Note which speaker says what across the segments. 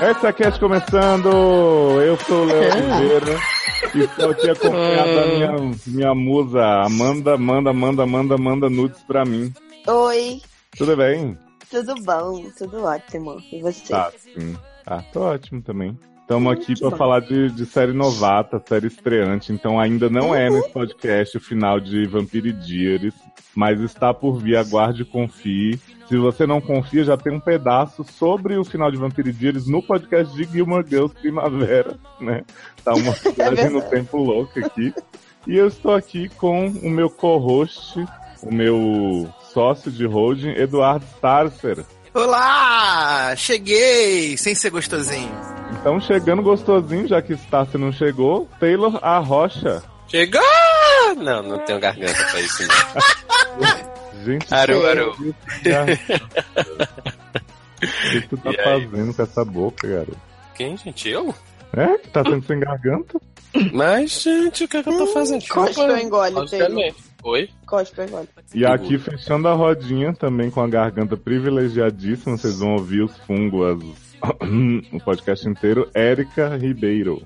Speaker 1: Essa cast começando, eu sou o Léo Oliveira e estou aqui acompanhado da minha, minha musa, Amanda, manda, manda, manda, manda nudes pra mim.
Speaker 2: Oi,
Speaker 1: Tudo bem?
Speaker 2: tudo bom? Tudo ótimo. E você?
Speaker 1: Tá, sim. Ah, tô ótimo também. Estamos aqui para falar de, de série novata, série estreante, então ainda não é nesse podcast o final de Vampire Diaries, mas está por vir, aguarde e confie. Se você não confia, já tem um pedaço sobre o final de Vampire Diaries no podcast de Gilmore Girls Primavera, né? Tá uma viagem no tempo louca aqui. E eu estou aqui com o meu co-host, o meu sócio de holding, Eduardo Starcer.
Speaker 3: Olá! Cheguei! Sem ser gostosinho.
Speaker 1: Então, chegando gostosinho, já que Starcer não chegou, Taylor Arrocha.
Speaker 4: Chegou! Não, não tenho garganta pra isso. Não.
Speaker 1: Gente,
Speaker 4: Aru, aru.
Speaker 1: O que tu tá
Speaker 4: E aí?
Speaker 1: fazendo com essa boca, garoto?
Speaker 4: Quem, gente? Eu?
Speaker 1: É? Que tá sendo sem garganta?
Speaker 4: Mas, gente, o que é que eu tô fazendo?
Speaker 2: Cospe ou engole, Taylor?
Speaker 4: Oi?
Speaker 2: Ou engole?
Speaker 1: E aqui, fechando a rodinha, também com a garganta privilegiadíssima, vocês vão ouvir os fungos, o podcast inteiro, Érica Ribeiro.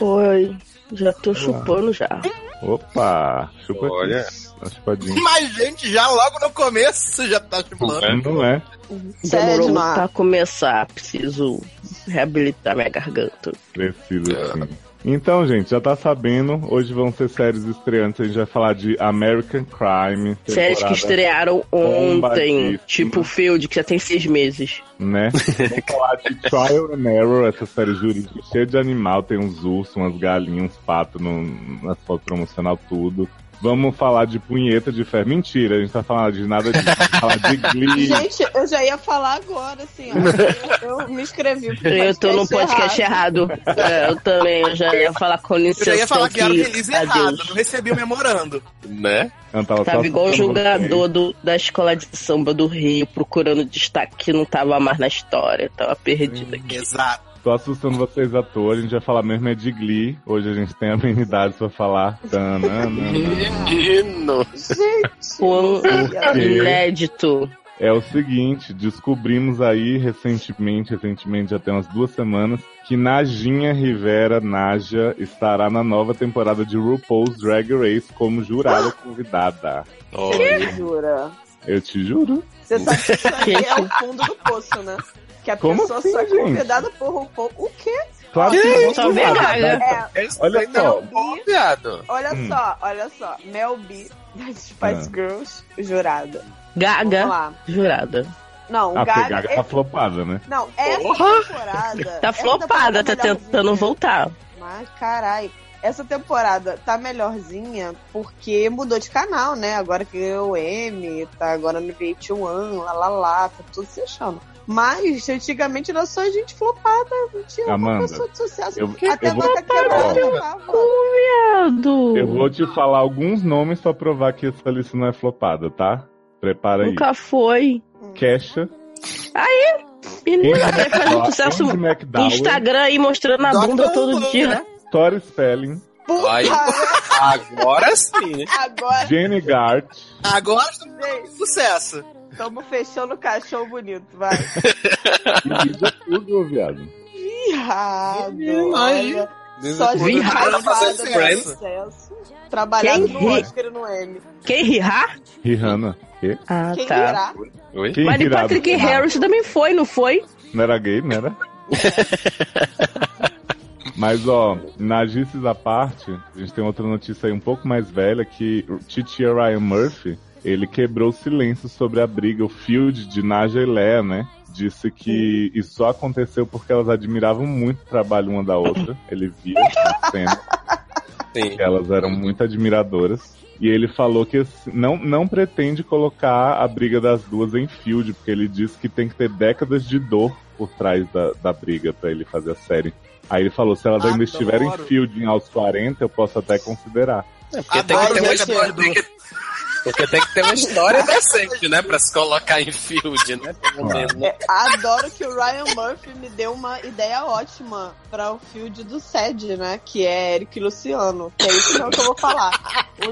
Speaker 5: Oi, já tô chupando já.
Speaker 1: Opa! Chupa aqui. A.
Speaker 3: Mas, gente, já logo no começo já tá chupando.
Speaker 1: Não é?
Speaker 2: Sério,
Speaker 5: Demorou
Speaker 2: não.
Speaker 5: pra começar, preciso reabilitar minha garganta.
Speaker 1: Precisa sim. Então, gente, já tá sabendo, hoje vão ser séries estreantes, a gente vai falar de American Crime.
Speaker 5: Séries que estrearam ontem, tipo Field, que já tem seis meses.
Speaker 1: Né? Vamos falar de Trial and Error, essa série jurídica cheia de animal, tem uns ursos, umas galinhas, uns patos no, nas fotos promocional, tudo. Vamos falar de punheta de ferro. Mentira, a gente tá falando de nada disso. Falar de Glee.
Speaker 2: Gente, eu já ia falar agora, assim, ó. Eu, eu me inscrevi pro
Speaker 5: Eu tô no podcast errado. É, eu também, eu já ia falar com
Speaker 3: Eu
Speaker 5: licença
Speaker 3: já ia falar que era release errado,
Speaker 5: Adeus.
Speaker 3: não recebi o memorando.
Speaker 4: Né?
Speaker 1: Não, tava só
Speaker 5: Tava igual o jogador do, da escola de samba do Rio, procurando destaque que não tava mais na história. Tava perdido aqui.
Speaker 3: Exato.
Speaker 1: Tô assustando vocês à toa, a gente vai falar mesmo é de Glee. Hoje a gente tem amenidades pra falar.
Speaker 4: Menino!
Speaker 5: Um
Speaker 1: quê?
Speaker 5: inédito.
Speaker 1: É o seguinte, descobrimos aí recentemente, recentemente já tem umas duas semanas, que Najinha Rivera Naja estará na nova temporada de RuPaul's Drag Race como jurada convidada.
Speaker 2: Você jura?
Speaker 1: Eu te juro.
Speaker 2: Você sabe que isso aí
Speaker 5: Que
Speaker 2: é o fundo do poço, né? Que a
Speaker 1: Como
Speaker 2: pessoa
Speaker 1: assim,
Speaker 2: só é convidada por RuPaul. O quê?
Speaker 1: Claro que não.
Speaker 5: Só verdade.
Speaker 2: É,
Speaker 1: Olha só,
Speaker 4: Bom, viado.
Speaker 2: olha
Speaker 1: Hum.
Speaker 2: só, olha só. Mel B, das Spice
Speaker 1: Ah.
Speaker 2: Girls, jurada.
Speaker 5: Gaga, jurada.
Speaker 2: Não,
Speaker 1: a
Speaker 2: o Gaga...
Speaker 1: Gaga tá flopada, né?
Speaker 2: Não, essa
Speaker 4: Porra!
Speaker 2: temporada...
Speaker 5: Tá flopada, tá
Speaker 2: temporada
Speaker 5: tentando voltar.
Speaker 2: Mas, carai, essa temporada tá melhorzinha porque mudou de canal, né? Agora que o M, tá agora no VH1, lá lá lá, tá tudo se achando. Mas antigamente era só gente flopada, não tinha uma
Speaker 1: Amanda,
Speaker 2: pessoa de sucesso.
Speaker 1: eu-
Speaker 2: Até
Speaker 1: eu vou-
Speaker 2: Quebrada.
Speaker 5: Viado.
Speaker 1: Eu vou te falar alguns nomes pra provar que essa lista não é flopada, tá? Prepara aí.
Speaker 5: Nunca foi.
Speaker 1: Kesha,
Speaker 5: Menina,
Speaker 1: Andy
Speaker 5: vai fazer um sucesso no Instagram aí mostrando a bunda
Speaker 3: Dr.
Speaker 5: todo dia.
Speaker 3: né?
Speaker 1: Tori Spelling,
Speaker 2: Puta,
Speaker 4: Ai. Agora sim, né?
Speaker 2: agora
Speaker 1: Jenny Gart,
Speaker 3: Agora sucesso.
Speaker 2: Estamos fechando o caixão bonito, vai.
Speaker 1: Kudrow, viado.
Speaker 2: Viado,
Speaker 3: Ai.
Speaker 2: olha. Só
Speaker 4: Friends.
Speaker 2: sucesso. Trabalhado
Speaker 5: Quem
Speaker 2: no? Oscar e no M.
Speaker 5: Quem rirá?
Speaker 1: Rihanna. Quê?
Speaker 5: Ah,
Speaker 2: Quem
Speaker 5: tá.
Speaker 2: dirá?
Speaker 4: Oi?
Speaker 1: Quem
Speaker 5: Mas de
Speaker 1: irado?
Speaker 5: Patrick Harris também foi, não foi?
Speaker 1: Não era gay, não era? Mas, ó, nagices à parte, a gente tem outra notícia aí um pouco mais velha, que o Titia Ryan Murphy, ele quebrou o silêncio sobre a briga, o field de Naja e Lea, né? Disse que isso só aconteceu porque elas admiravam muito o trabalho uma da outra. Ele via na cena.
Speaker 4: Sim.
Speaker 1: que elas eram muito admiradoras. E ele falou que não, não pretende colocar a briga das duas em field, porque ele disse que tem que ter décadas de dor por trás da, da briga pra ele fazer a série. Aí ele falou, se elas ainda
Speaker 3: Adoro.
Speaker 1: estiverem fielding aos 40, eu posso até considerar.
Speaker 4: É porque tem que
Speaker 3: Adoro
Speaker 4: ter mais Porque tem que ter uma história decente, né? Pra se colocar em field, né? Pelo menos.
Speaker 2: É, adoro que o Ryan Murphy me deu uma ideia ótima para o field do SED, né? Que é Eric e Luciano. Que é isso mesmo que eu vou falar.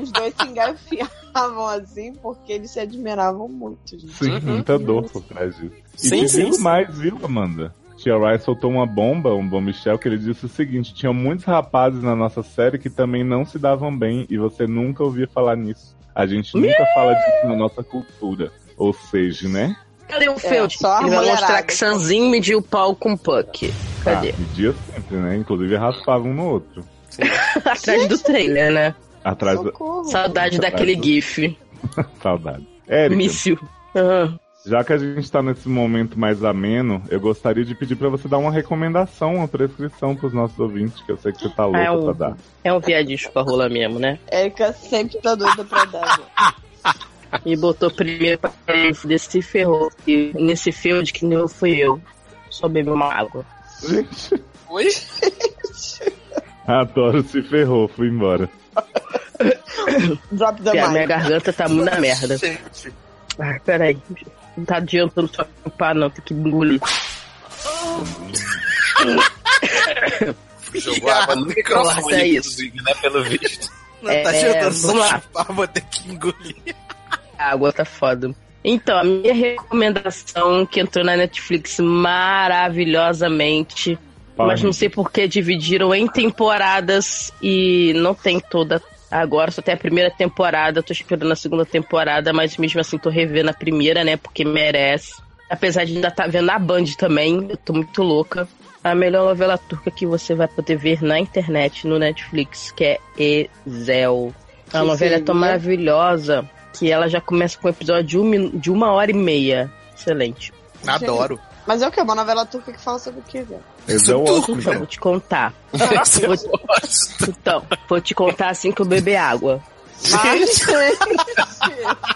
Speaker 2: Os dois se engafiavam assim porque eles se admiravam muito, gente.
Speaker 1: Sim,
Speaker 4: Uhum.
Speaker 1: muita dor por trás disso. E
Speaker 4: Sim, sim,
Speaker 1: mais, viu, Amanda? Tia Rai soltou uma bomba, um bom Michel, que ele disse o seguinte: tinha muitos rapazes na nossa série que também não se davam bem e você nunca ouvia falar nisso. A gente nunca fala disso na nossa cultura. Ou seja, né?
Speaker 5: Cadê o Field?
Speaker 2: É, só
Speaker 5: Ele vai mostrar que Sanzinho mediu o pau com o Puck. Cadê?
Speaker 1: Ah, media sempre, né? Inclusive raspava um no outro.
Speaker 5: Atrás do trailer, né?
Speaker 1: Atrás.
Speaker 2: Socorro.
Speaker 5: Saudade daquele gif.
Speaker 1: Saudade. Érica,
Speaker 5: Míssil. Aham.
Speaker 1: Já que a gente tá nesse momento mais ameno, eu gostaria de pedir pra você dar uma recomendação, uma prescrição pros nossos ouvintes, que eu sei que você tá louca
Speaker 5: Ah, é um-
Speaker 1: pra dar.
Speaker 5: É um viadinho com a rola mesmo, né?
Speaker 2: Erika sempre tá doida pra dar. gente.
Speaker 5: E botou primeiro pra ele se ferrou. E nesse field que não fui eu. Só bebi uma água.
Speaker 1: Gente,
Speaker 4: Oi?
Speaker 1: adoro, se ferrou, fui embora.
Speaker 2: Drop the
Speaker 5: a minha
Speaker 2: mic.
Speaker 5: garganta tá muito na merda.
Speaker 3: Gente,
Speaker 5: Ah, peraí. Não tá adiantando só chupar, não. Tem que engolir.
Speaker 4: Jogou água no microfone,
Speaker 5: é isso.
Speaker 4: inclusive, né? Pelo visto.
Speaker 3: não
Speaker 5: É,
Speaker 3: tá adiantando só chupar, vou ter que engolir.
Speaker 5: A água tá foda. Então, a minha recomendação que entrou na Netflix maravilhosamente, mas não sei por que dividiram em temporadas e não tem toda agora, só tem a primeira temporada, tô esperando a segunda temporada, mas mesmo assim tô revendo a primeira, né, porque merece. Apesar de ainda estar vendo na Band também, eu tô muito louca. A melhor novela turca que você vai poder ver na internet, no Netflix, que é Ezel. A
Speaker 2: Que
Speaker 5: novela é tão maravilhosa que ela já começa com um episódio de, um, de uma hora e meia. Excelente.
Speaker 3: Adoro.
Speaker 2: Mas é o que? Uma novela turca que fala sobre o que, velho?
Speaker 1: Esse é o
Speaker 3: Tudo.
Speaker 1: ótimo,
Speaker 5: Então, vou te contar.
Speaker 3: Nossa,
Speaker 5: Vou te- Então, vou te contar assim que eu beber água.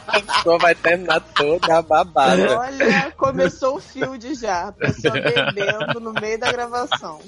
Speaker 4: A pessoa vai terminar toda a babada.
Speaker 2: olha, começou o field já. A pessoa bebendo no meio da gravação.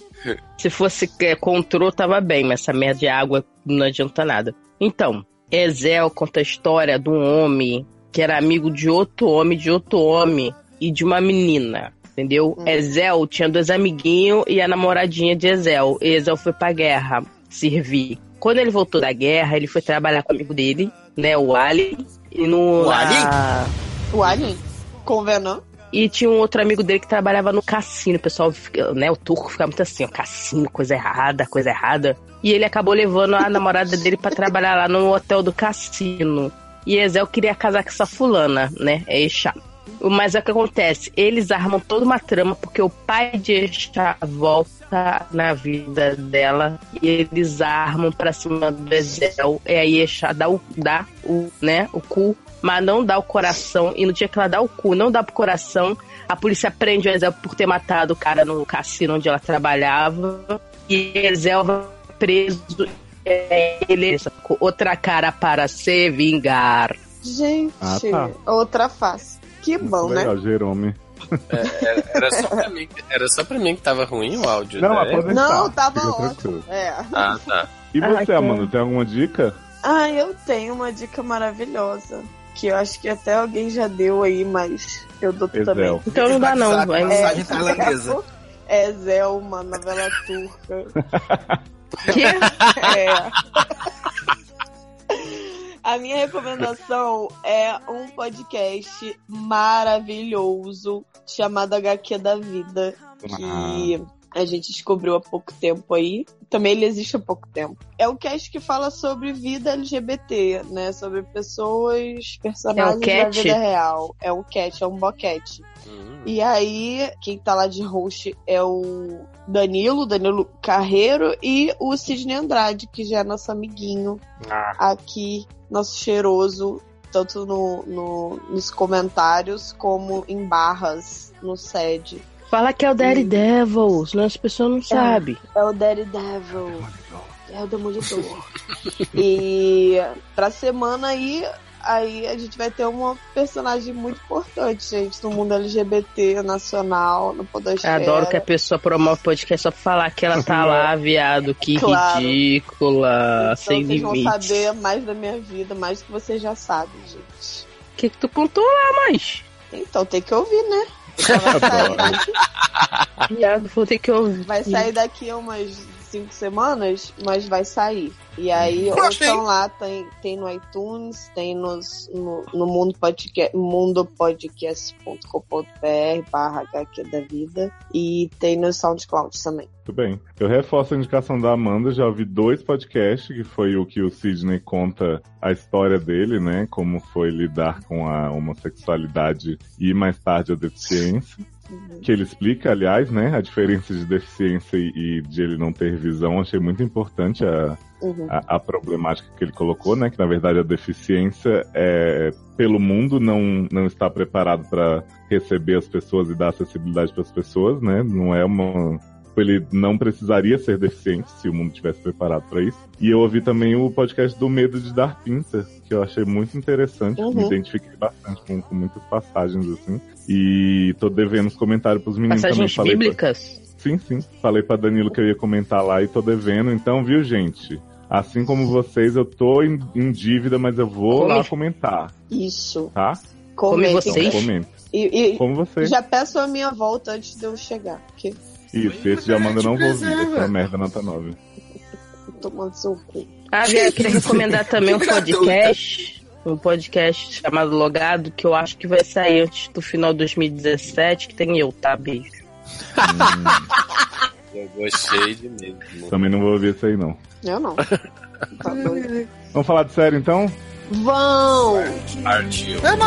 Speaker 5: Se fosse é, control, tava bem, mas essa merda de água não adianta nada. Então, Ezel conta a história de um homem que era amigo de outro homem, de outro homem e de uma menina. Entendeu? Ezel tinha dois amiguinhos e a namoradinha de Ezel. E Ezel foi pra guerra servir. Quando ele voltou da guerra, ele foi trabalhar com o amigo dele, né? O Ali. E no.
Speaker 3: O Ali?
Speaker 5: na-
Speaker 2: O Alien, com Venom.
Speaker 5: E tinha um outro amigo dele que trabalhava no cassino. O pessoal, né? O turco fica muito assim, ó, cassino, coisa errada, coisa errada. E ele acabou levando a namorada dele pra trabalhar lá no hotel do cassino. E Ezel queria casar com essa fulana, né? É Exá. Mas é o que acontece? Eles armam toda uma trama porque o pai de Exá volta na vida dela e eles armam pra cima do Ezel. E aí Exá dá o, dá o, né, o cu, mas não dá o coração. E no dia que ela dá o cu, não dá pro coração, a polícia prende o Ezel por ter matado o cara no cassino onde ela trabalhava. E Ezel vai preso. Ele com outra cara para se vingar.
Speaker 2: Gente,
Speaker 1: Ah, tá.
Speaker 2: outra face. Que bom, né?
Speaker 1: Legal, Jerome.
Speaker 4: Era só, pra mim, era só pra mim que tava ruim o áudio,
Speaker 1: Não,
Speaker 4: né?
Speaker 2: Não, tava ótimo. É.
Speaker 4: Ah, tá.
Speaker 1: E
Speaker 5: Ah,
Speaker 1: você,
Speaker 5: então.
Speaker 1: Amanda, tem alguma dica?
Speaker 2: Ah, eu tenho uma dica maravilhosa. Que eu acho que até alguém já deu aí, mas eu dou
Speaker 1: Ezel.
Speaker 2: também.
Speaker 5: Então não dá não, vai.
Speaker 3: Mensagem tailandesa.
Speaker 2: É Zel, uma novela turca.
Speaker 5: Que?
Speaker 2: É. A minha recomendação é um podcast maravilhoso chamado HQ da Vida, que a gente descobriu há pouco tempo aí. Também ele existe há pouco tempo. É um cast que fala sobre vida LGBT, né? Sobre pessoas, personagens da
Speaker 5: cat?
Speaker 2: vida real. É um cat, é um boquete.
Speaker 4: Hum.
Speaker 2: E aí, quem tá lá de host é o Danilo, Danilo Carreiro, e o Sidney Andrade, que já é nosso amiguinho aqui, nosso cheiroso, tanto no, no- nos comentários como em barras no SED.
Speaker 5: Fala que é o Daredevil, senão as pessoas não sabem.
Speaker 2: É o Daredevil. É o Demolidor. e pra semana aí, aí a gente vai ter uma personagem muito importante, gente, no mundo LGBT nacional, no Podosfera.
Speaker 5: Adoro que a pessoa promove podcast só pra falar que ela tá lá, viado. Que
Speaker 2: Claro.
Speaker 5: ridícula,
Speaker 2: Então
Speaker 5: sem
Speaker 2: vocês vão
Speaker 5: limites.
Speaker 2: saber mais da minha vida, mais do que vocês já sabem, gente.
Speaker 5: O que, que tu contou lá, mais?
Speaker 2: Então tem que ouvir, né? Vai, sair,
Speaker 5: Viado, vou ter que ouvir.
Speaker 2: vai sair daqui umas cinco semanas, mas vai sair. E aí,
Speaker 3: Gostei.
Speaker 2: ouçam lá, tem, tem no iTunes, tem nos, no, no mundo podcast, mundopodcast.com.br barra HQ da vida e tem no SoundCloud também.
Speaker 1: Muito bem. Eu reforço a indicação da Amanda, já ouvi dois podcasts, que foi o que o Sidney conta a história dele, né? Como foi lidar com a homossexualidade e mais tarde a deficiência. Que ele explica, aliás, né, a diferença de deficiência e e de ele não ter visão. Achei muito importante a,
Speaker 2: Uhum.
Speaker 1: a, a problemática que ele colocou, né? Que na verdade a deficiência é pelo mundo não, não está preparado para receber as pessoas e dar acessibilidade para as pessoas, né? Não é uma ele não precisaria ser deficiente se o mundo tivesse preparado para isso. E eu ouvi também o podcast do Medo de Dar Pinta, que eu achei muito interessante,
Speaker 2: Uhum.
Speaker 1: me identifiquei bastante com, com muitas passagens assim. E tô devendo os comentários pros meninos também.
Speaker 5: Passagens
Speaker 1: Falei pra-
Speaker 5: bíblicas?
Speaker 1: Sim, sim. Falei pra Danilo que eu ia comentar lá e tô devendo. Então, viu, gente? Assim como vocês, eu tô em, em dívida, mas eu vou
Speaker 5: Come.
Speaker 1: lá comentar,
Speaker 2: Isso.
Speaker 1: tá?
Speaker 2: Comentem.
Speaker 5: vocês?
Speaker 1: Então, comenta.
Speaker 2: E, e
Speaker 1: Como vocês.
Speaker 2: já peço a minha volta antes de eu chegar, porque
Speaker 1: Isso, esse de Amanda eu não vou ouvir. Essa merda nota 9.
Speaker 2: tô tomando seu cu.
Speaker 5: Ah, eu queria recomendar também um podcast. Um podcast chamado Logado, que eu acho que vai sair antes do final de 2017, que tem eu, tá? Beijo.
Speaker 4: Eu gostei de mesmo.
Speaker 1: Também não vou ouvir esse aí, não.
Speaker 2: Eu não. Tá.
Speaker 1: Vamos falar de sério, então?
Speaker 2: Vão!
Speaker 4: Partiu.
Speaker 1: Vamos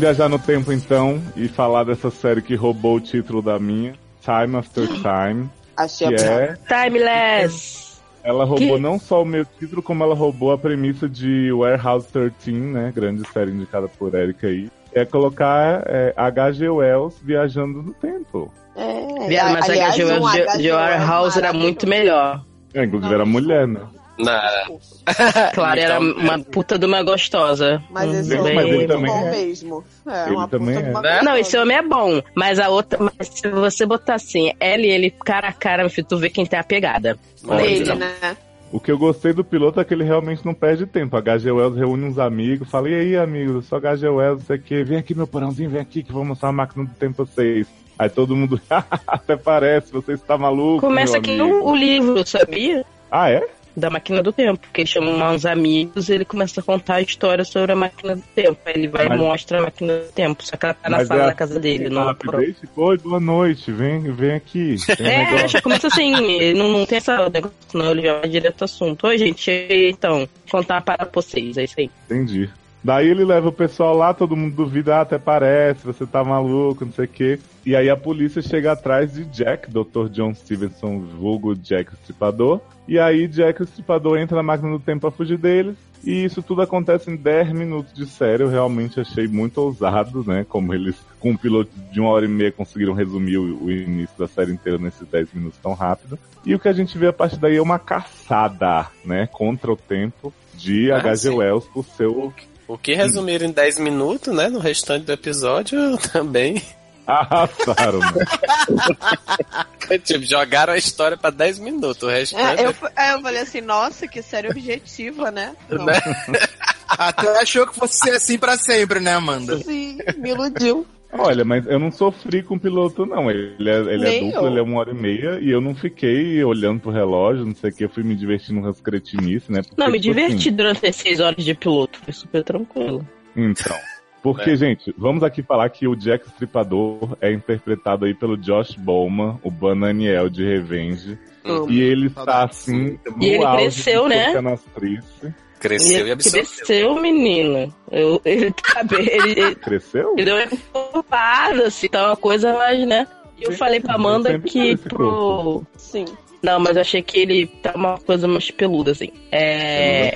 Speaker 1: viajar no tempo, então, e falar dessa série que roubou o título da minha, Time After Time,
Speaker 2: Achei
Speaker 1: que
Speaker 2: a
Speaker 1: é...
Speaker 5: Timeless!
Speaker 1: Ela roubou
Speaker 5: Que?
Speaker 1: não só o meu título, como ela roubou a premissa de Warehouse 13, né? Grande série indicada por Erika aí. É colocar é, H.G. Wells viajando no tempo.
Speaker 2: É,
Speaker 5: Viado, mas
Speaker 2: aliás,
Speaker 5: a H.G.
Speaker 2: um
Speaker 5: Wells de,
Speaker 2: H.G.
Speaker 5: de Warehouse era muito melhor.
Speaker 1: É, inclusive era mulher, né?
Speaker 4: Não,
Speaker 5: Claro, era
Speaker 4: Então,
Speaker 5: uma puta de uma gostosa.
Speaker 2: Mas esse homem
Speaker 1: mas
Speaker 2: é
Speaker 1: ele
Speaker 2: muito
Speaker 1: também
Speaker 2: bom
Speaker 1: é.
Speaker 2: mesmo. É,
Speaker 1: Ele
Speaker 2: uma
Speaker 1: também
Speaker 2: puta
Speaker 1: é.
Speaker 2: uma.
Speaker 5: Não, esse homem é bom, mas a outra, mas se você botar assim, ela e ele cara a cara, meu filho, tu vê quem tem a pegada.
Speaker 2: Nele, né?
Speaker 1: O que eu gostei do piloto é que ele realmente não perde tempo. A H.G. Wells reúne uns amigos, fala, e aí, amigos, eu sou a H.G. Wells, isso aqui, vem aqui meu porãozinho, vem aqui que vou mostrar a máquina do tempo pra vocês. Aí todo mundo, até parece, você está maluco,
Speaker 5: Começa aqui o, o livro, sabia?
Speaker 1: Ah, é?
Speaker 5: Da máquina do tempo, porque ele chama uns amigos e ele começa a contar a história sobre a máquina do tempo. Aí ele vai
Speaker 1: Mas-
Speaker 5: e mostra a máquina do tempo, só que ela tá na sala
Speaker 1: é
Speaker 5: da casa dele,
Speaker 1: Tem
Speaker 5: não
Speaker 1: update? Oi, boa noite, vem, vem aqui. Um
Speaker 5: É, já começa assim, não, não tem essa negócio, não, ele já vai direto ao assunto. Oi, gente, então, contar para vocês, é isso aí.
Speaker 1: Entendi. Daí ele leva o pessoal lá, todo mundo duvida, ah, até parece, você tá maluco, não sei o quê. E aí a polícia chega atrás de Jack, Dr. John Stevenson, vulgo Jack o Estripador. E aí Jack o Estripador entra na máquina do tempo pra fugir deles. E isso tudo acontece em 10 minutos de série. Eu realmente achei muito ousado, né? Como eles, com um piloto de uma hora e meia, conseguiram resumir o, o início da série inteira nesses 10 minutos tão rápido. E o que a gente vê a partir daí é uma caçada, né? Contra o tempo de
Speaker 4: Ah,
Speaker 1: H.G. Wells por seu
Speaker 4: O que resumiram em 10 minutos, né? No restante do episódio também.
Speaker 1: Arrasaram, né?
Speaker 4: tipo, jogaram a história pra 10 minutos. O restante.
Speaker 2: É, eu, é, eu falei assim, nossa, que série objetiva, né?
Speaker 4: Né?
Speaker 3: Até achou que fosse ser assim pra sempre, né, Amanda?
Speaker 2: Sim, me iludiu.
Speaker 1: Olha, mas eu não sofri com o piloto, não. Ele é, ele é duplo,
Speaker 2: eu.
Speaker 1: ele é uma hora e meia, e eu não fiquei olhando pro relógio, não sei o que, eu fui me divertindo com as cretinices, né? Porque,
Speaker 5: Não, me
Speaker 1: tipo assim,
Speaker 5: diverti durante as seis horas de piloto, foi super tranquilo.
Speaker 1: Então. Porque,
Speaker 4: É.
Speaker 1: gente, vamos aqui falar que o Jack Stripador é interpretado aí pelo Josh Bowman, o Bananiel de Revenge.
Speaker 4: Hum,
Speaker 1: E ele está assim. no
Speaker 5: E ele
Speaker 1: auge
Speaker 5: cresceu,
Speaker 1: de
Speaker 5: né?
Speaker 1: canastrice.
Speaker 4: Cresceu e
Speaker 5: ele
Speaker 4: absorveu.
Speaker 5: cresceu, menino. Eu, ele, tá bem, ele, ele,
Speaker 1: Cresceu?
Speaker 5: ele deu uma encorpada, assim, tá uma coisa mais, né? E eu falei pra Amanda que pro.
Speaker 2: Sim.
Speaker 5: Não, mas eu achei que ele tá uma coisa mais peluda, assim. É.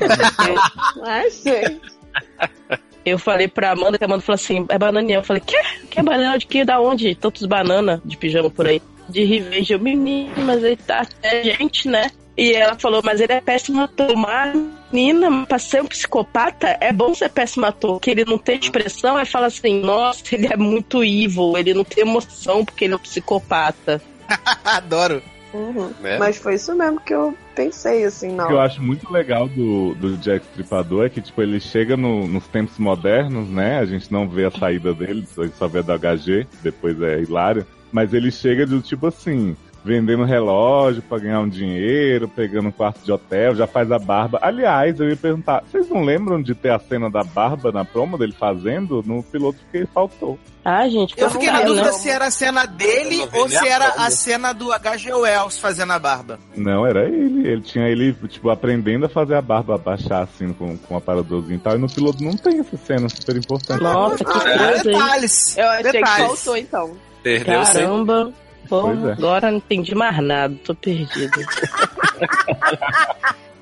Speaker 2: Ai, gente.
Speaker 5: Eu falei pra Amanda, que a Amanda falou assim, é bananinha. Eu falei, quê? Que é banana de que? Da onde? Tantos bananas de pijama por aí. De Rivage, eu, menino, mas ele tá até gente, né? E ela falou, mas ele é péssimo ator. Mas, menina, pra ser um psicopata, é bom ser péssimo ator, que ele não tem expressão, aí fala assim, nossa, ele é muito evil, ele não tem emoção porque ele é um psicopata.
Speaker 3: Adoro.
Speaker 2: Uhum.
Speaker 4: Né?
Speaker 2: Mas foi isso mesmo que eu pensei, assim,
Speaker 1: O
Speaker 2: não.
Speaker 1: que eu acho muito legal do, do Jack Stripador é que, tipo, ele chega no- nos tempos modernos, né? A gente não vê a saída dele, a gente só vê do HG, depois é hilário. Mas ele chega do tipo assim, vendendo relógio pra ganhar um dinheiro, pegando um quarto de hotel, já faz a barba. Aliás, eu ia perguntar, vocês não lembram de ter a cena da barba na promo dele fazendo? No piloto que faltou.
Speaker 5: Ah, gente,
Speaker 3: Eu fiquei na
Speaker 5: coitado,
Speaker 3: dúvida
Speaker 5: né?
Speaker 3: se era a cena dele
Speaker 4: não
Speaker 3: ou se era a cena do H.G. Wells fazendo a barba.
Speaker 1: Não, era ele. Ele tinha ele, tipo, aprendendo a fazer a barba abaixar assim com, com um aparadorzinho e tal. E no piloto não tem essa cena super importante.
Speaker 5: Nossa, que
Speaker 3: Ah,
Speaker 5: coisa,
Speaker 3: detalhes.
Speaker 2: Eu achei
Speaker 3: detalhes.
Speaker 2: que faltou, então.
Speaker 4: Perdeu.
Speaker 5: Caramba.
Speaker 1: Pois é.
Speaker 5: agora não entendi mais nada, tô perdido.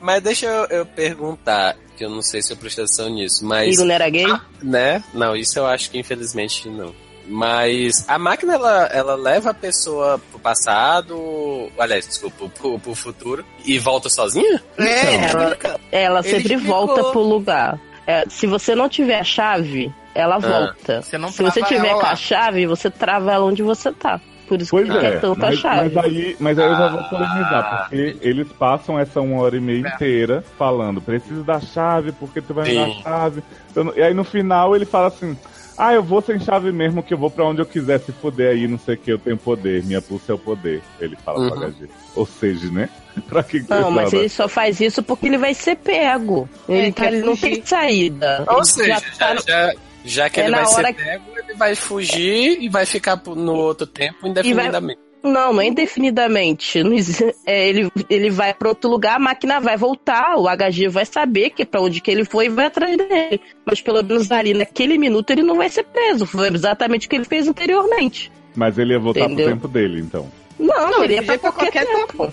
Speaker 4: Mas deixa eu, eu perguntar, que eu não sei se eu prestei atenção nisso, mas.
Speaker 5: Igor não era gay?
Speaker 4: Né? Não, isso eu acho que infelizmente não. Mas a máquina ela, ela leva a pessoa pro passado, aliás, desculpa, pro, pro futuro e volta sozinha?
Speaker 3: É,
Speaker 5: Então, ela-. Ela sempre
Speaker 3: explicou.
Speaker 5: volta pro lugar. É, se você não tiver a chave, ela volta.
Speaker 3: Você não
Speaker 5: Se você tiver com a chave, você trava ela onde você tá. Por isso
Speaker 1: Pois
Speaker 5: que quer
Speaker 1: é,
Speaker 5: tanto a
Speaker 1: mas,
Speaker 5: chave.
Speaker 1: mas aí, mas aí eu já vou polemizar, porque eles passam essa uma hora e meia inteira falando, preciso da chave, porque tu vai me dar chave. Eu não- e aí no final ele fala assim, ah, eu vou sem chave mesmo, que eu vou pra onde eu quiser se fuder aí, não sei o que, eu tenho poder, minha pulsa é o poder. Ele fala
Speaker 4: Uhum.
Speaker 1: HG. Ou seja, né? pra que que
Speaker 5: Não, mas ele só faz isso porque ele vai ser pego. Ele,
Speaker 2: É,
Speaker 5: tá-
Speaker 2: quer
Speaker 5: ele não tem saída.
Speaker 4: Ou
Speaker 5: Ele
Speaker 4: seja,
Speaker 5: tá-
Speaker 4: já, já, já que
Speaker 5: É
Speaker 4: ele vai ser pego, ele vai fugir e vai ficar no outro tempo indefinidamente.
Speaker 5: Não, não é indefinidamente. Não é, ele, ele vai pra outro lugar, a máquina vai voltar, o HG vai saber que pra onde que ele foi e vai atrás dele. Mas pelo menos ali naquele minuto ele não vai ser preso. Foi exatamente o que ele fez anteriormente.
Speaker 1: Mas ele ia voltar
Speaker 5: Entendeu?
Speaker 1: pro tempo dele, então.
Speaker 5: Não,
Speaker 2: Não,
Speaker 5: ele ia pra
Speaker 2: podia
Speaker 5: qualquer,
Speaker 2: pra
Speaker 5: tempo.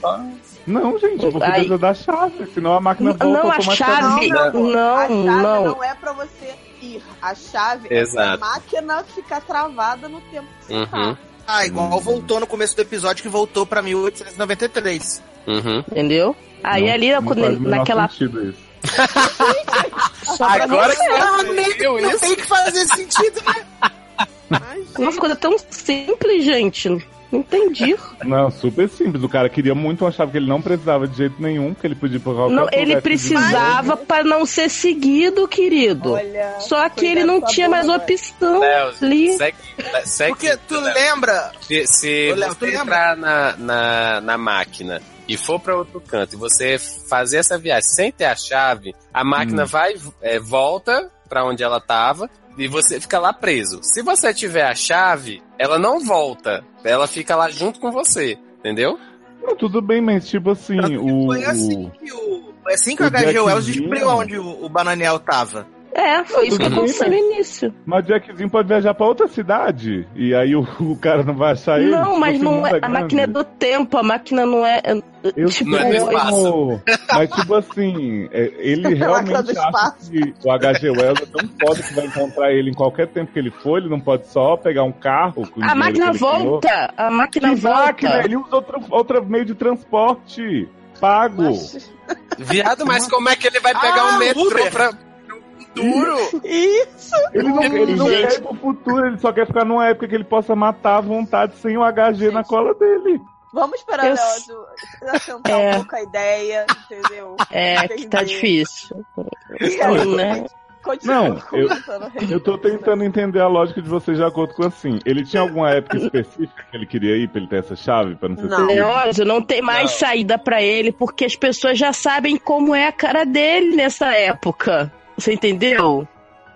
Speaker 1: Não, gente, eu vou
Speaker 5: Aí-
Speaker 1: precisar da chave, senão a máquina volta
Speaker 5: Não, a chave.
Speaker 2: Não,
Speaker 5: Não,
Speaker 2: a chave
Speaker 5: não.
Speaker 2: não é pra você ir. A chave é
Speaker 4: Exato.
Speaker 2: pra máquina ficar travada no tempo que você
Speaker 4: Uhum.
Speaker 2: tá.
Speaker 3: Ah, igual voltou no começo do episódio que voltou pra 1893.
Speaker 4: Uhum.
Speaker 5: Entendeu? Aí
Speaker 1: Não,
Speaker 5: ali,
Speaker 1: não
Speaker 5: naquela.
Speaker 1: sentido isso.
Speaker 4: Agora que
Speaker 3: Não,
Speaker 4: viu
Speaker 3: não
Speaker 4: isso?
Speaker 3: tem que fazer sentido, né?
Speaker 5: Uma coisa tão simples, gente. Não entendi.
Speaker 1: Não, super simples. O cara queria muito uma chave que ele não precisava de jeito nenhum, que ele podia qualquer
Speaker 5: Não,
Speaker 1: outro
Speaker 5: ele precisava pra não ser seguido, querido.
Speaker 2: Olha,
Speaker 5: Só que ele não tinha mais opção
Speaker 4: Léo,
Speaker 5: ali.
Speaker 4: segue, segue
Speaker 3: Porque tu
Speaker 4: Léo.
Speaker 3: lembra?
Speaker 4: Se, se
Speaker 3: Léo, tu
Speaker 4: você
Speaker 3: lembra?
Speaker 4: entrar na, na, na máquina e for para outro canto e você fazer essa viagem sem ter a chave, a máquina
Speaker 1: Hum.
Speaker 4: vai, é, volta para onde ela tava e você fica lá preso. Se você tiver a chave, ela não volta, ela fica lá junto com você, entendeu?
Speaker 1: Não, tudo bem, mas tipo assim,
Speaker 3: que
Speaker 1: o.
Speaker 3: Foi assim que o. Foi assim que o,
Speaker 1: o
Speaker 3: H.G. Wells descobriu onde o, o Bananiel tava.
Speaker 5: É, foi isso que aconteceu no início.
Speaker 1: Mas o Jackzinho pode viajar pra outra cidade. E aí o, o cara não vai achar ele.
Speaker 5: Não, mas não
Speaker 1: mundo
Speaker 5: é, a
Speaker 1: grande.
Speaker 5: máquina é do tempo, a máquina não é. é-
Speaker 1: Eu
Speaker 5: tipo,
Speaker 4: Não é do espaço.
Speaker 1: Mas tipo assim, é, ele
Speaker 2: Máquina
Speaker 1: realmente
Speaker 2: do
Speaker 1: acha
Speaker 2: espaço.
Speaker 1: que o HG Wells é tão foda que vai encontrar ele em qualquer tempo que ele for, ele não pode só pegar um carro
Speaker 5: a máquina
Speaker 1: criou.
Speaker 5: volta! A máquina
Speaker 1: Que
Speaker 5: volta!
Speaker 1: máquina? Ele usa outro, outro meio de transporte. Pago.
Speaker 2: Mas-
Speaker 4: Viado, mas como é que ele vai pegar
Speaker 3: Ah,
Speaker 4: um metrô
Speaker 3: Uber.
Speaker 4: pra futuro?
Speaker 2: Isso!
Speaker 1: Ele não, ele não
Speaker 4: Gente.
Speaker 1: quer ir pro futuro, ele só quer ficar numa época que ele possa matar à vontade sem o HG na cola dele.
Speaker 2: Vamos esperar
Speaker 5: Eu-
Speaker 2: o Leózio assentar
Speaker 5: É.
Speaker 2: um pouco a ideia, entendeu?
Speaker 5: É, que tá difícil.
Speaker 2: Aí,
Speaker 5: né?
Speaker 2: Continua
Speaker 1: Não, eu-. Eu tô tentando entender a lógica de vocês de acordo com assim. Ele tinha alguma época específica que ele queria ir pra ele ter essa chave? Pra não ser
Speaker 2: Não.
Speaker 1: seguido?
Speaker 5: Leózio, não tem mais
Speaker 4: Não.
Speaker 5: saída pra ele porque as pessoas já sabem como é a cara dele nessa época. Você entendeu?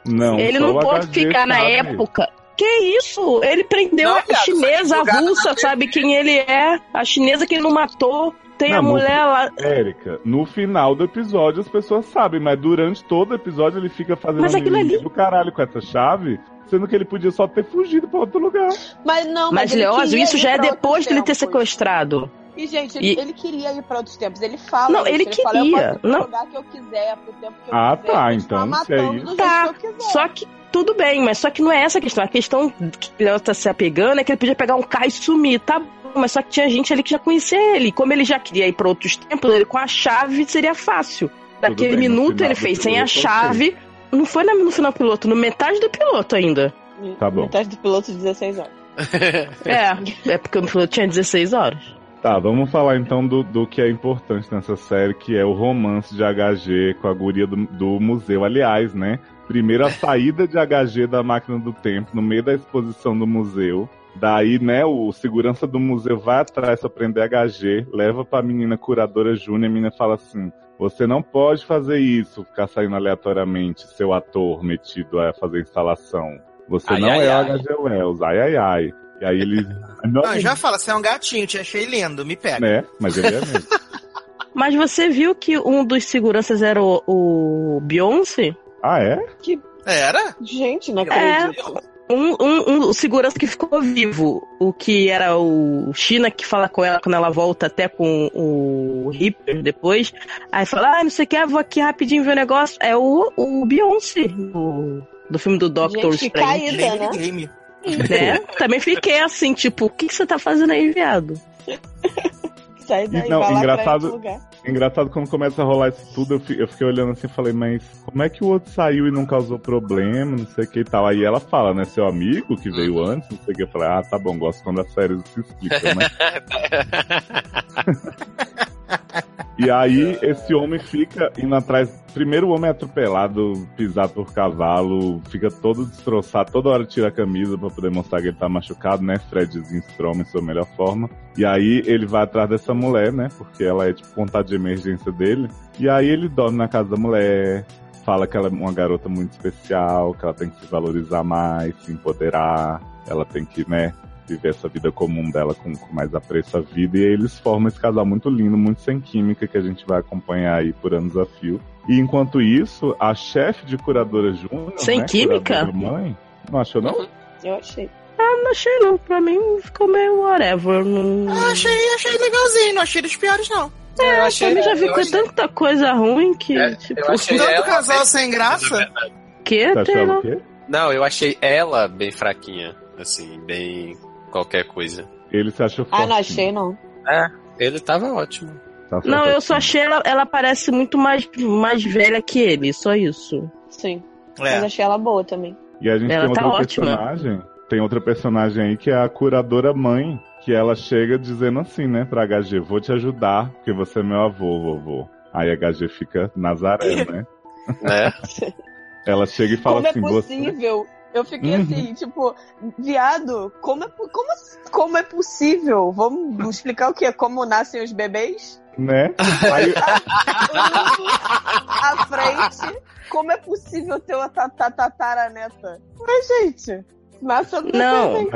Speaker 1: Não,
Speaker 5: ele não pode ficar na
Speaker 1: sabe.
Speaker 5: época. Que isso? Ele prendeu
Speaker 4: Não,
Speaker 5: a chinesa, a russa,
Speaker 4: na
Speaker 5: sabe quem ele é. A chinesa que ele não matou. Tem
Speaker 1: Não,
Speaker 5: a
Speaker 1: no-
Speaker 5: mulher lá.
Speaker 1: Érica, no final do episódio as pessoas sabem, mas durante todo o episódio ele fica fazendo
Speaker 5: Mas ali-
Speaker 1: do caralho com essa chave, sendo que ele podia só ter fugido pra outro lugar.
Speaker 2: Mas não,
Speaker 5: Mas,
Speaker 2: ele
Speaker 5: Leózio, isso já é depois
Speaker 2: outros
Speaker 5: dele ter sequestrado.
Speaker 2: E, gente, ele,
Speaker 5: E-
Speaker 2: ele queria ir pra outros tempos. Ele fala.
Speaker 5: Não,
Speaker 2: isso,
Speaker 5: ele
Speaker 2: Fala, eu
Speaker 5: queria.
Speaker 2: posso ir pro
Speaker 5: Não.
Speaker 2: lugar que eu quiser, pro tempo que eu
Speaker 1: Ah,
Speaker 2: quiser.
Speaker 1: tá,
Speaker 2: continuar
Speaker 1: então, se é
Speaker 2: do
Speaker 1: isso.
Speaker 5: Tá,
Speaker 2: que eu.
Speaker 5: Só que tudo bem, mas só que não é essa a questão. A questão que ela tá se apegando é que ele podia pegar um carro e sumir, tá bom, mas só que tinha gente ali que já conhecia ele. Como ele já queria ir pra outros tempos, ele com a chave seria fácil. Naquele
Speaker 1: bem,
Speaker 5: minuto ele
Speaker 1: do
Speaker 5: fez sem a chave. Não foi no final piloto, no metade do piloto ainda.
Speaker 1: Tá bom.
Speaker 2: Metade do piloto, 16 horas.
Speaker 5: É, é porque o piloto tinha 16 horas.
Speaker 1: Tá, vamos falar então do, do que é importante nessa série, que é o romance de HG com a guria do, do museu. Aliás, né? Primeiro a saída de HG da máquina do tempo, no meio da exposição do museu. Daí, né, o segurança do museu vai atrás pra prender HG, leva pra menina curadora Júnior, a menina fala assim: Você não pode fazer isso, ficar saindo aleatoriamente, seu ator metido a fazer instalação. Você
Speaker 4: Ai,
Speaker 1: não
Speaker 4: ai,
Speaker 1: é
Speaker 4: ai.
Speaker 1: HG Wells, ai ai ai. E aí ele. Não,
Speaker 3: Não, já fala, você é um gatinho, te achei lindo, me pega.
Speaker 1: né? Mas ele é mesmo.
Speaker 5: Mas você viu que um dos seguranças era o, o Beyoncé?
Speaker 1: Ah, é?
Speaker 3: Era?
Speaker 2: Gente, não
Speaker 5: É.
Speaker 2: acredito.
Speaker 5: Um, um, um o segurança que ficou vivo, o que era o China que fala com ela quando ela volta até com o Reaper depois. Aí fala, ah, não sei o que, ah, vou aqui rapidinho ver o negócio. É o, o Beyoncé, do, do filme do Doctor
Speaker 2: Gente,
Speaker 5: Strange.
Speaker 2: caída, né?
Speaker 5: Né? Também fiquei assim, tipo, o que, que você tá fazendo aí, viado?
Speaker 2: Sai daí,
Speaker 1: Não,
Speaker 2: vai lá
Speaker 1: engraçado-
Speaker 2: pra outro lugar.
Speaker 1: Engraçado quando começa a rolar isso tudo, eu fi- eu fiquei olhando assim e falei, mas como é que o outro saiu e não causou problema, não sei o que e tal. Aí ela fala, né, seu amigo que veio antes, não sei o que. Eu falei, ah, tá bom, gosto quando as séries se explicam, né? E aí, esse homem fica indo atrás. Primeiro, o homem é atropelado, pisado por cavalo, fica todo destroçado, toda hora tira a camisa pra poder mostrar que ele tá machucado, né? Fredzinho Strom em sua melhor forma. E aí, ele vai atrás dessa mulher, né? Porque ela é tipo contato de emergência dele. E aí, ele dorme na casa da mulher, fala que ela é uma garota muito especial, que ela tem que se valorizar mais, se empoderar, ela tem que, né? Viver essa vida comum dela com, com mais apreço à vida. E aí eles formam esse casal muito lindo, muito sem química, que a gente vai acompanhar aí por anos a fio. E enquanto isso, a chefe de curadora Júnior.
Speaker 5: Sem
Speaker 1: né,
Speaker 5: química?
Speaker 1: Mãe, não achou, não?
Speaker 2: Eu achei.
Speaker 5: Não achei não, pra mim ficou meio whatever. Não...
Speaker 3: Ah, achei, achei legalzinho, não achei dos piores, não.
Speaker 4: eu
Speaker 5: pra
Speaker 4: achei,
Speaker 5: mim já
Speaker 4: eu
Speaker 5: ficou
Speaker 4: achei-
Speaker 5: tanta coisa ruim que,
Speaker 4: É,
Speaker 5: tipo,
Speaker 4: eu achei
Speaker 3: Tanto
Speaker 4: ela
Speaker 3: casal sem graça.
Speaker 5: que
Speaker 1: quê?
Speaker 4: Não, eu achei ela bem fraquinha. Assim, bem qualquer coisa.
Speaker 1: Ele se achou
Speaker 2: Ah, não achei, não.
Speaker 4: É, ele tava ótimo.
Speaker 1: Tá
Speaker 5: Não, eu só achei ela, ela parece muito mais, mais velha que ele, só isso.
Speaker 2: Sim.
Speaker 3: É.
Speaker 2: Mas achei ela boa também.
Speaker 1: E a gente
Speaker 5: Ela
Speaker 1: tem
Speaker 5: tá
Speaker 1: outra
Speaker 5: ótima.
Speaker 1: personagem. Tem outra personagem aí que é a curadora mãe. Que ela chega dizendo assim, né, pra HG, vou te ajudar, porque você é meu avô, vovô. Aí a HG fica Nazaré, né?
Speaker 4: Né?
Speaker 1: Ela chega e fala
Speaker 2: como
Speaker 1: assim,
Speaker 2: é
Speaker 1: você.
Speaker 2: Eu fiquei
Speaker 1: Uhum.
Speaker 2: assim, tipo, viado, como é, como, como é possível? Vamos explicar o que? Como nascem os bebês?
Speaker 1: Né? Aí,
Speaker 2: à frente. Como é possível ter uma ta- ta- tataraneta? Mas, gente, nasce
Speaker 5: Não.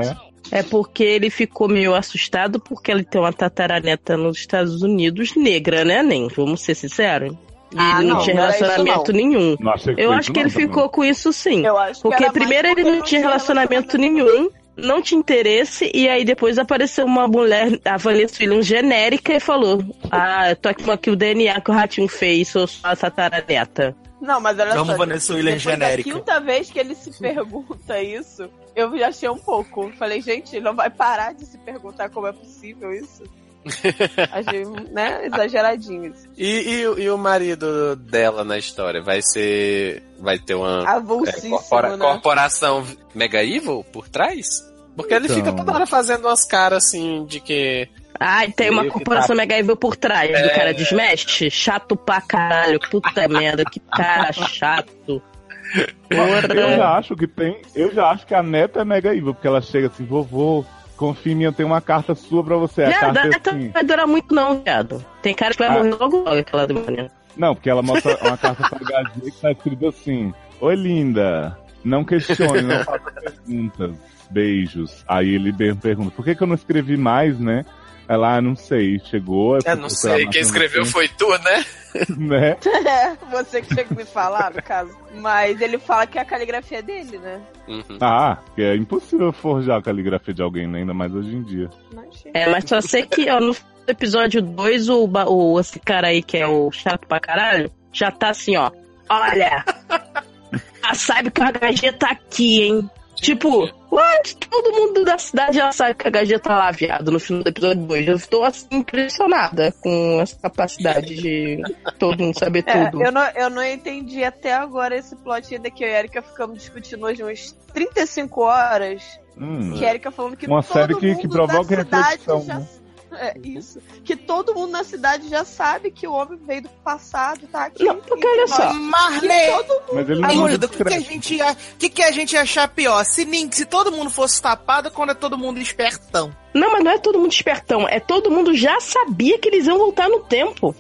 Speaker 5: É porque ele ficou meio assustado porque ele tem uma tataraneta nos Estados Unidos negra, né, Nem? Vamos ser sinceros. E
Speaker 2: Ah,
Speaker 5: ele não,
Speaker 2: não,
Speaker 5: tinha relacionamento
Speaker 2: não.
Speaker 5: nenhum. Eu acho que ele
Speaker 1: não, também.
Speaker 5: ficou com isso sim.
Speaker 2: Eu acho que
Speaker 5: Porque primeiro ele não tinha relacionamento nenhum, não tinha interesse, e aí depois apareceu uma mulher, a Vanessa Williams, genérica, e falou: Ah, eu tô aqui com aqui o DNA que o Ratinho fez, sou sua tataraneta.
Speaker 2: Não, mas olha
Speaker 3: Vamos
Speaker 2: só.
Speaker 3: Vanessa Williams genérica.
Speaker 2: Quinta vez que ele se pergunta isso, eu já achei um pouco. Falei, gente, não vai parar de se perguntar como é possível isso. achei, né, exageradinho isso.
Speaker 4: E, e, o- e o marido dela na história? Vai ser. Vai ter uma é, corpora-
Speaker 2: né?
Speaker 4: corporação Mega Evil por trás? Porque ele fica
Speaker 1: Então.
Speaker 4: toda hora fazendo umas caras assim de que.
Speaker 5: Ah, e tem uma
Speaker 4: que
Speaker 5: corporação
Speaker 4: tá-
Speaker 5: mega evil por trás do
Speaker 4: É.
Speaker 5: cara de Smash? Chato pra caralho, puta merda, que cara chato.
Speaker 1: Eu já acho que tem. Eu já acho que a neta é mega evil, porque ela chega assim, vovô, confia em mim, eu tenho uma carta sua pra você. A
Speaker 5: Viado,
Speaker 1: carta é
Speaker 5: essa
Speaker 1: assim.
Speaker 5: não vai durar muito não, viado. Tem cara que vai
Speaker 1: Ah.
Speaker 5: morrer logo logo, aquela demônia.
Speaker 1: Não, porque ela mostra uma carta pra HG que tá escrito assim: Oi, linda, não questione, não faça perguntas, beijos. Aí ele pergunta: por que, que eu não escrevi mais, né? Ela, ah, não sei, chegou. eu
Speaker 4: É, não sei, quem escreveu
Speaker 1: máquina
Speaker 4: foi tu, né?
Speaker 1: né?
Speaker 2: É, você que tinha que me falar, no caso. Mas ele fala que é a caligrafia dele, né?
Speaker 4: Uhum.
Speaker 1: Ah, que é impossível forjar a caligrafia de alguém, né? ainda mais hoje em dia.
Speaker 2: Achei.
Speaker 5: É, mas só sei que ó, no do episódio 2, o, o, esse cara aí que é o chato pra caralho, já tá assim, ó. Olha! já sabe que o HG tá aqui, hein? Tipo, what? Todo mundo da cidade já sabe que a HG tá lá, viado, no final do episódio 2. Eu estou, assim, impressionada com essa capacidade de todo mundo saber
Speaker 2: É,
Speaker 5: tudo.
Speaker 2: eu, não, eu não entendi até agora esse plot ainda que eu e a Erika ficamos discutindo hoje umas 35 horas.
Speaker 1: Hum.
Speaker 2: Que a Erika falando que
Speaker 1: Uma
Speaker 2: todo
Speaker 1: série que-
Speaker 2: mundo
Speaker 1: que provoca reflexão,
Speaker 2: já...
Speaker 1: né?
Speaker 2: É, isso. Que todo mundo na cidade já sabe que o homem veio do passado, tá aqui.
Speaker 5: Não, porque olha só.
Speaker 3: Marley!
Speaker 1: Mas ele não
Speaker 3: meu Deus, o que, que a gente ia, o que, que a gente ia achar pior? Se, se todo mundo fosse tapado, quando é todo mundo espertão.
Speaker 5: Não, mas não é todo mundo espertão. É todo mundo já sabia que eles iam voltar no tempo.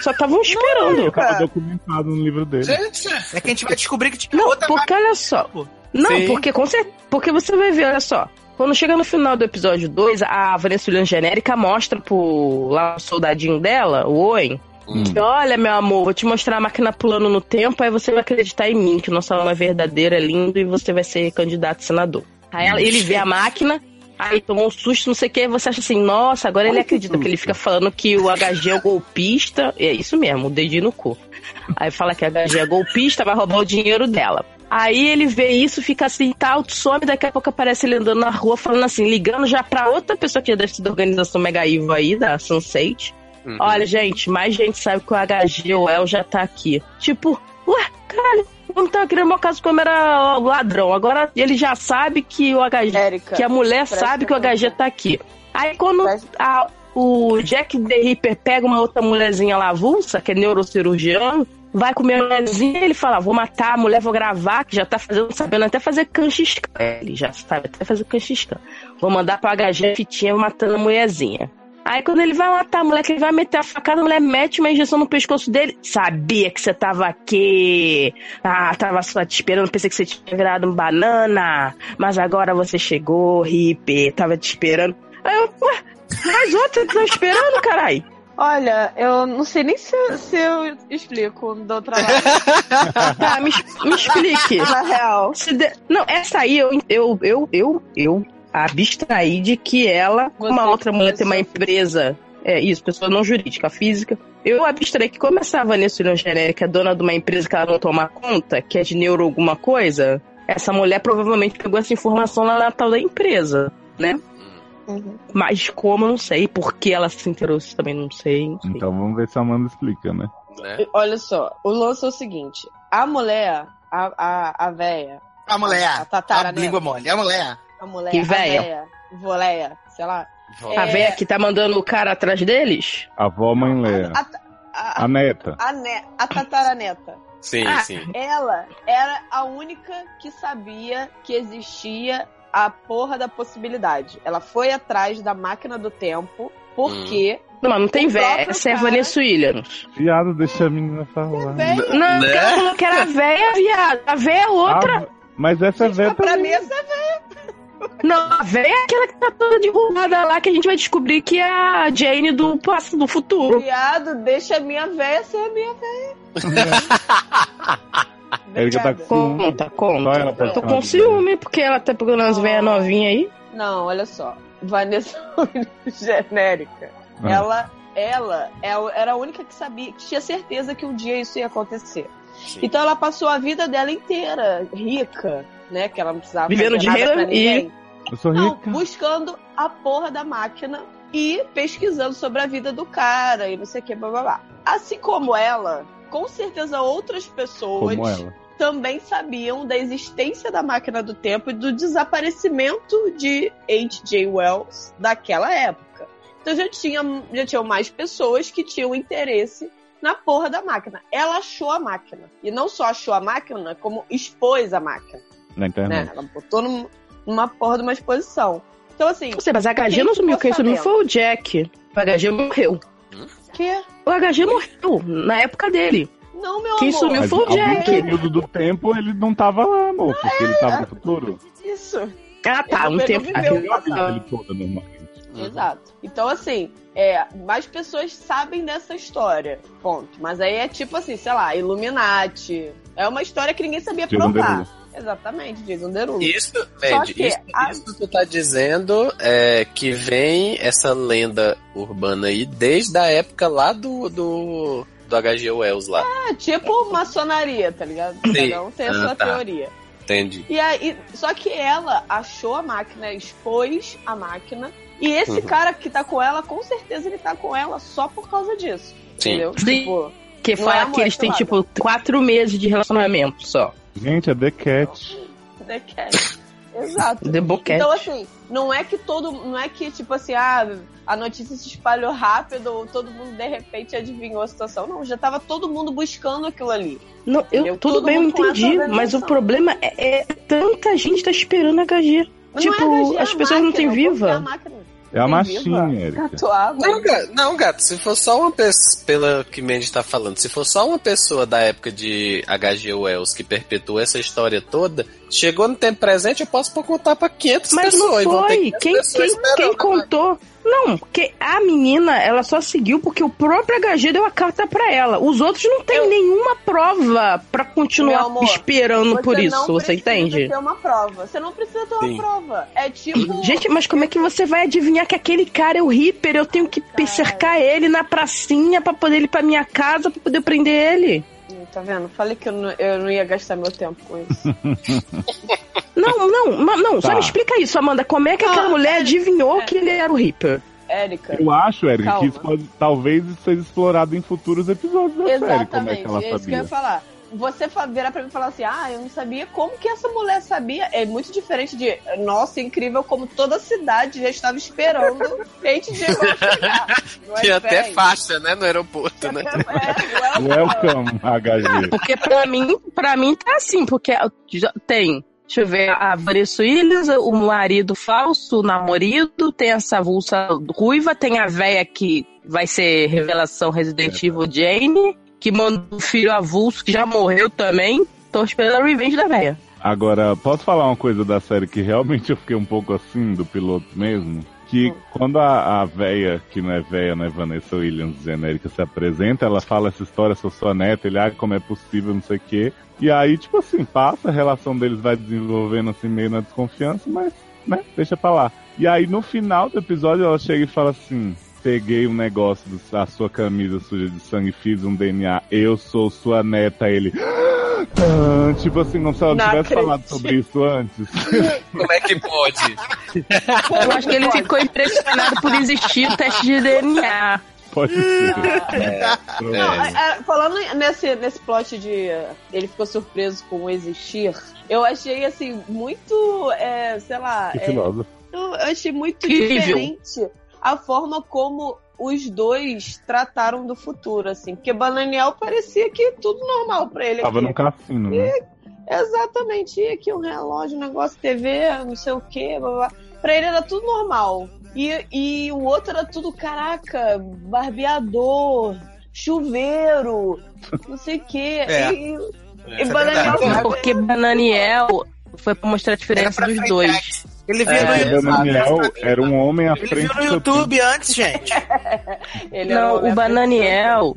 Speaker 5: Só estavam esperando.
Speaker 1: Tava documentado no livro dele.
Speaker 3: É que a gente vai descobrir que tinha
Speaker 5: Não,
Speaker 3: outra
Speaker 5: porque olha só. Não,
Speaker 3: Sim.
Speaker 5: porque com cer- Porque você vai ver, olha só. Quando chega no final do episódio 2, a Vanessa Williams genérica mostra pro lá o soldadinho dela, o Owen,
Speaker 1: Hum.
Speaker 5: que olha, meu amor, vou te mostrar a máquina pulando no tempo, aí você vai acreditar em mim, que nosso alma é verdadeiro, é lindo, e você vai ser candidato a senador. Aí ela- ele vê a máquina, aí tomou um susto, não sei o que, você acha assim, nossa, agora ele acredita, porque ele fica falando que o HG é o golpista, é isso mesmo, o dedinho no cu. Aí fala que a HG é golpista, vai roubar o dinheiro dela. Aí ele vê isso, fica assim, tal, some, daqui a pouco aparece ele andando na rua, falando assim, ligando já pra outra pessoa que é dessa da organização Mega Evil aí, da Sunset.
Speaker 4: Uhum.
Speaker 5: Olha, gente, mais gente sabe que o HG, o El, já tá aqui. Tipo, ué, caralho, eu não tava querendo meu caso como era ladrão. Agora ele já sabe que o HG,
Speaker 2: Érica.
Speaker 5: que a mulher sabe que o HG tá aqui. Aí quando a- o Jack the Ripper pega uma outra mulherzinha lá avulsa, que é neurocirurgião, vai comer a mulherzinha, ele fala, vou matar a mulher, vou gravar, que já tá fazendo, sabendo até fazer canchiscan. Ele já sabe até fazer canchiscan. Vou mandar pro HG fitinha matando a mulherzinha. Aí quando ele vai matar a mulher, que ele vai meter a facada, a mulher mete uma injeção no pescoço dele. Sabia que você tava aqui. Ah, tava só te esperando, pensei que você tinha virado um banana. Mas agora você chegou, Ripper, tava te esperando. Aí eu, ué, mais outra tá esperando, carai.
Speaker 2: Olha, eu não sei nem se, se eu explico do lado.
Speaker 5: Tá, me, me explique.
Speaker 2: Na real.
Speaker 5: De- Não, essa aí eu, eu, eu, eu, eu abstraí de que ela,
Speaker 2: Você
Speaker 5: uma outra mulher tem uma empresa, é isso, pessoa não jurídica, física. Eu abstraí que como essa Vanessa genérica é dona de uma empresa que ela não toma conta, que é de neuro alguma coisa, essa mulher provavelmente pegou essa informação lá na tal da empresa, né?
Speaker 2: Uhum.
Speaker 5: Mas como, eu não sei. Por que ela se inteirou, isso também não sei. Não sei.
Speaker 1: Então vamos ver se a Amanda explica, né?
Speaker 4: né?
Speaker 2: Olha só, o lance é o seguinte: a mulher, a, a, a véia,
Speaker 3: A mulher.
Speaker 2: A tatara,
Speaker 3: a
Speaker 2: né?
Speaker 3: língua mole. A mulher.
Speaker 2: a mulher,
Speaker 5: Que
Speaker 2: a
Speaker 5: véia?
Speaker 2: véia, voleia, sei lá.
Speaker 5: A
Speaker 2: É.
Speaker 5: véia que tá mandando o cara atrás deles?
Speaker 1: A avó mãe Léa.
Speaker 2: A, a,
Speaker 1: A neta.
Speaker 2: a, ne, a tataraneta.
Speaker 4: Sim,
Speaker 5: Ah.
Speaker 4: sim.
Speaker 2: Ela era a única que sabia que existia a porra da possibilidade. Ela foi atrás da máquina do tempo, porque
Speaker 5: Não, mas não tem véia. Essa é a
Speaker 2: cara-
Speaker 5: Vanessa Williams.
Speaker 1: Viado, deixa a menina falar.
Speaker 2: véia,
Speaker 5: Não,
Speaker 4: Né?
Speaker 5: ela falou que era véia, viado. A véia é outra.
Speaker 1: Ah, mas essa é velha
Speaker 2: pra mim essa
Speaker 5: Não, a véia é aquela que tá toda derrubada lá, que a gente vai descobrir que é a Jane do passo do futuro.
Speaker 2: viado, deixa a minha véia ser a minha véia.
Speaker 1: Tá
Speaker 2: Obrigada.
Speaker 1: com
Speaker 5: Conta, conta.
Speaker 1: ela
Speaker 5: Tô com ciúme, porque ela tá pegando umas velhas novinhas aí.
Speaker 2: Não, olha só. Vanessa Williams genérica.
Speaker 1: Ah.
Speaker 2: Ela, ela é a- era a única que sabia, que tinha certeza que um dia isso ia acontecer.
Speaker 4: Sim.
Speaker 2: Então ela passou a vida dela inteira rica, né? Que ela não precisava
Speaker 5: Vivendo
Speaker 2: fazer
Speaker 5: de
Speaker 2: nada
Speaker 5: renda
Speaker 2: pra
Speaker 5: e-.
Speaker 1: Eu sou
Speaker 2: Não,
Speaker 1: rica.
Speaker 2: buscando a porra da máquina e pesquisando sobre a vida do cara e não sei o que, blá blá blá. Assim como ela, com certeza outras pessoas também sabiam da existência da máquina do tempo e do desaparecimento de H.J. Wells daquela época. Então já, tinha, já tinham mais pessoas que tinham interesse na porra da máquina. Ela achou a máquina. E não só achou a máquina, como expôs a máquina.
Speaker 1: Na
Speaker 2: Né?
Speaker 1: internet.
Speaker 2: Ela botou num- numa porra de uma exposição. Então, assim,
Speaker 5: sei, mas a HG não sumiu, quem sumiu foi o Jack. O HG morreu.
Speaker 2: Que?
Speaker 5: O HG morreu na época dele.
Speaker 2: Não, meu
Speaker 5: Quem
Speaker 2: amor.
Speaker 5: sumiu
Speaker 1: Mas
Speaker 5: foi o
Speaker 1: algum
Speaker 5: Jack.
Speaker 1: período do tempo ele não tava lá, amor, porque ele tava no futuro.
Speaker 2: Isso.
Speaker 5: Ah, tá,
Speaker 2: Ele
Speaker 5: um tempo.
Speaker 2: viveu.
Speaker 1: Ele a vida dele toda, normalmente.
Speaker 2: Exato. Então, assim, é, mais pessoas sabem dessa história. Ponto. Mas aí é tipo assim, sei lá, Illuminati. É uma história que ninguém sabia
Speaker 1: Tira um
Speaker 2: provar. Exatamente, Jason Derulo.
Speaker 4: Isso, Mandy,
Speaker 2: que
Speaker 4: isso,
Speaker 2: a-
Speaker 4: isso tu tá dizendo é que vem essa lenda urbana aí desde a época lá do, do, do H.G. Wells lá.
Speaker 2: É tipo maçonaria, tá ligado?
Speaker 4: Sim.
Speaker 2: Cada um tem a
Speaker 4: Ah,
Speaker 2: sua
Speaker 4: tá.
Speaker 2: teoria.
Speaker 4: Entendi.
Speaker 2: E aí, só que ela achou a máquina, expôs a máquina. E esse
Speaker 4: Uhum.
Speaker 2: cara que tá com ela, com certeza ele tá com ela só por causa disso.
Speaker 4: Sim.
Speaker 2: Entendeu?
Speaker 5: Sim.
Speaker 2: Tipo,
Speaker 5: Que
Speaker 2: Não
Speaker 5: fala
Speaker 2: é
Speaker 5: que eles têm, tipo, quatro meses de relacionamento só.
Speaker 1: Gente, é The Cat.
Speaker 2: The Cat. Exato.
Speaker 5: The Boquete.
Speaker 2: Então, assim, não é que todo. Não é que, tipo assim, ah, a notícia se espalhou rápido ou todo mundo de repente adivinhou a situação. Não, já tava todo mundo buscando aquilo ali.
Speaker 5: Não, eu,
Speaker 2: Entendeu?
Speaker 5: tudo
Speaker 2: Todo
Speaker 5: bem, eu entendi, mas o problema é, é tanta gente tá esperando HG.
Speaker 2: Mas
Speaker 5: Tipo,
Speaker 2: não é HG, é
Speaker 5: as
Speaker 2: a
Speaker 5: pessoas não têm
Speaker 2: máquina, o povo
Speaker 5: viva.
Speaker 1: É a machinha. Erika.
Speaker 4: Não, gato, não, gato, se for só uma pessoa, pela que Mandy tá falando, se for só uma pessoa da época de H.G. Wells que perpetuou essa história toda, chegou no tempo presente, eu posso contar pra 500
Speaker 5: Mas
Speaker 4: pessoas.
Speaker 5: não
Speaker 4: ter
Speaker 5: foi.
Speaker 4: 500
Speaker 5: Quem,
Speaker 4: pessoas
Speaker 5: quem, quem
Speaker 4: né?
Speaker 5: contou? Não, que a menina, ela só seguiu porque o próprio HG deu a carta pra ela. Os outros não têm
Speaker 2: Eu-
Speaker 5: nenhuma prova pra
Speaker 2: Meu
Speaker 5: continuar
Speaker 2: amor,
Speaker 5: esperando por isso, você
Speaker 2: precisa
Speaker 5: entende?
Speaker 2: ter uma prova. Você não precisa ter uma
Speaker 4: Sim.
Speaker 2: prova. É tipo.
Speaker 5: Gente, mas como é que você vai adivinhar que aquele cara é o Reaper? Eu tenho que
Speaker 2: Cara.
Speaker 5: cercar ele na pracinha pra poder ir pra minha casa pra poder prender ele.
Speaker 2: Tá vendo? Falei que eu não, eu não ia gastar meu tempo com isso.
Speaker 5: Não, não, não, só
Speaker 1: Tá.
Speaker 5: me explica isso, Amanda. Como é que aquela
Speaker 2: Ah,
Speaker 5: mulher
Speaker 2: é,
Speaker 5: adivinhou
Speaker 2: é.
Speaker 5: que ele era o Reaper?
Speaker 2: Érica.
Speaker 1: Eu acho, Erika, que isso pode talvez seja explorado em futuros episódios da série, como é
Speaker 2: Exatamente,
Speaker 1: que ela
Speaker 2: é isso que eu
Speaker 1: sabia.
Speaker 2: ia falar. Você virar pra mim e falar assim, ah, eu não sabia como que essa mulher sabia. É muito diferente de, nossa, incrível como toda a cidade já estava esperando gente a chegar. Não é
Speaker 4: Tinha até faixa, né, no aeroporto, né?
Speaker 2: É, é o-
Speaker 1: Welcome, HG.
Speaker 5: Porque pra mim, pra mim tá assim, porque já tem. Deixa eu ver, a Vanessa Williams, o marido falso, o namorado, tem essa vulsa ruiva, tem a véia que vai ser revelação Resident Evil Jane, que manda o filho avulso, que já morreu também. Tô esperando a revenge da véia.
Speaker 1: Agora, posso falar uma coisa da série que realmente eu fiquei um pouco assim, do piloto mesmo? Que quando a, a véia, que não é véia, né, Vanessa Williams, genérica, se apresenta, ela fala essa história, sou sua neta, ele, ah, como é possível, não sei o quê. E aí, tipo assim, passa, a relação deles vai desenvolvendo assim, meio na desconfiança, mas, né, deixa pra lá. E aí, no final do episódio, ela chega e fala assim, peguei um negócio da sua camisa suja de sangue, fiz um DNA, eu sou sua neta, ele... Ah, tipo assim, como se ela
Speaker 2: Não
Speaker 1: tivesse
Speaker 2: acredito.
Speaker 1: falado sobre isso antes.
Speaker 4: Como é que pode?
Speaker 5: Eu acho que ele ficou impressionado por existir o teste de DNA.
Speaker 1: Pode ser.
Speaker 2: Não, é, é, falando nesse, nesse plot de ele ficou surpreso com o existir, eu achei assim muito, é, sei lá,
Speaker 1: Que
Speaker 2: é,
Speaker 1: filósofo.
Speaker 2: eu achei muito
Speaker 5: Incrível.
Speaker 2: diferente a forma como os dois trataram do futuro, assim, porque Bananiel parecia que tudo normal pra ele.
Speaker 1: Tava
Speaker 2: aqui.
Speaker 1: num cassino, né?
Speaker 2: Exatamente, e aqui um relógio, um negócio TV, não sei o que, blá, blá. pra ele era tudo normal. E, e o outro era tudo, caraca, barbeador, chuveiro, não sei o que.
Speaker 3: É.
Speaker 2: E,
Speaker 3: Isso
Speaker 2: e
Speaker 3: é
Speaker 2: Bananiel
Speaker 3: verdade.
Speaker 5: Porque Bananiel foi pra mostrar a diferença dos dois.
Speaker 3: Ele viu
Speaker 4: É,
Speaker 3: no
Speaker 1: O
Speaker 3: YouTube.
Speaker 1: Daniel era um homem à
Speaker 3: Ele
Speaker 1: frente
Speaker 3: viu no
Speaker 1: do
Speaker 3: YouTube antes, gente.
Speaker 5: Não, o Bananiel,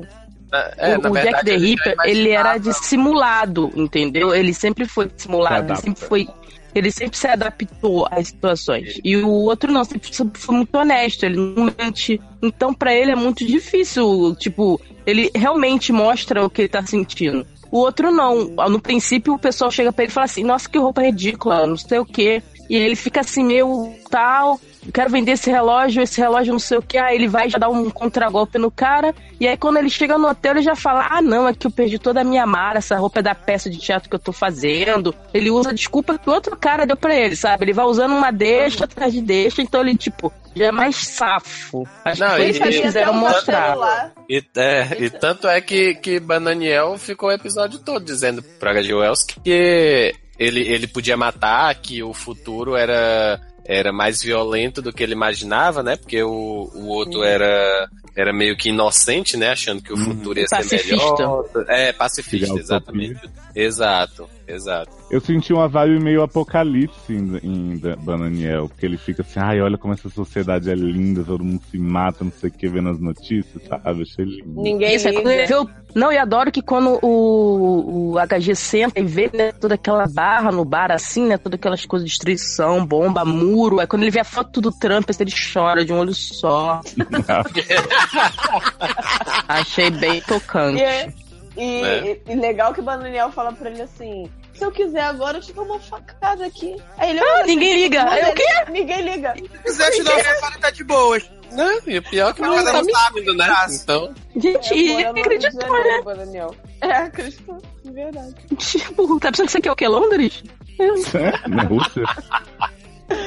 Speaker 4: É,
Speaker 5: o,
Speaker 4: na
Speaker 5: o
Speaker 4: verdade,
Speaker 5: Jack the Ripper, ele era dissimulado, entendeu? Ele sempre foi dissimulado, ele sempre foi. Ele sempre se adaptou às situações. E o outro não, sempre, foi muito honesto, ele não mente. Então, pra ele é muito difícil, tipo, ele realmente mostra o que ele tá sentindo. O outro não. No princípio, o pessoal chega pra ele e fala assim: Nossa, que roupa ridícula, não sei o quê. E ele fica assim, meio tal. Eu quero vender esse relógio, esse relógio não sei o que. Aí ele vai já dar um contragolpe no cara. E aí quando ele chega no hotel, ele já fala: Ah, não, é que eu perdi toda a minha mara, essa roupa é da peça de teatro que eu tô fazendo. Ele usa a desculpa que o outro cara deu pra ele, sabe? Ele vai usando uma deixa atrás de deixa, então ele, tipo, já é mais safo. Acho
Speaker 4: Não,
Speaker 5: que foi isso que eles quiseram
Speaker 2: usar
Speaker 5: mostrar.
Speaker 4: E, é, e tanto é que, que Bananiel ficou o episódio todo dizendo pra H.G. Wells que ele, ele podia matar, que o futuro era, era mais violento do que ele imaginava, né? Porque o, o outro era, era meio que inocente, né? Achando que o
Speaker 1: Uhum.
Speaker 4: futuro ia ser
Speaker 5: Pacifista.
Speaker 4: melhor. É, pacifista, exatamente. Exato. Exato.
Speaker 1: Eu senti uma vibe meio apocalipse em, em Bananiel, porque ele fica assim, ai, olha como essa sociedade é linda, todo mundo se mata, não sei o que, vendo as notícias, sabe? Achei lindo.
Speaker 2: Ninguém
Speaker 5: Isso, é quando ele
Speaker 2: liga.
Speaker 5: vê o- Não, e adoro que quando o, o HG senta e vê né, toda aquela barra no bar, assim, né? Todas aquelas coisas de destruição, bomba, muro. Aí quando ele vê a foto do Trump, assim, ele chora de um olho só. Achei bem tocante.
Speaker 2: E, é- e,
Speaker 4: Né?
Speaker 2: e- legal que o Bananiel fala pra ele assim: se eu quiser agora, eu te dou uma facada aqui. Aí ele
Speaker 5: Ah, ninguém liga.
Speaker 2: Manda
Speaker 5: Aí, o quê?
Speaker 2: Ninguém liga.
Speaker 3: Se quiser te dar uma facada, tá de boas.
Speaker 4: Não, e o pior é que não,
Speaker 3: Mas
Speaker 4: tá
Speaker 3: não sabe
Speaker 4: né? Então,
Speaker 5: Gente, ele
Speaker 2: É,
Speaker 5: acreditou, né?
Speaker 2: Bananiel. É, acreditou. De verdade.
Speaker 5: Tipo, tá pensando que isso aqui é o que? Londres?
Speaker 1: É, na Rússia.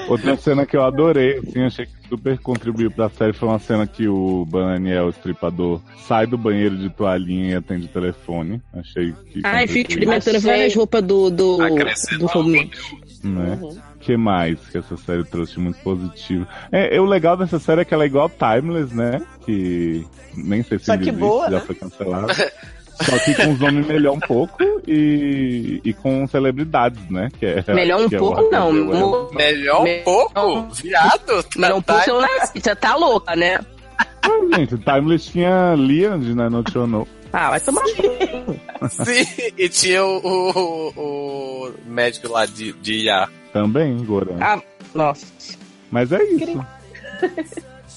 Speaker 1: Outra cena que eu adorei, assim, achei que super contribuiu pra série foi uma cena que o Bananiel, o estripador, sai do banheiro de toalhinha e atende o telefone. Achei que.
Speaker 5: Ai, fico experimentando
Speaker 2: Achei-
Speaker 5: várias roupas do, do, do
Speaker 1: né?
Speaker 2: Uhum.
Speaker 1: que mais que essa série trouxe muito positivo? É, é, o legal dessa série é que ela é igual Timeless, né? Que nem sei se
Speaker 2: Só que
Speaker 1: existe,
Speaker 2: boa,
Speaker 1: já
Speaker 2: né?
Speaker 1: foi cancelada. Só que com os nomes melhor um pouco e, e com celebridades, né? Que é,
Speaker 5: Melhor um
Speaker 1: que é
Speaker 5: pouco,
Speaker 1: Arthur
Speaker 5: não.
Speaker 1: Wells.
Speaker 5: Mo-
Speaker 4: melhor um pouco, viado.
Speaker 5: Melhor um
Speaker 4: tá-
Speaker 5: pouco, eu nasci. Você tá louca, né?
Speaker 1: Ah, gente, Timeless tinha Nine Not Your Know.
Speaker 5: Ah, vai tomar.
Speaker 4: Sim, e tinha o, o, o médico lá de, de IA.
Speaker 1: Também, Goran.
Speaker 5: Ah, nossa.
Speaker 1: Mas é isso.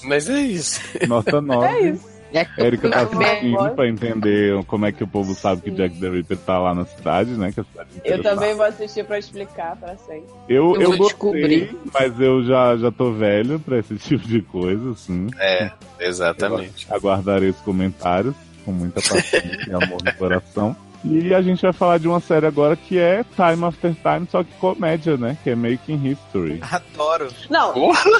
Speaker 4: Mas é isso.
Speaker 1: Nota 9.
Speaker 2: É isso.
Speaker 1: Érica tá assistindo pra entender como é que o povo sabe que Jack the Ripper tá lá na cidade, né? Que a cidade
Speaker 2: Eu também
Speaker 1: sabe.
Speaker 2: vou assistir pra explicar pra sempre.
Speaker 1: Eu,
Speaker 5: Eu
Speaker 1: eu,
Speaker 5: descobrir.
Speaker 1: mas eu já, já tô velho pra esse tipo de coisa, assim.
Speaker 4: É, exatamente.
Speaker 1: Aguardarei os comentários com muita paciência e amor no coração. E a gente vai falar de uma série agora que é Time After Time, só que comédia, né? Que é Making History.
Speaker 3: Adoro.
Speaker 2: Não,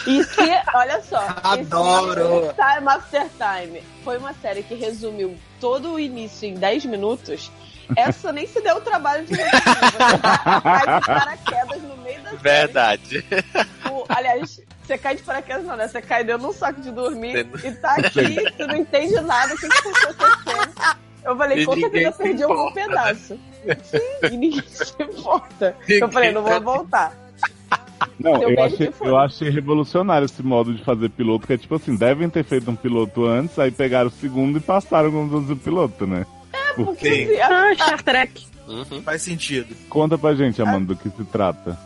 Speaker 2: e se, olha só.
Speaker 3: Adoro.
Speaker 2: esse Time After Time foi uma série que resumiu todo o início em 10 minutos. Essa nem se deu o trabalho de resumir. Você cai de paraquedas no meio da série.
Speaker 4: Verdade.
Speaker 2: O- aliás, você cai de paraquedas não, né? Você cai dentro de um saco de dormir e tá aqui, você não entende nada, o que que tá acontecendo. Eu falei,
Speaker 4: E
Speaker 2: com
Speaker 4: ninguém
Speaker 2: certeza
Speaker 4: se
Speaker 2: perdi algum
Speaker 4: importa,
Speaker 2: pedaço. Sim, e ninguém se importa. Eu falei, não vou voltar.
Speaker 1: Não, eu achei,
Speaker 2: que
Speaker 1: eu achei revolucionário esse modo de fazer piloto, que é tipo assim, devem ter feito um piloto antes, aí pegaram o segundo e passaram como se fosse o piloto, né?
Speaker 2: Porque assim, a-
Speaker 5: Ah, Star Trek.
Speaker 4: Uhum.
Speaker 3: Faz sentido.
Speaker 1: Conta pra gente, Amanda, do que se trata.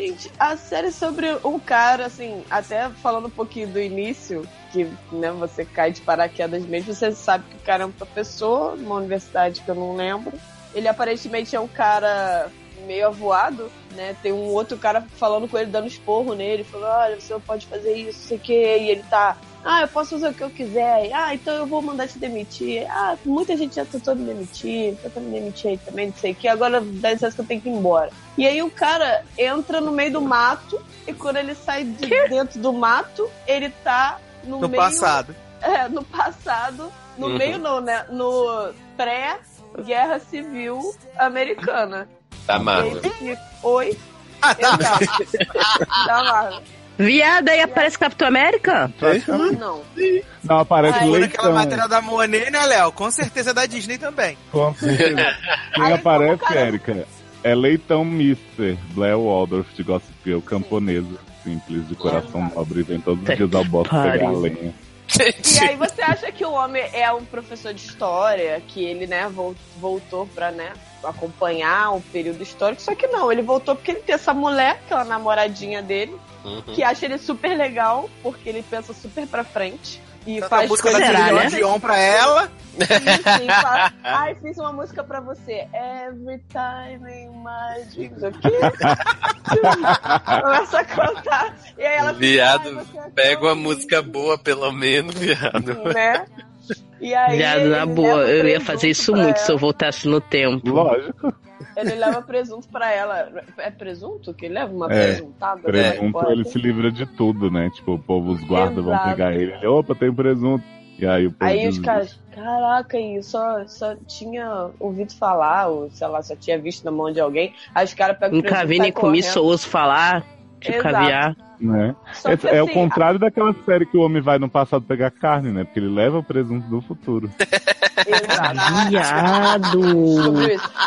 Speaker 2: Gente, a série é sobre um cara, assim, até falando um pouquinho do início, que né, você cai de paraquedas mesmo, você sabe que o cara é um professor numa universidade que eu não lembro. Ele aparentemente é um cara meio avoado, né? Tem um outro cara falando com ele, dando esporro nele, falando, olha, você pode fazer isso, sei o quê, e ele tá. Ah, eu posso fazer o que eu quiser. Ah, então eu vou mandar te demitir. Ah, muita gente já tentou me demitir, tentou me demitir aí também, não sei o que. Agora dá licença que eu tenho que ir embora. E aí o cara entra no meio do mato e quando ele sai de dentro do mato, ele tá no,
Speaker 3: No
Speaker 2: meio.
Speaker 3: passado.
Speaker 2: É, no passado. No
Speaker 4: Uhum.
Speaker 2: meio não, né? No pré-guerra civil americana. E
Speaker 4: Marvel.
Speaker 2: Oi?
Speaker 3: Ah, tá.
Speaker 2: Da Marvel.
Speaker 5: Viado, aí aparece Capitão América?
Speaker 2: Não.
Speaker 1: Não, aparece
Speaker 3: naquela
Speaker 1: leitão.
Speaker 3: matéria da Monet, né, Léo? Com certeza é da Disney também.
Speaker 1: Com certeza. Quem
Speaker 2: Aí,
Speaker 1: aparece,
Speaker 2: como o
Speaker 1: Érica, é Leitão Mister, Blair Waldorf de Gossip Girl, camponesa, simples, de coração nobre, vem todos os dias ao bote
Speaker 5: Pariu.
Speaker 1: pegar a lenha.
Speaker 2: E aí você acha que o homem é um professor de história, que ele, né, vol- voltou pra, né, acompanhar o período histórico, só que não, ele voltou porque ele tem essa mulher, aquela namoradinha dele,
Speaker 4: Uhum.
Speaker 2: que acha ele super legal, porque ele pensa super pra frente. E
Speaker 3: Tanta
Speaker 2: faz
Speaker 3: música da Celine
Speaker 5: né?
Speaker 3: Dion pra ela.
Speaker 2: Sim, sim, fala, Ai, fiz uma música pra você. Every time in my dreams. O quê? Começa a cantar. E aí ela fica,
Speaker 4: Viado,
Speaker 2: "Ai, você é
Speaker 4: Pega uma música
Speaker 2: lindo",
Speaker 4: boa, pelo menos, viado.
Speaker 2: Né? E aí,
Speaker 5: Viado, na boa, eu ia fazer isso muito
Speaker 2: ela.
Speaker 5: se eu voltasse no tempo.
Speaker 1: Lógico.
Speaker 2: Ele leva presunto pra ela. É presunto que ele leva? Uma
Speaker 1: É,
Speaker 2: presuntada?
Speaker 1: Presunto,
Speaker 2: né?
Speaker 1: ele se livra de tudo, né? Tipo, o povo, os guardas vão pegar ele. ele Opa, tem presunto. E aí o povo
Speaker 2: Aí os caras, caraca, e só, só tinha ouvido falar, ou sei lá, só tinha visto na mão de alguém. Aí os caras pegam o
Speaker 5: Nunca
Speaker 2: presunto
Speaker 5: vi nem comi, só ouço falar. De
Speaker 2: Exato.
Speaker 5: caviar.
Speaker 1: Né? É,
Speaker 2: que,
Speaker 1: é o
Speaker 2: assim,
Speaker 1: contrário daquela série que o homem vai no passado pegar carne, né? Porque ele leva o presunto do futuro.
Speaker 2: Exato.
Speaker 5: Viado!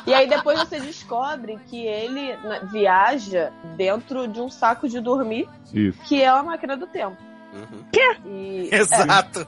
Speaker 2: E aí depois você descobre que ele né, viaja dentro de um saco de dormir,
Speaker 1: Isso.
Speaker 2: que é uma máquina do tempo.
Speaker 4: Uhum.
Speaker 2: E,
Speaker 3: Exato.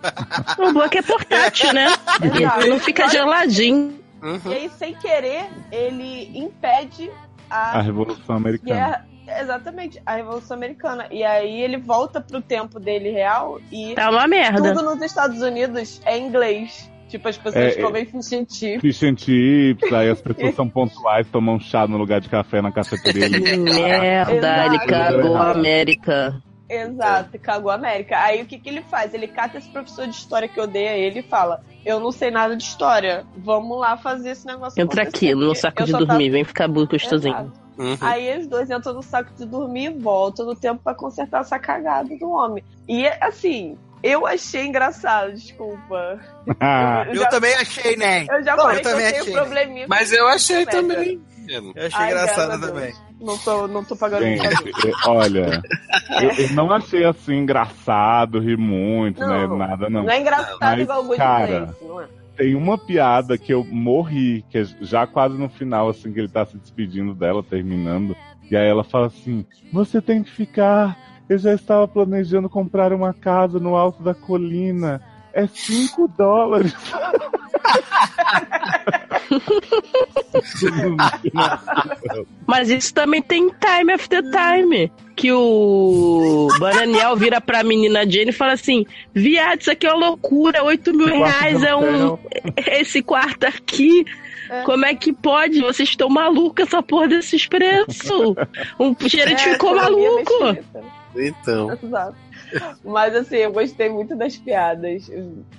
Speaker 5: O bom é é portátil, né?
Speaker 2: Exato.
Speaker 5: Ele não fica geladinho.
Speaker 2: E
Speaker 4: Uhum.
Speaker 2: aí, sem querer, ele impede
Speaker 1: A
Speaker 2: a
Speaker 1: Revolução Americana.
Speaker 2: guerra. Exatamente, a Revolução Americana. E aí ele volta pro tempo dele real e
Speaker 5: Tá uma merda.
Speaker 2: tudo nos Estados Unidos é inglês. Tipo, as pessoas
Speaker 1: É, é.
Speaker 2: comem fish and chips.
Speaker 1: Fish and chips, aí as pessoas são pontuais, tomam chá no lugar de café na cafeteria.
Speaker 5: Merda, ele cagou a América.
Speaker 2: Exato, cagou a América. Aí o que, que ele faz? Ele cata esse professor de história que odeia ele e fala: Eu não sei nada de história. Vamos lá fazer esse negócio.
Speaker 5: Entra aqui no saco de
Speaker 2: só tava-
Speaker 5: dormir, vem ficar gostosinho.
Speaker 4: Uhum.
Speaker 2: Aí os dois entram no saco de dormir e voltam no tempo pra consertar essa cagada do homem. E assim, eu achei engraçado, desculpa.
Speaker 1: Ah,
Speaker 3: Eu
Speaker 2: já-
Speaker 3: também achei, né?
Speaker 2: Eu já
Speaker 3: Não,
Speaker 2: falei
Speaker 3: eu
Speaker 2: que eu
Speaker 3: também
Speaker 2: tenho
Speaker 3: achei.
Speaker 2: probleminha.
Speaker 4: Mas eu achei também.
Speaker 3: Eu achei
Speaker 2: Ai,
Speaker 3: engraçado também.
Speaker 2: Não tô, não tô pagando
Speaker 1: gente, olha, eu, eu não achei assim engraçado, ri muito, né?
Speaker 2: Não,
Speaker 1: Nada,
Speaker 2: Não,
Speaker 1: não.
Speaker 2: é engraçado
Speaker 1: Mas,
Speaker 2: igual o Good
Speaker 1: cara,
Speaker 2: Place, não é?
Speaker 1: Tem uma piada que eu morri, que é já quase no final, assim, que ele tá se despedindo dela, terminando. E aí ela fala assim: Você tem que ficar. Eu já estava planejando comprar uma casa no alto da colina. É 5 dólares.
Speaker 5: Mas isso também tem time after time. Que o Bananiel vira pra menina Jane e fala assim: Viado, isso aqui é uma loucura, 8 mil reais é um. Esse quarto aqui.
Speaker 2: É.
Speaker 5: Como é que pode? Vocês estão malucos essa porra desses preços. Um gerente
Speaker 2: É,
Speaker 5: ficou maluco.
Speaker 4: Então.
Speaker 2: Exato. Mas assim, eu gostei muito das piadas,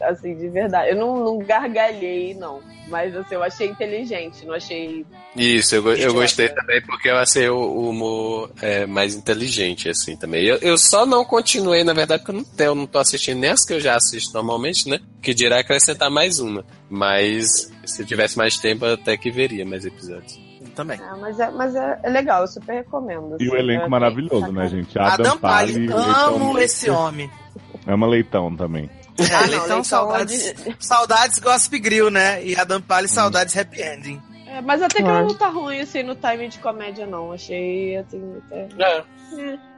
Speaker 2: assim, de verdade. Eu não, não gargalhei, não. Mas assim, eu achei inteligente, não achei.
Speaker 4: Isso, eu, eu gostei também porque eu achei o, o humor é, mais inteligente, assim, também. Eu, eu só não continuei, na verdade, porque eu não, tenho, eu não tô assistindo nem as que eu já assisto normalmente, né? Que dirá acrescentar mais uma. Mas se eu tivesse mais tempo, eu até que veria mais episódios.
Speaker 3: Também.
Speaker 2: Ah, mas é, mas é, é legal, eu super recomendo.
Speaker 1: E o
Speaker 2: assim.
Speaker 1: elenco
Speaker 2: É,
Speaker 1: maravilhoso, né, gente?
Speaker 3: Adam Pally,
Speaker 1: Leitão
Speaker 3: amo esse homem.
Speaker 1: Ama Leitão também.
Speaker 3: É,
Speaker 2: Ah, não,
Speaker 3: Leitão, saudades,
Speaker 2: é
Speaker 3: saudades Gossip Grill, né? E Adam Pally, saudades Happy Ending.
Speaker 2: É, mas até que ela não tá ruim, assim, no timing de comédia, não. Achei, assim, até...
Speaker 4: É.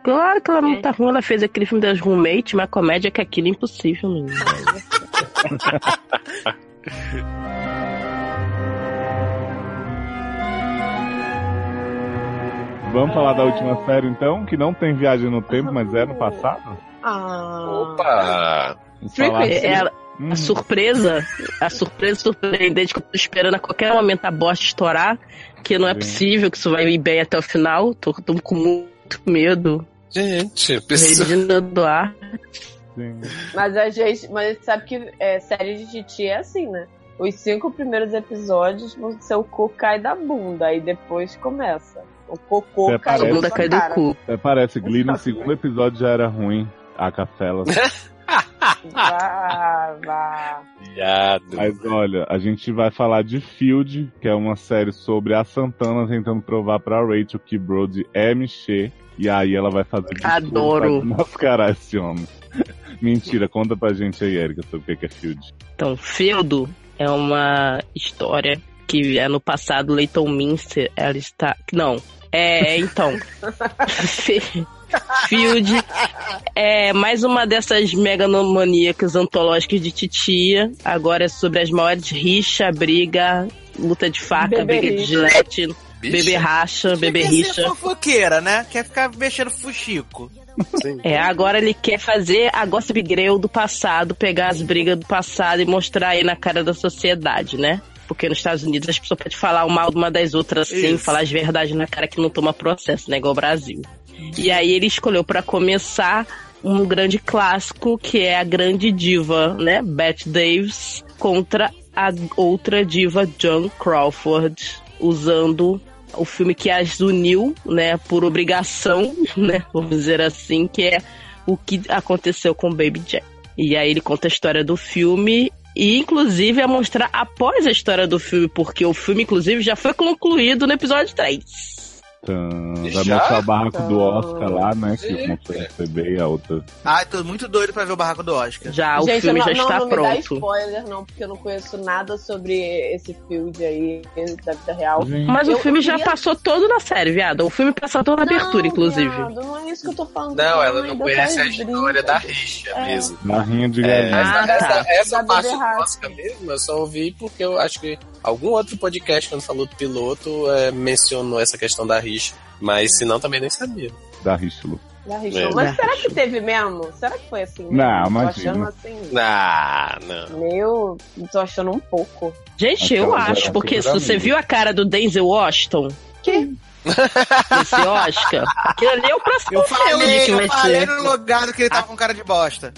Speaker 5: Claro que ela não tá ruim, ela fez aquele filme das roommates, mas comédia que aquilo é impossível, menino.
Speaker 1: Vamos falar da última série, então, que não tem viagem no tempo, mas é no passado?
Speaker 2: Ah...
Speaker 4: Opa!
Speaker 5: É, ela-
Speaker 1: Hum,
Speaker 5: a surpresa, a surpresa surpreendente que eu tô esperando a qualquer momento a bosta estourar, que não é
Speaker 1: Sim.
Speaker 5: possível que isso vai ir bem até o final. Tô, tô com muito medo.
Speaker 4: Gente, pessoa...
Speaker 5: Regina Duarte.
Speaker 1: sim.
Speaker 2: Mas a gente, mas sabe que é, série de Titi é assim, né? Os cinco primeiros episódios, o seu cu cai da bunda, aí depois começa. O cocô
Speaker 1: Até
Speaker 2: cai
Speaker 5: A
Speaker 1: parece-
Speaker 2: da
Speaker 5: cai do
Speaker 2: cara.
Speaker 5: cu.
Speaker 1: Até parece, Glee no segundo episódio já era ruim. A Cafela.
Speaker 2: Vá.
Speaker 1: Mas olha, a gente vai falar de Field, que é uma série sobre a Santana tentando provar pra Rachel que Brody é Michê. E aí ela vai fazer de tudo
Speaker 5: Adoro.
Speaker 1: pra mascarar esse homem. Mentira, conta pra gente aí, Erika, sobre o que é Field.
Speaker 5: Então, Feudo é uma história que é no passado Leighton Minster, ela está. Não. É, então. Field é mais uma dessas meganomaníacas antológicas de titia. Agora é sobre as maiores rixa, briga, luta de faca,
Speaker 2: Bebê
Speaker 5: briga de gilete, bebê racha, bebê
Speaker 3: Quer
Speaker 5: rixa.
Speaker 3: ser fofoqueira, né? Quer ficar mexendo fuxico.
Speaker 5: É, agora ele quer fazer a Gossip Girl do passado, pegar as brigas do passado e mostrar aí na cara da sociedade, né? Porque nos Estados Unidos as pessoas podem falar o mal de uma das outras assim,
Speaker 3: Isso.
Speaker 5: falar as verdades na cara que não toma processo, né? Igual o Brasil. E aí ele escolheu pra começar um grande clássico que é a grande diva, né? Bette Davis contra a outra diva John Crawford, usando o filme que as uniu, né, por obrigação, né, vamos dizer assim, que é o que aconteceu com Baby Jack. E aí ele conta a história do filme e inclusive a mostrar após a história do filme, porque o filme inclusive já foi concluído no episódio 3.
Speaker 1: Vai
Speaker 4: Já?
Speaker 1: mostrar o barraco do. Oscar lá, né? Que
Speaker 4: Sim.
Speaker 1: uma foi receber a outra.
Speaker 3: Ai, tô muito doido pra ver o barraco do Oscar.
Speaker 5: Já, o
Speaker 2: Gente,
Speaker 5: filme
Speaker 2: não,
Speaker 5: já
Speaker 2: não,
Speaker 5: está
Speaker 2: não me dá
Speaker 5: pronto.
Speaker 2: spoiler, não, porque eu não conheço nada sobre esse field aí da vida real.
Speaker 1: Gente,
Speaker 5: Mas o
Speaker 2: Eu
Speaker 5: filme já
Speaker 2: queria-
Speaker 5: passou todo na série, viado. O filme passou toda na abertura,
Speaker 2: Não,
Speaker 5: inclusive.
Speaker 2: viado, não é isso que eu tô falando.
Speaker 4: Não, ela não conhece a história da rixa
Speaker 2: É.
Speaker 4: mesmo.
Speaker 1: barrinha de
Speaker 4: É.
Speaker 5: Ah,
Speaker 4: essa,
Speaker 5: tá.
Speaker 4: essa, essa parte do. Oscar mesmo, eu só ouvi porque eu acho que algum outro podcast, quando falou do piloto, é, mencionou essa questão da rixa. Mas se não, também nem sabia.
Speaker 1: Da Richelieu.
Speaker 2: Da.
Speaker 4: É.
Speaker 2: Mas será que teve mesmo? Será que foi assim? mesmo?
Speaker 1: Não,
Speaker 2: Tô
Speaker 1: imagina.
Speaker 2: achando assim.
Speaker 4: Ah, não.
Speaker 2: Meu, tô achando um pouco.
Speaker 5: Gente, eu
Speaker 1: Aquela
Speaker 5: acho, porque se você viu a cara do Denzel Washington
Speaker 2: Que?
Speaker 5: nesse Oscar, aquilo ali é o próximo
Speaker 3: Eu
Speaker 5: filme
Speaker 3: falei,
Speaker 5: que vai
Speaker 3: falei no lugar que ele tava com cara de bosta.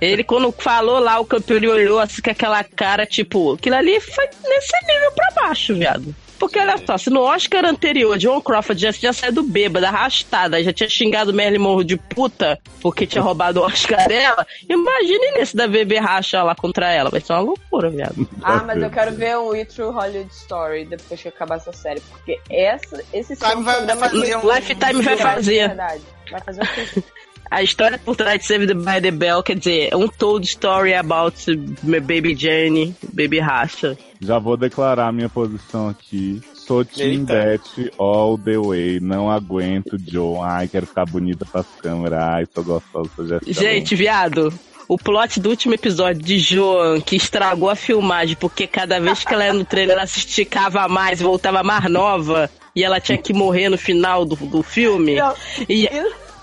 Speaker 5: Ele, quando falou lá, o campeão ele olhou assim com aquela cara, tipo, aquilo ali foi nesse nível pra baixo, viado. Porque olha só, se no Oscar anterior John Crawford já tinha saído bêbado, arrastada, já tinha xingado Marilyn Monroe de puta porque tinha roubado o Oscar dela, imagine nesse da bebê racha lá contra ela. Vai ser uma loucura, viado.
Speaker 2: Ah, mas eu quero ver um We True Hollywood Story depois que acabar essa série. Porque essa, esse
Speaker 3: Time vai
Speaker 2: programa
Speaker 3: fazer um-
Speaker 5: Lifetime vai fazer.
Speaker 2: verdade. Vai fazer o quê?
Speaker 5: A história por trás de Saved by the Bell, quer dizer, é um told story about Baby Jane, Baby Racha.
Speaker 1: Já vou declarar minha posição aqui. Sou Team. Beth all the way. Não aguento Joe. Ai, quero ficar bonita pras câmeras. Ai, sou gostosa, sou
Speaker 5: Gente, viado, o plot do último episódio de Joan, que estragou a filmagem, porque cada vez que ela ia no trailer, ela se esticava mais, voltava mais nova, e ela tinha que morrer no final do, do filme.
Speaker 2: Não,
Speaker 5: E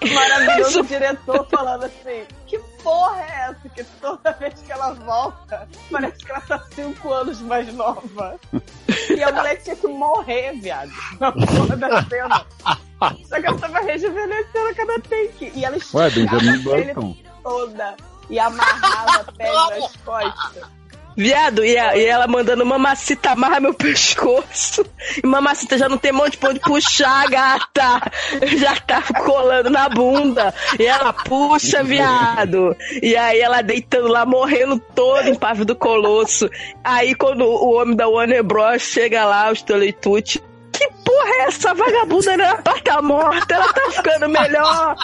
Speaker 2: maravilhoso o diretor falando assim, que porra é essa? Que toda vez que ela volta, parece que ela tá cinco anos mais nova. E a mulher tinha que morrer, viado. Na porra da cena. Só que ela tava rejuvenescendo a cada take. E ela
Speaker 1: Ué,
Speaker 2: esticava
Speaker 1: Benjamin
Speaker 2: a pele
Speaker 1: Button.
Speaker 2: toda. E amarrava a pele nas costas.
Speaker 5: Viado, e, a- e ela mandando mamacita amarra meu pescoço. E mamacita já não tem de pão de puxar, gata. Já tá colando na bunda. E ela puxa, viado. E aí ela deitando lá, morrendo todo em pave do colosso. Aí quando o homem da Warner Bros. chega lá, os Toleitucci. Que porra é essa? Vagabunda pra tá morta, ela tá ficando melhor.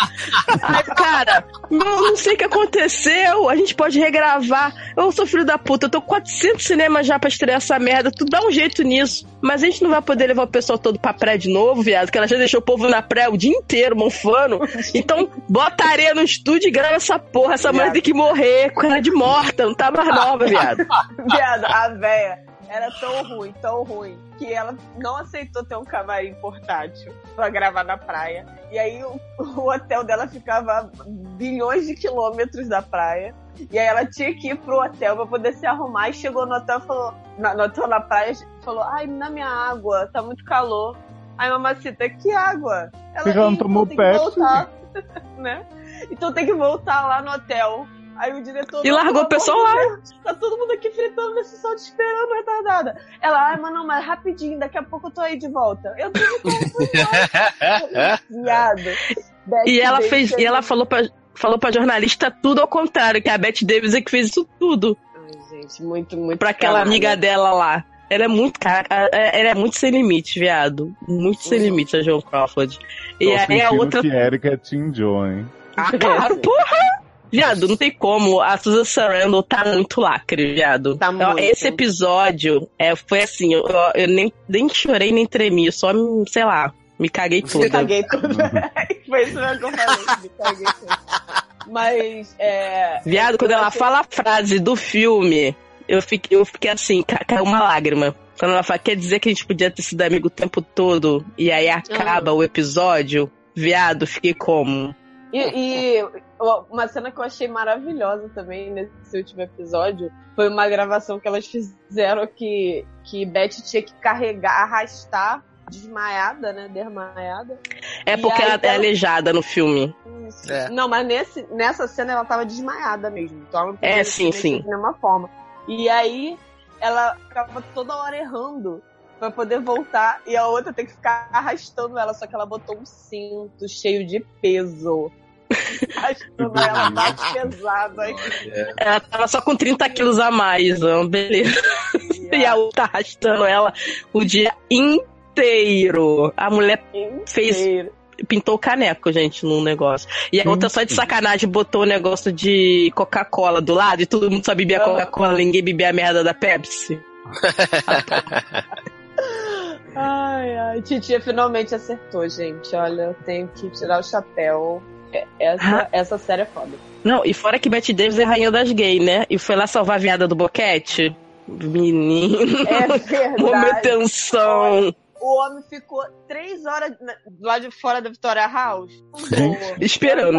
Speaker 5: Ai, cara, não, não sei o que aconteceu. A gente pode regravar. Eu sou filho da puta, eu tô com 400 cinemas já pra estrear essa merda. Tu dá um jeito nisso. Mas a gente não vai poder levar o pessoal todo pra praia de novo, viado, que ela já deixou o povo na praia o dia inteiro, monfando. Então, bota areia no estúdio e grava essa porra. Essa mulher tem que morrer com cara de morta, não tá mais nova, viado.
Speaker 2: Viado, a véia era tão ruim, tão ruim, que ela não aceitou ter um camarim portátil pra gravar na praia. E aí o, o hotel dela ficava a bilhões de quilômetros da praia. E aí ela tinha que ir pro hotel pra poder se arrumar. E chegou no hotel falou, na, no hotel na praia, falou, ai, dá minha água, tá muito calor. Aí mamacita, que água?
Speaker 1: Você já não
Speaker 2: "Ih,
Speaker 1: tomou Pepsi?"
Speaker 2: voltar, né? Então tem que voltar lá no hotel. Aí o diretor.
Speaker 5: E
Speaker 2: "Não,
Speaker 5: largou o pessoal lá.
Speaker 2: Tá todo mundo aqui fritando nesse sol te esperando, retardada. Ela, ai, mas não, mas rapidinho, daqui a pouco eu tô aí de volta. Eu tô viado.
Speaker 5: E ela fez, e ela falou pra, falou pra jornalista tudo ao contrário, que a Beth Davis é que fez isso tudo.
Speaker 2: Ai, gente, muito, muito.
Speaker 5: pra aquela amiga dela lá. Ela é muito, cara, ela é muito sem limite, viado. Muito sem limite, a Joan Crawford. E aí a outra.
Speaker 1: que Erika é Team Joe, hein?
Speaker 5: Ah, claro, porra! Viado, não tem como. A Susan Sarandon tá muito lacre, viado.
Speaker 2: Tá muito.
Speaker 5: Esse episódio é, foi assim, eu, eu nem, nem chorei, nem tremi, eu só, me- sei lá, me caguei
Speaker 2: Me
Speaker 5: toda.
Speaker 2: caguei tudo. Foi isso mesmo que eu falei. Me caguei tudo. Mas, é.
Speaker 5: Viado, quando ela fala a frase do filme, eu fiquei, eu fiquei assim, ca- caiu uma lágrima. Quando ela fala, quer dizer que a gente podia ter sido amigo o tempo todo, e aí acaba o episódio, viado, fiquei como?
Speaker 2: E, e uma cena que eu achei maravilhosa também nesse último episódio foi uma gravação que elas fizeram que, que Beth tinha que carregar, arrastar, desmaiada, né? Desmaiada.
Speaker 5: É porque ela é aleijada no filme.
Speaker 2: Isso.
Speaker 3: É.
Speaker 2: Não, mas nesse, nessa cena ela tava desmaiada mesmo. Então ela
Speaker 5: É, sim, sim.
Speaker 2: De nenhuma forma. E aí ela ficava toda hora errando pra poder voltar. E a outra tem que ficar arrastando ela. Só que ela botou um cinto cheio de peso. Arrastando ela mais pesado. Aí,
Speaker 5: Ela tava só com 30 quilos a mais, ó, beleza. E a outra arrastando ela o dia inteiro. A mulher fez
Speaker 2: Inteiro.
Speaker 5: pintou o caneco, gente, num negócio. E a outra só de sacanagem botou o negócio de Coca-Cola do lado e todo mundo só bebia. Coca-Cola, ninguém bebia a merda da Pepsi.
Speaker 2: Ai, ai. Titia finalmente acertou, gente. Olha, eu tenho que tirar o chapéu. É- Essa,
Speaker 5: Ah.
Speaker 2: essa série é foda.
Speaker 5: Não, e fora que Betty Davis é rainha das gays, né? E foi lá salvar a viada do boquete. Menino.
Speaker 2: É verdade.
Speaker 5: tensão.
Speaker 2: O homem ficou três horas lá de fora da Victoria House.
Speaker 5: Esperando.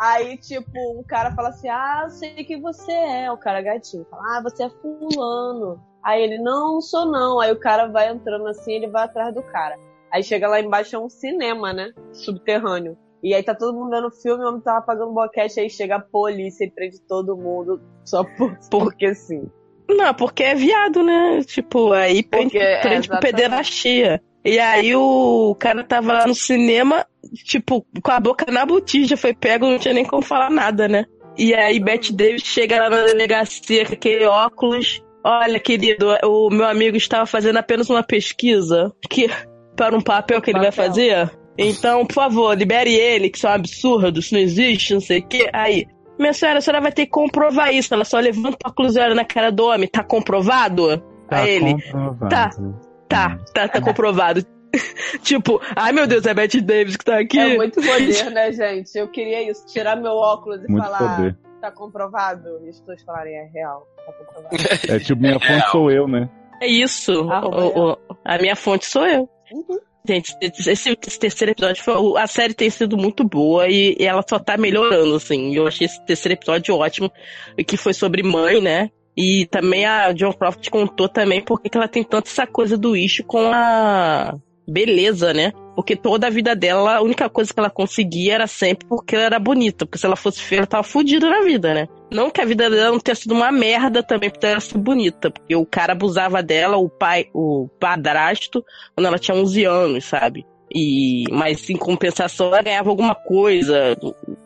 Speaker 2: Aí, tipo, o cara fala assim: Ah, eu sei que você é. O cara gatinho fala: Ah, você é fulano. Aí ele: Não, não sou não. Aí o cara vai entrando assim, ele vai atrás do cara. Aí chega lá embaixo, é um cinema, né? Subterrâneo. E aí tá todo mundo vendo o filme, o homem tava pagando boquete, aí chega a polícia e prende todo mundo só por, porque sim.
Speaker 5: Não, porque é viado, né? Tipo, aí prende,
Speaker 2: Porque, é,
Speaker 5: prende por
Speaker 2: exatamente.
Speaker 5: pederastia. E aí o cara tava lá no cinema, tipo, com a boca na botija, foi pego, não tinha nem como falar nada, né? E aí Bette Davis chega lá na delegacia com aquele óculos. Olha, querido, o meu amigo estava fazendo apenas uma pesquisa que para um papel que ele vai fazer. Então, por favor, libere ele, que isso é um absurdo, isso não existe, não sei o quê. Aí, minha senhora, a senhora vai ter que comprovar isso. Ela só levanta o óculos e olha na cara do homem. Tá comprovado?
Speaker 1: Tá
Speaker 5: Aí ele,
Speaker 1: comprovado.
Speaker 5: Tá. tá, tá, tá comprovado. tipo, ai meu Deus, é a Bette Davis que tá aqui.
Speaker 2: É muito poder, né, gente? Eu queria isso, tirar meu óculos e
Speaker 1: Muito
Speaker 2: falar,
Speaker 1: poder.
Speaker 2: tá comprovado? E as pessoas falarem, é real, tá comprovado.
Speaker 1: É tipo, minha fonte sou eu, né?
Speaker 5: É isso.
Speaker 2: Ah,
Speaker 5: O- o- a minha fonte sou eu.
Speaker 2: Uhum.
Speaker 5: Gente, esse, esse terceiro episódio, foi, a série tem sido muito boa e, e ela só tá melhorando, assim. Eu achei esse terceiro episódio ótimo, que foi sobre mãe, né? E também a John Croft contou também porque que ela tem tanto essa coisa do issue com a beleza, né? Porque toda a vida dela, a única coisa que ela conseguia era sempre porque ela era bonita. Porque se ela fosse feia, ela tava fodida na vida, né? Não que a vida dela não tenha sido uma merda também por ela ser bonita. Porque o cara abusava dela, o pai, o padrasto, quando ela tinha 11 anos, sabe? E, mas em compensação ela ganhava alguma coisa,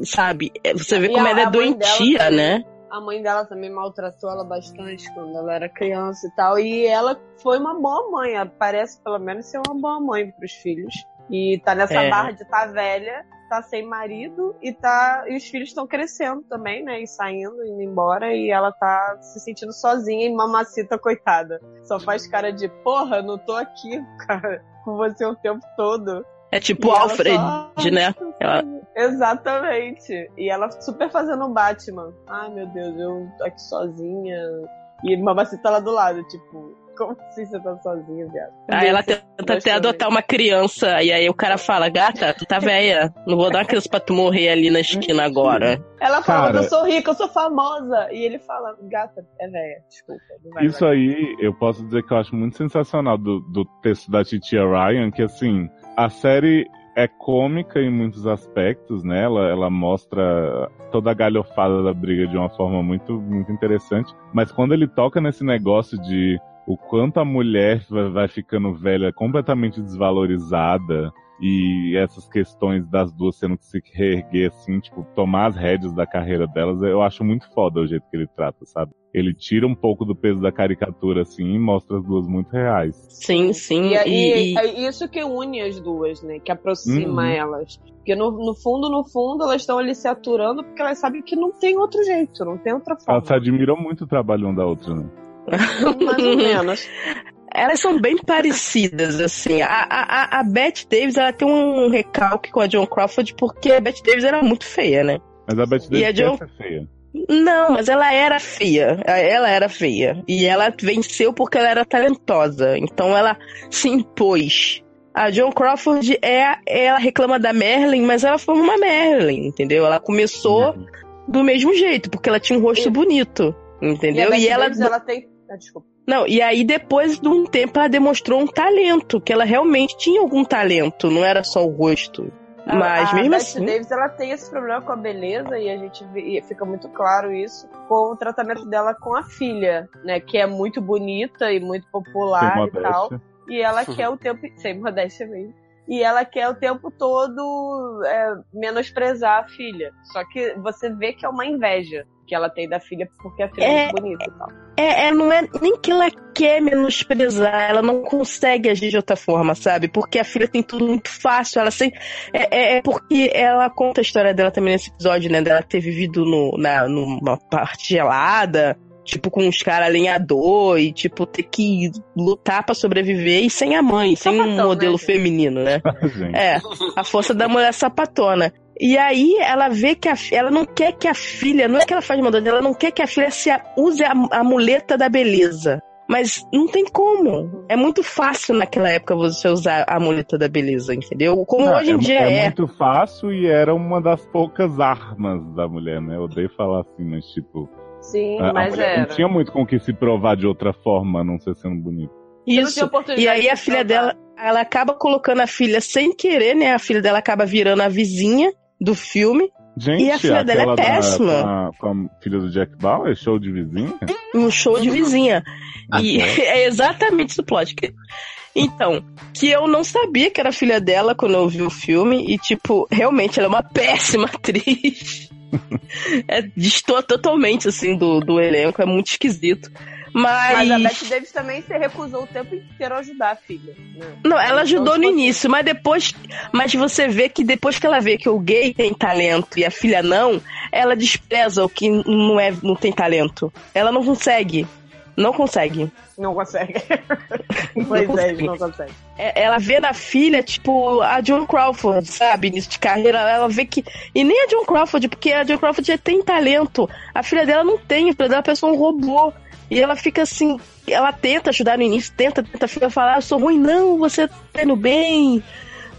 Speaker 5: sabe? É, Você vê
Speaker 2: E
Speaker 5: como ela é doentia, né?
Speaker 2: A mãe dela também maltratou ela bastante quando ela era criança e tal. E ela foi uma boa mãe. Parece, pelo menos, ser uma boa mãe pros filhos. E tá nessa
Speaker 5: É.
Speaker 2: barra de tá velha, tá sem marido e tá. E os filhos estão crescendo também, né? E saindo, indo embora. E ela tá se sentindo sozinha e mamacita, coitada. Só faz cara de, porra, não tô aqui, cara, com você o tempo todo.
Speaker 5: É tipo Alfred,
Speaker 2: só-
Speaker 5: né? Ela-
Speaker 2: Exatamente. E ela super fazendo o Batman. Ai, meu Deus, eu tô aqui sozinha. E Mamacita tá lá do lado, tipo, como assim você tá sozinha, viado?
Speaker 5: Aí ela tenta até adotar uma criança, e aí o cara fala, gata, tu tá velha, não vou dar uma criança pra tu morrer ali na esquina agora.
Speaker 2: Ela fala,
Speaker 1: Cara-
Speaker 2: eu sou rica, eu sou famosa. E ele fala, gata, é velha, desculpa. Não vai,
Speaker 1: Isso aí, eu posso dizer que eu acho muito sensacional do, do texto da Titia Ryan, que assim, a série é cômica em muitos aspectos, né? Ela, ela mostra toda a galhofada da briga de uma forma muito, muito interessante. Mas quando ele toca nesse negócio de o quanto a mulher vai, vai ficando velha, completamente desvalorizada, e essas questões das duas tendo que se reerguer, assim, tipo, tomar as rédeas da carreira delas, eu acho muito foda o jeito que ele trata, sabe? Ele tira um pouco do peso da caricatura, assim, e mostra as duas muito reais.
Speaker 5: Sim, sim.
Speaker 2: E,
Speaker 5: E,
Speaker 2: e- é isso que une as duas, né? Que aproxima
Speaker 1: Uhum.
Speaker 2: elas. Porque no, no fundo, no fundo, elas estão ali se aturando porque elas sabem que não tem outro jeito, não tem outra forma.
Speaker 1: Elas se admiram muito o trabalho uma da outra, né?
Speaker 2: Mais ou menos.
Speaker 5: elas são bem parecidas, assim. A, a, a- a Bette Davis, ela tem um recalque com a John Crawford porque a Bette Davis era muito feia, né?
Speaker 1: Mas a Betty
Speaker 5: E a
Speaker 1: Davis
Speaker 5: Jo-
Speaker 1: quer ser feia.
Speaker 5: Não, mas ela era feia. Ela era feia. E ela venceu porque ela era talentosa. Então ela se impôs. A John Crawford é. Ela reclama da Merlin, mas ela foi uma Merlin, entendeu? Ela começou
Speaker 1: Uhum.
Speaker 5: do mesmo jeito, porque ela tinha um rosto
Speaker 2: E-
Speaker 5: bonito. Entendeu?
Speaker 2: E, a
Speaker 5: E,
Speaker 2: Bette
Speaker 5: ela.
Speaker 2: Davis, ela tem. Ah, desculpa.
Speaker 5: Não, e aí depois de um tempo ela demonstrou um talento, que ela realmente tinha algum talento, não era só o rosto. Mas
Speaker 2: a
Speaker 5: mesmo
Speaker 2: Bette
Speaker 5: assim.
Speaker 2: Davis, ela tem esse problema com a beleza e a gente vê, e fica muito claro isso com o tratamento dela com a filha, né? Que é muito bonita e muito popular e tal. E ela quer o tempo. Sem modéstia mesmo. e ela quer o tempo todo é, menosprezar a filha. Só que você vê que é uma inveja que ela tem da filha porque a filha é, é muito bonita e tal.
Speaker 5: É, é, não é nem que ela quer menosprezar, ela não consegue agir de outra forma, sabe? Porque a filha tem tudo muito fácil, ela sem. É, é, é porque ela conta a história dela também nesse episódio, né? Dela ter vivido no, na, numa parte gelada, tipo, com uns caras alinhador e, tipo, ter que lutar para sobreviver e sem a mãe, sem Sapatão, um né, modelo né, feminino, né? é, a força da mulher sapatona. E aí ela vê que a, ela não quer que a filha, não é que ela faz maldade, ela não quer que a filha se use a, a muleta da beleza. Mas não tem como. É muito fácil naquela época você usar a muleta da beleza, entendeu? Como
Speaker 1: Não,
Speaker 5: hoje em
Speaker 1: é,
Speaker 5: dia
Speaker 1: é.
Speaker 5: é.
Speaker 1: muito fácil e era uma das poucas armas da mulher, né? Eu odeio falar assim, mas tipo.
Speaker 2: Sim,
Speaker 1: a, a
Speaker 2: mas
Speaker 1: mulher
Speaker 2: era.
Speaker 1: não tinha muito com o que se provar de outra forma, a não ser sendo bonito.
Speaker 5: Isso. E aí a filha dela, ela acaba colocando a filha sem querer, né? A filha dela acaba virando a vizinha do filme.
Speaker 1: Gente,
Speaker 5: E a filha dela é
Speaker 1: da-
Speaker 5: péssima.
Speaker 1: com, a, com a filha do Jack Bauer, show de vizinha?
Speaker 5: um show de vizinha. E é exatamente esse o plot. que- Então, que eu não sabia que era filha dela quando eu vi o filme, e, tipo, realmente ela é uma péssima atriz. é, destoa totalmente, assim, do, do elenco, é muito esquisito. Mas.
Speaker 2: Mas a Bette Davis também se recusou o tempo inteiro a ajudar a filha. Né?
Speaker 5: Não, ela ajudou
Speaker 2: Então,
Speaker 5: no
Speaker 2: tipo,
Speaker 5: início, mas depois. Mas você vê que depois que ela vê que o gay tem talento e a filha não, ela despreza o que não, é, não tem talento. Ela não consegue. Não consegue.
Speaker 2: Não consegue. pois é, não consegue.
Speaker 5: É, ela vê na filha, tipo, a John Crawford, sabe? Início de carreira, ela vê que. E nem a John Crawford, porque a John Crawford já tem talento. A filha dela não tem, a filha dela é só um robô. E ela fica assim. Ela tenta ajudar no início, tenta, tenta, fica falar, ah, eu sou ruim, não, você tá indo bem.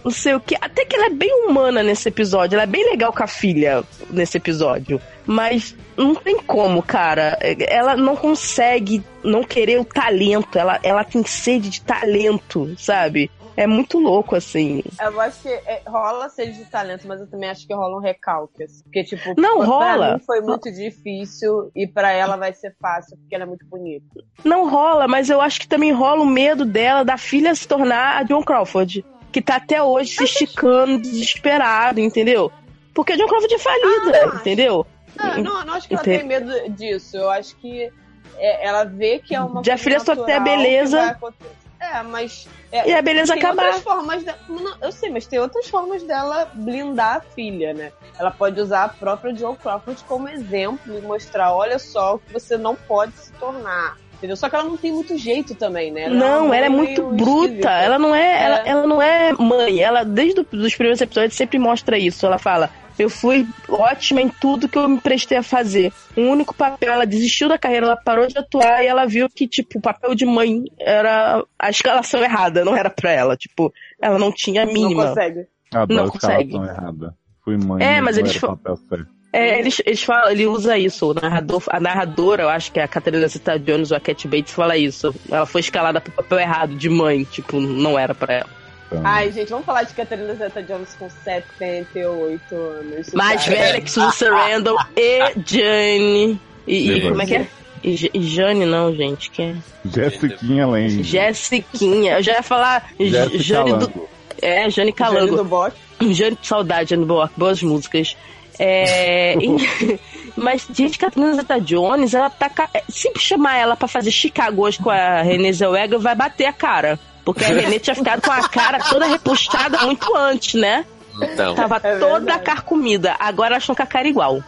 Speaker 5: Não sei o que. Até que ela é bem humana nesse episódio. Ela é bem legal com a filha nesse episódio. Mas não tem como, cara. Ela não consegue não querer o talento. Ela, ela tem sede de talento, sabe? É muito louco, assim.
Speaker 2: Eu acho que é, rola sede de talento, mas eu também acho que rola um recalque. assim. Porque, tipo,
Speaker 5: Não,
Speaker 2: pra
Speaker 5: rola.
Speaker 2: mim foi muito difícil e pra ela vai ser fácil, porque ela é muito bonita.
Speaker 5: Não rola, mas eu acho que também rola o medo dela, da filha se tornar a John Crawford. Que tá até hoje se esticando, desesperado, entendeu? Porque John Crawford é falida,
Speaker 2: Ah,
Speaker 5: entendeu?
Speaker 2: Ah, não, não acho que ela tem medo disso. Eu acho que é, ela vê que é uma
Speaker 5: De a
Speaker 2: coisa natural
Speaker 5: beleza.
Speaker 2: vai acontecer. É, mas. é,
Speaker 5: E a beleza
Speaker 2: tem
Speaker 5: acabar.
Speaker 2: outras formas de- não, eu sei, mas tem outras formas dela blindar a filha, né? Ela pode usar a própria Joe Crawford como exemplo e mostrar, olha só o que você não pode se tornar. Entendeu? Só que ela não tem muito jeito também, né? Ela
Speaker 5: não,
Speaker 2: uma
Speaker 5: ela é
Speaker 2: mãe
Speaker 5: muito bruta.
Speaker 2: esquisita.
Speaker 5: Ela não é, Ela,
Speaker 2: É.
Speaker 5: ela não é mãe. Ela, desde os primeiros episódios, sempre mostra isso. Ela fala: Eu fui ótima em tudo que eu me prestei a fazer. O único papel, ela desistiu da carreira, ela parou de atuar e ela viu que, tipo, o papel de mãe era a escalação errada, não era pra ela. Tipo, ela não tinha a
Speaker 2: Não
Speaker 5: mínima.
Speaker 2: consegue.
Speaker 1: Adoro
Speaker 5: Não
Speaker 1: a
Speaker 5: consegue.
Speaker 1: escalação errada. Fui mãe,
Speaker 5: É, mas
Speaker 1: não
Speaker 5: eles
Speaker 1: papel certo.
Speaker 5: É, eles, eles falam, ele usa isso, o narrador, a narradora, eu acho que é a Catarina Zeta Jones ou a Cat Bates fala isso. Ela foi escalada pro papel errado de mãe, tipo, não era pra ela.
Speaker 1: Então,
Speaker 2: Ai, gente, vamos falar de Catherine Zeta-Jones com 78 anos.
Speaker 5: Mais velha que Susan Randall e Jane. E, e como é que é? E, Jane não, gente, que é?
Speaker 1: Jessiquinha Lange.
Speaker 5: Jessiquinha. Eu já ia falar Jane do... É, Jane
Speaker 2: Jane
Speaker 5: Calango.
Speaker 2: do Bock.
Speaker 5: Jane, saudade, Jane Boa, boas músicas. É, e- mas, gente, Catarina Zeta Jones, ela tá. ca- Se chamar ela pra fazer Chicago hoje com a Renée Zellweger, vai bater a cara. Porque a Renée tinha ficado com a cara toda repuxada muito antes, né?
Speaker 4: Então.
Speaker 5: Tava
Speaker 2: É
Speaker 5: toda
Speaker 2: verdade.
Speaker 5: carcomida. Agora elas estão com a cara igual.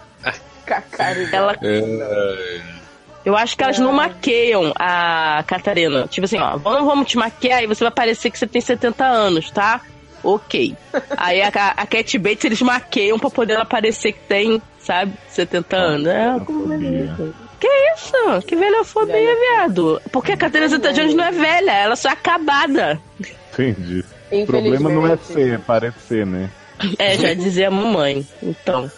Speaker 2: Cacari.
Speaker 5: Ela,
Speaker 4: É,
Speaker 5: eu acho que elas não maqueiam a Catarina. Tipo assim, ó, vamos, vamos te maquiar e você vai parecer que você tem 70 anos, tá? Ok. Aí a, a Cat Bates eles maqueiam pra poder ela parecer que tem, sabe, 70 anos. É, como
Speaker 1: Velhofobia.
Speaker 5: Que isso? Que velhofobia, viado. Porque a Catarina Zeta Jones não é velha, ela só é acabada.
Speaker 1: Entendi. O problema não é ser, é parecer, né?
Speaker 5: É, já dizia a mamãe. Então.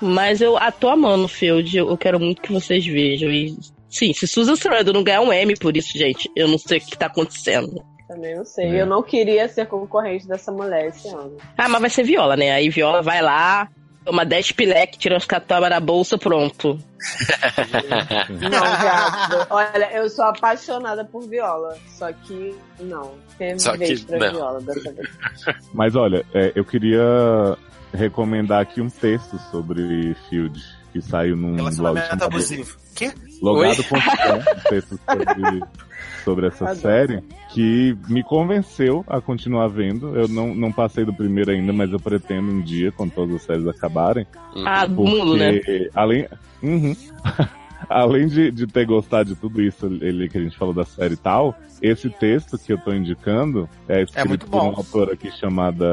Speaker 5: Mas eu a tô amando o Field, eu quero muito que vocês vejam. E, sim, se Susan Sarandon não ganhar um M por isso, gente, eu não sei o que tá acontecendo.
Speaker 2: Também não sei.
Speaker 1: É.
Speaker 2: Eu não queria ser concorrente dessa mulher esse ano.
Speaker 5: Ah, mas vai ser Viola, né? Aí Viola vai lá, Toma 10 pileque, tira os cataba da bolsa, pronto.
Speaker 2: Não, já. Olha, eu sou apaixonada por viola. Só que não. Tem
Speaker 4: Só que
Speaker 2: pra
Speaker 4: não.
Speaker 2: viola dessa vez.
Speaker 1: Mas olha, é, eu queria recomendar aqui um texto sobre Field, que saiu num blog
Speaker 3: Relacionamento abusivo. Quê?
Speaker 1: Logado.com, um texto sobre, sobre essa
Speaker 2: Adoro.
Speaker 1: série, que me convenceu a continuar vendo. Eu não, não passei do primeiro ainda, mas eu pretendo um dia, quando todas as séries acabarem.
Speaker 5: Ah, do mundo, né?
Speaker 1: além, Uhum. além de, de ter gostado de tudo isso ele, que a gente falou da série e tal, esse texto que eu tô indicando é escrito
Speaker 3: muito
Speaker 1: por uma autora aqui chamada.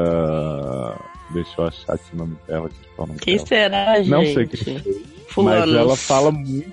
Speaker 1: Deixa eu achar aqui o nome dela. É
Speaker 5: Quem
Speaker 1: dela.
Speaker 5: será, gente?
Speaker 1: Não sei quem.
Speaker 5: Fulano.
Speaker 1: Mas ela fala muito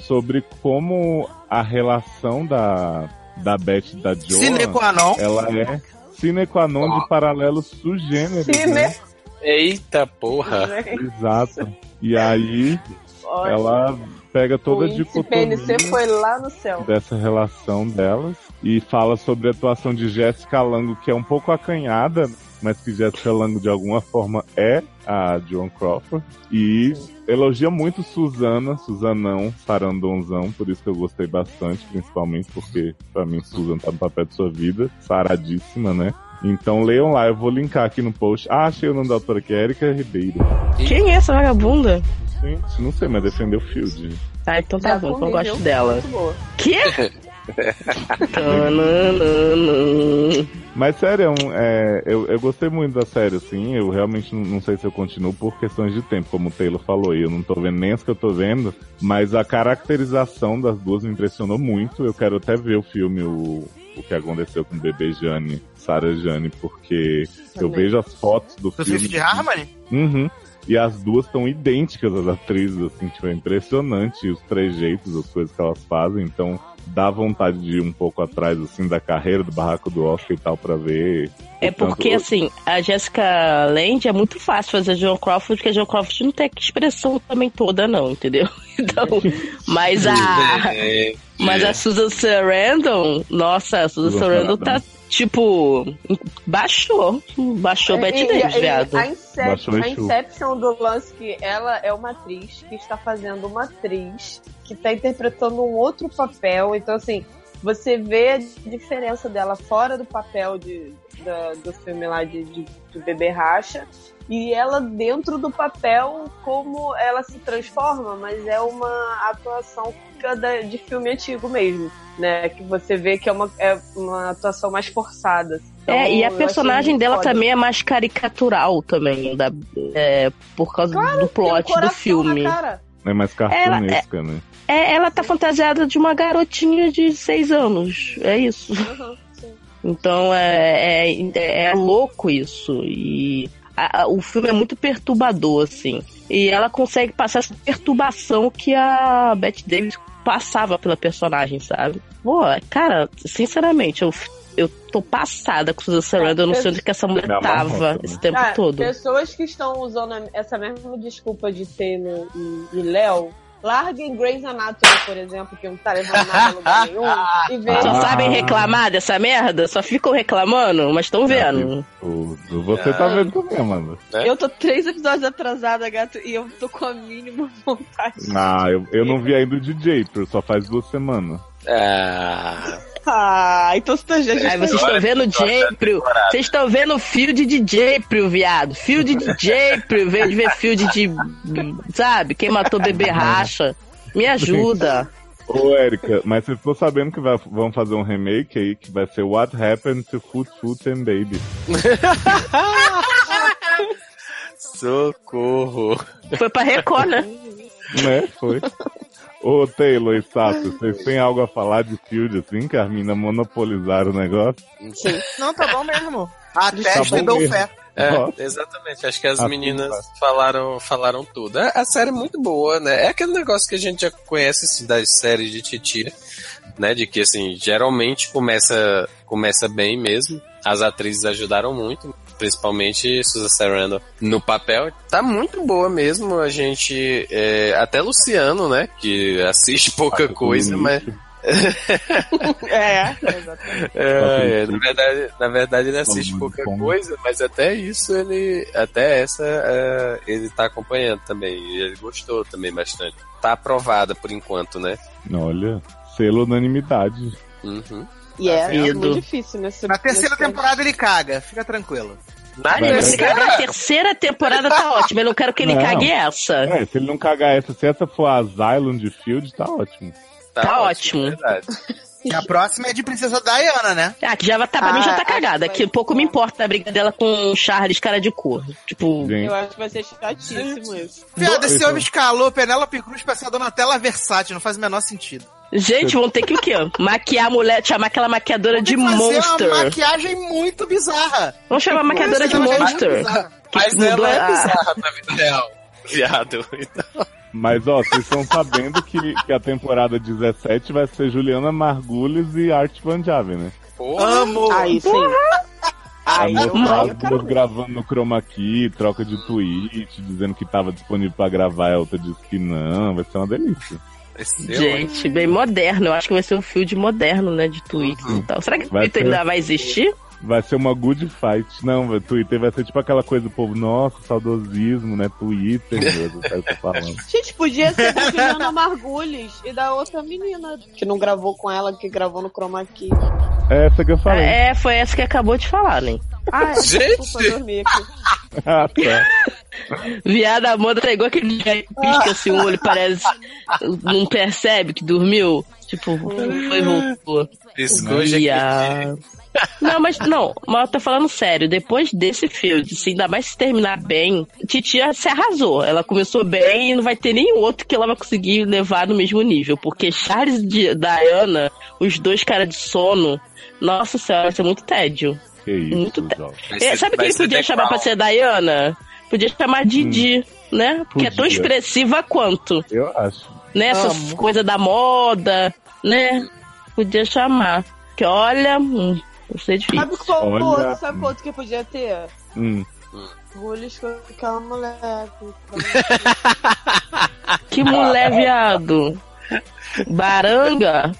Speaker 1: sobre como a relação da, da Beth e da Joan,
Speaker 3: Sine qua non.
Speaker 1: ela é sine qua non de paralelos sugêneros.
Speaker 2: Cine.
Speaker 1: Né?
Speaker 4: Eita porra.
Speaker 1: Exato. E aí
Speaker 2: Olha,
Speaker 1: ela pega toda a dicotomia
Speaker 2: PNC foi lá no céu.
Speaker 1: dessa relação delas e fala sobre a atuação de Jessica Lango, que é um pouco acanhada, mas que Jessica Lango de alguma forma é a Joan Crawford. E elogia muito Suzana, Suzanão, Sarandonzão, por isso que eu gostei bastante, principalmente porque pra mim Susan tá no papel de sua vida, saradíssima, né? Então leiam lá, eu vou linkar aqui no post. Ah, achei o nome da autora que é Erika Ribeiro.
Speaker 5: Quem é essa vagabunda?
Speaker 1: Gente, não sei, mas defendeu o Field.
Speaker 5: Ah, então tá
Speaker 2: Já
Speaker 5: bom, então eu gosto dela. Que?
Speaker 1: Mas sério, é um- é, eu, eu gostei muito da série, assim. Eu realmente não, não sei se eu continuo por questões de tempo, como o Taylor falou. E eu não tô vendo nem as que eu tô vendo. Mas a caracterização das duas me impressionou muito. Eu quero até ver o filme, o, o que aconteceu com o bebê Jane, Sarah Jane, porque eu vejo as fotos do
Speaker 3: Do
Speaker 1: filme.
Speaker 3: Fifth Harmony?
Speaker 1: Uhum. E as duas estão idênticas, as atrizes, assim, tipo, é impressionante os trejeitos, as coisas que elas fazem, então dá vontade de ir um pouco atrás, assim, da carreira do barraco do Oscar e tal, pra ver.
Speaker 5: É
Speaker 1: o tanto-
Speaker 5: porque, assim, a Jessica Lange é muito fácil fazer a Joan Crawford, porque a Joan Crawford não tem a expressão também toda, não, entendeu? Então, mas a.
Speaker 4: É,
Speaker 5: Mas a Susan Sarandon, nossa, a Susan Sarandon tá. Tipo, baixou. Baixou
Speaker 2: É,
Speaker 5: Betty Davis, viado.
Speaker 2: A, incep
Speaker 1: Baixou
Speaker 2: a. Inception do lance que ela é uma atriz que está fazendo uma atriz que está interpretando um outro papel. Então, assim, você vê a diferença dela fora do papel de, da- do filme lá de, de, de Bebê Racha. E ela dentro do papel, como ela se transforma, mas é uma atuação cada- de filme antigo mesmo, né? Que você vê que é uma, é uma atuação mais forçada. Então,
Speaker 5: É, e a personagem dela
Speaker 2: foda.
Speaker 5: também é mais caricatural também, da, é, por causa do
Speaker 2: Tem um
Speaker 5: plot do filme.
Speaker 1: É mais cartunesca, né?
Speaker 5: É, ela tá fantasiada de uma garotinha de seis anos. É isso.
Speaker 2: Uhum, sim.
Speaker 5: Então é, é, é louco isso. E a- a- o filme é muito perturbador, assim. E ela consegue passar essa perturbação que a Bette Davis passava pela personagem, sabe? Pô, cara, sinceramente, eu, eu tô passada com Susan Sarandon, eu não sei onde que essa mulher tava esse tempo
Speaker 2: Ah,
Speaker 5: todo.
Speaker 2: Pessoas que estão usando essa mesma desculpa de Taylor e, e Léo, larguem Grey's Anatomy, por exemplo, que não tá levando nada a lugar nenhum, e
Speaker 5: Só
Speaker 2: vejam.
Speaker 5: Sabem reclamar dessa merda? Só ficam reclamando, mas estão vendo.
Speaker 1: O- o- você tá vendo também, Amanda.
Speaker 2: Eu tô três episódios atrasada, gato, e eu tô com a mínima vontade.
Speaker 1: Ah, eu, eu não vi ainda o DJ, só faz duas semanas.
Speaker 4: Ah,
Speaker 2: Ah, então você tá já
Speaker 5: Aí vocês estão vendo o Japril. Vocês estão vendo o fio de DJ Pril, viado. Fio de DJ Pril, veio de ver fio de. Sabe? Quem matou bebê racha. Me ajuda.
Speaker 1: Ô, Érica, mas você ficou sabendo que vai- vão fazer um remake aí que vai ser What Happened to Foot, Foot and Baby.
Speaker 4: socorro.
Speaker 5: Foi pra Record, né?
Speaker 1: Né? Foi. Ô, Taylor e Sato, vocês têm algo a falar de Field, assim, que as minas monopolizaram o negócio?
Speaker 3: Não, tá bom mesmo. Até
Speaker 1: Tá bom
Speaker 3: deu
Speaker 1: mesmo.
Speaker 3: fé.
Speaker 4: É,
Speaker 1: Nossa.
Speaker 4: exatamente. Acho que as
Speaker 1: Ah,
Speaker 4: meninas falaram, falaram tudo. A, a série é muito boa, né? É aquele negócio que a gente já conhece assim, das séries de Titira, né? De que assim, geralmente começa, começa bem mesmo. As atrizes ajudaram muito, principalmente Susan Sarandon no papel. Tá muito boa mesmo. A gente. é, até Luciano, né? Que assiste pouca
Speaker 1: Tá
Speaker 4: coisa, mas.
Speaker 2: É, exatamente.
Speaker 4: É, é, na, verdade, na verdade ele assiste
Speaker 1: Muito
Speaker 4: pouca
Speaker 1: bom.
Speaker 4: coisa, mas até isso ele. Até essa é, ele tá acompanhando também. E ele gostou também bastante. Tá aprovada por enquanto, né?
Speaker 1: Olha, selo unanimidade.
Speaker 4: Uhum.
Speaker 2: E é, é
Speaker 5: Medo.
Speaker 2: muito difícil nesse
Speaker 3: Na terceira
Speaker 2: nesse-
Speaker 3: temporada ele caga, fica tranquilo.
Speaker 4: Na
Speaker 1: Vai,
Speaker 5: Se cagar a terceira temporada tá ótimo. Eu não quero que ele
Speaker 1: Não.
Speaker 5: cague essa.
Speaker 1: É, se ele não cagar essa, se essa for a Asylum de Field, tá ótimo.
Speaker 5: Tá ótimo.
Speaker 4: é verdade.
Speaker 3: E a próxima é de Princesa Diana, né?
Speaker 5: Ah, que já tá, pra mim já tá
Speaker 2: Ah,
Speaker 5: cagada.
Speaker 2: que
Speaker 5: pouco me importa a briga dela com o Charles, cara de cor. Tipo,
Speaker 1: Gente,
Speaker 2: Eu acho que vai ser chatíssimo isso.
Speaker 3: Viado, esse
Speaker 1: Então-
Speaker 3: homem escalou Penélope Cruz pra ser a Donatella Versátil, não faz o menor sentido.
Speaker 5: Gente, vão ter que o quê? Maquiar a mulher, chamar aquela maquiadora de
Speaker 3: fazer
Speaker 5: monster.
Speaker 3: uma maquiagem muito bizarra.
Speaker 5: Vamos chamar a maquiadora de
Speaker 3: é
Speaker 5: monster.
Speaker 4: Mas ela é
Speaker 5: a-
Speaker 4: bizarra na vida real. Viado. Então,
Speaker 1: Mas ó, vocês estão sabendo que, que a temporada 17 vai ser Juliana Margulis e Art Van Jave, né?
Speaker 4: porra.
Speaker 3: Amo.
Speaker 2: Aí sim. Aí
Speaker 1: duas
Speaker 2: ver.
Speaker 1: gravando no chroma key, troca de tweet, dizendo que tava disponível pra gravar, a outra disse que não, vai ser uma delícia.
Speaker 5: Gente, bem moderno. Eu acho que vai ser um field moderno, né? De Twitter e tal. Será que o Twitter
Speaker 1: ser.
Speaker 5: ainda vai existir?
Speaker 1: Vai ser uma good fight. Não, o Twitter vai ser tipo aquela coisa do povo, nossa, saudosismo, né? Twitter, o que eu tô falando.
Speaker 2: Gente, podia ser da Juliana Margulis e da outra menina que não gravou com ela, que gravou no Chroma Key.
Speaker 1: É essa que eu falei.
Speaker 5: É, foi essa que acabou de falar, né?
Speaker 2: Ah, é,
Speaker 4: Gente!
Speaker 2: desculpa dormir aqui.
Speaker 1: Ah, tá.
Speaker 5: Viada, a moda tá igual aquele que pisca assim o olho, parece. Não percebe que dormiu? Tipo, foi e voltou.
Speaker 4: piscou já que-
Speaker 5: Viado. Não, mas não, mas eu tô falando sério. Depois desse field, se ainda mais se terminar bem, Titia se arrasou. Ela começou bem e não vai ter nenhum outro que ela vai conseguir levar no mesmo nível. Porque Charles e Diana, os dois caras de sono, nossa senhora, vai ser muito tédio.
Speaker 1: Que isso,
Speaker 5: Muito te-
Speaker 1: Jó.
Speaker 4: Vai
Speaker 5: É,
Speaker 4: ser-
Speaker 5: sabe
Speaker 4: vai
Speaker 5: quem
Speaker 4: ser
Speaker 5: podia chamar pra
Speaker 4: Crown.
Speaker 5: ser Diana? Podia chamar Didi, né? Porque é tão
Speaker 1: Podia.
Speaker 5: expressiva quanto,
Speaker 1: Eu acho.
Speaker 5: né? Essa
Speaker 3: Amo.
Speaker 5: coisa da moda, né? Podia chamar. Que olha, hum, não sei difícil.
Speaker 2: Sabe qual
Speaker 1: Olha-
Speaker 2: outro? Sabe qual outro que podia ter?
Speaker 1: Hum.
Speaker 2: Bullies com aquela mulher.
Speaker 5: Que mulher, viado. Baranga?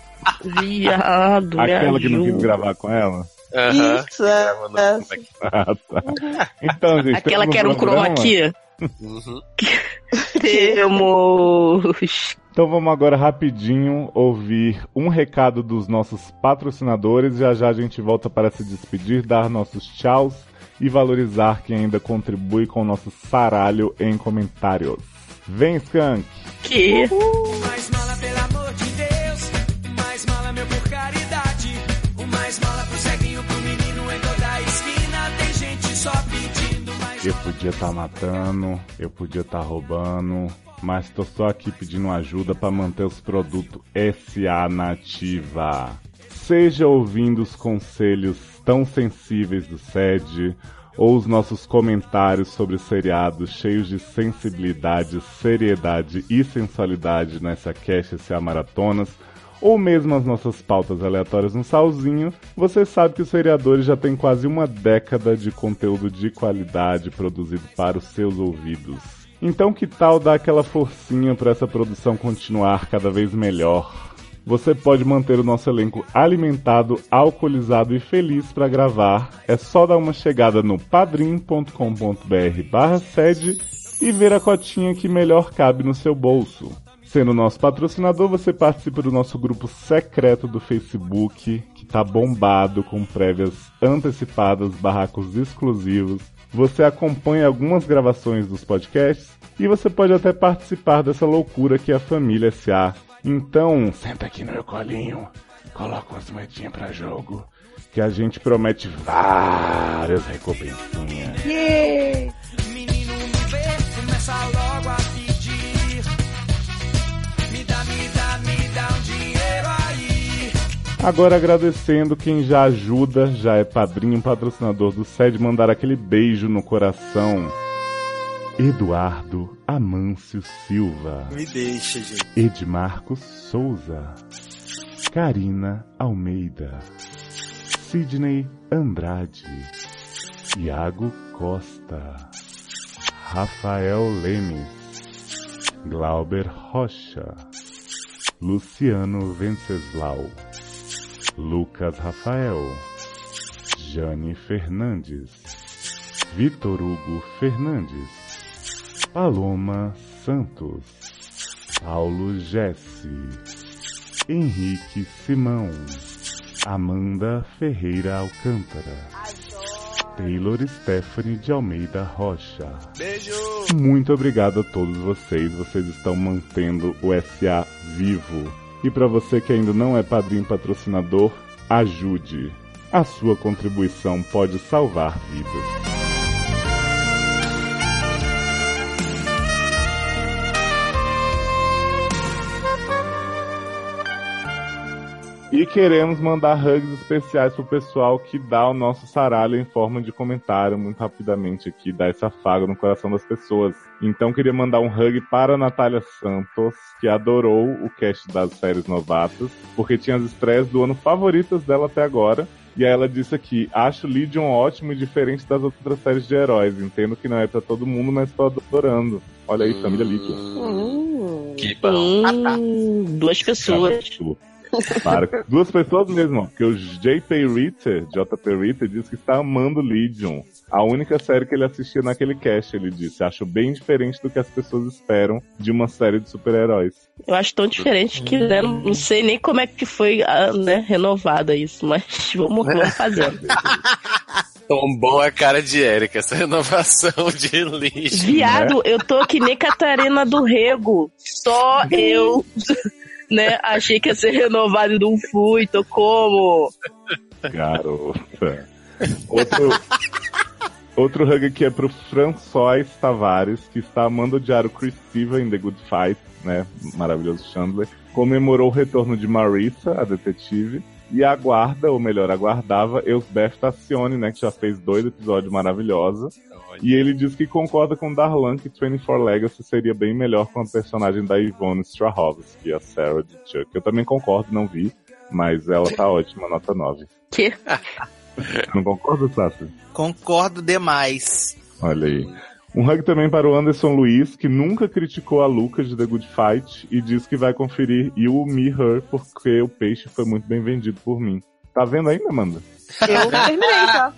Speaker 5: Viado,
Speaker 1: Aquela que não quis gravar com ela?
Speaker 4: Aham.
Speaker 2: Isso, é. É.
Speaker 4: key.
Speaker 1: Ah, tá. Então, gente.
Speaker 5: Aquela que era um chroma
Speaker 1: programa?
Speaker 5: aqui.
Speaker 4: Uhum.
Speaker 5: Temos.
Speaker 1: Então vamos agora rapidinho ouvir um recado dos nossos patrocinadores. Já já a gente volta para se despedir, dar nossos tchauz e valorizar quem ainda contribui com o nosso saralho em comentários. Vem, Skank!
Speaker 5: Que?
Speaker 6: O
Speaker 1: Eu podia estar matando, eu podia estar roubando, mas tô só aqui pedindo ajuda para manter os produtos SA nativa. Seja ouvindo os conselhos tão sensíveis do SED, ou os nossos comentários sobre os seriados cheios de sensibilidade, seriedade e sensualidade nessa Cash SA Maratonas, ou mesmo as nossas pautas aleatórias no salzinho, você sabe que os seriadores já têm quase uma década de conteúdo de qualidade produzido para os seus ouvidos. Então que tal dar aquela forcinha para essa produção continuar cada vez melhor? Você pode manter o nosso elenco alimentado, alcoolizado e feliz para gravar. É só dar uma chegada no padrim.com.br barra sede e ver a cotinha que melhor cabe no seu bolso. Sendo nosso patrocinador, você participa do nosso grupo secreto do Facebook, que tá bombado com prévias antecipadas, barracos exclusivos. Você acompanha algumas gravações dos podcasts e você pode até participar dessa loucura que é a família SA. Então, senta aqui no meu colinho, coloca umas moedinhas pra jogo, que a gente promete várias recompensinhas.
Speaker 6: Menino me vê, começa a
Speaker 1: Agora agradecendo quem já ajuda, já é padrinho, patrocinador do SED, mandar aquele beijo no coração. Eduardo Amâncio Silva,
Speaker 3: Me deixa, gente.
Speaker 1: Edmarcos Souza, Karina Almeida, Sidney Andrade, Iago Costa, Rafael Lemes, Glauber Rocha, Luciano Venceslau, Lucas Rafael, Jane Fernandes, Vitor Hugo Fernandes, Paloma Santos, Paulo Jesse, Henrique Simão, Amanda Ferreira Alcântara, Taylor Stephanie de Almeida Rocha.
Speaker 3: Beijo!
Speaker 1: Muito obrigado a todos vocês, vocês estão mantendo o SA vivo. E para você que ainda não é padrinho patrocinador, ajude. A sua contribuição pode salvar vidas. E queremos mandar hugs especiais pro pessoal que dá o nosso saralho em forma de comentário muito rapidamente aqui, dá essa faga no coração das pessoas. Então queria mandar um hug para a Natália Santos, que adorou o cast das séries novatas, porque tinha as estreias do ano favoritas dela até agora. E aí ela disse aqui, acho Legion ótimo e diferente das outras séries de heróis. Entendo que não é pra todo mundo, mas tô adorando. Olha aí, família Legion.
Speaker 2: Hum.
Speaker 4: Que bom.
Speaker 5: Hum, duas pessoas.
Speaker 1: Para. Duas pessoas mesmo, porque o JP Ritter, JP Ritter, disse que está amando Legion. A única série que ele assistia naquele cast, ele disse. Acho bem diferente do que as pessoas esperam de uma série de super-heróis.
Speaker 5: Eu acho tão diferente que né, não sei nem como é que foi ah, né, renovada isso, mas vamos, vamos fazendo.
Speaker 4: Tombou a cara de Erika, essa renovação de lixo.
Speaker 5: Viado, eu tô que nem Catarina do Rego. Só eu, né? Achei que ia ser renovado e não fui. Tô como?
Speaker 1: Garota. Outro, outro hug aqui é pro François Tavares, que está amando odiar o Chris Steven em The Good Fight, né? Maravilhoso Chandler. Comemorou o retorno de Marissa, a detetive. E aguarda, ou melhor, aguardava Elsbeth Tassione, né? Que já fez dois episódios maravilhosos. E ele diz que concorda com Darlan que 24 Legacy seria bem melhor com a personagem da Yvonne Strahovski, a Sarah de Chuck. Eu também concordo, não vi, mas ela tá ótima, nota 9.
Speaker 5: Que?
Speaker 1: Não concorda, Sassi?
Speaker 3: Concordo demais.
Speaker 1: Olha aí. Um hug também para o Anderson Luiz, que nunca criticou a Lucas de The Good Fight e diz que vai conferir You, Me, Her, porque o peixe foi muito bem vendido por mim. Tá vendo ainda, Amanda?
Speaker 2: Eu terminei, tá?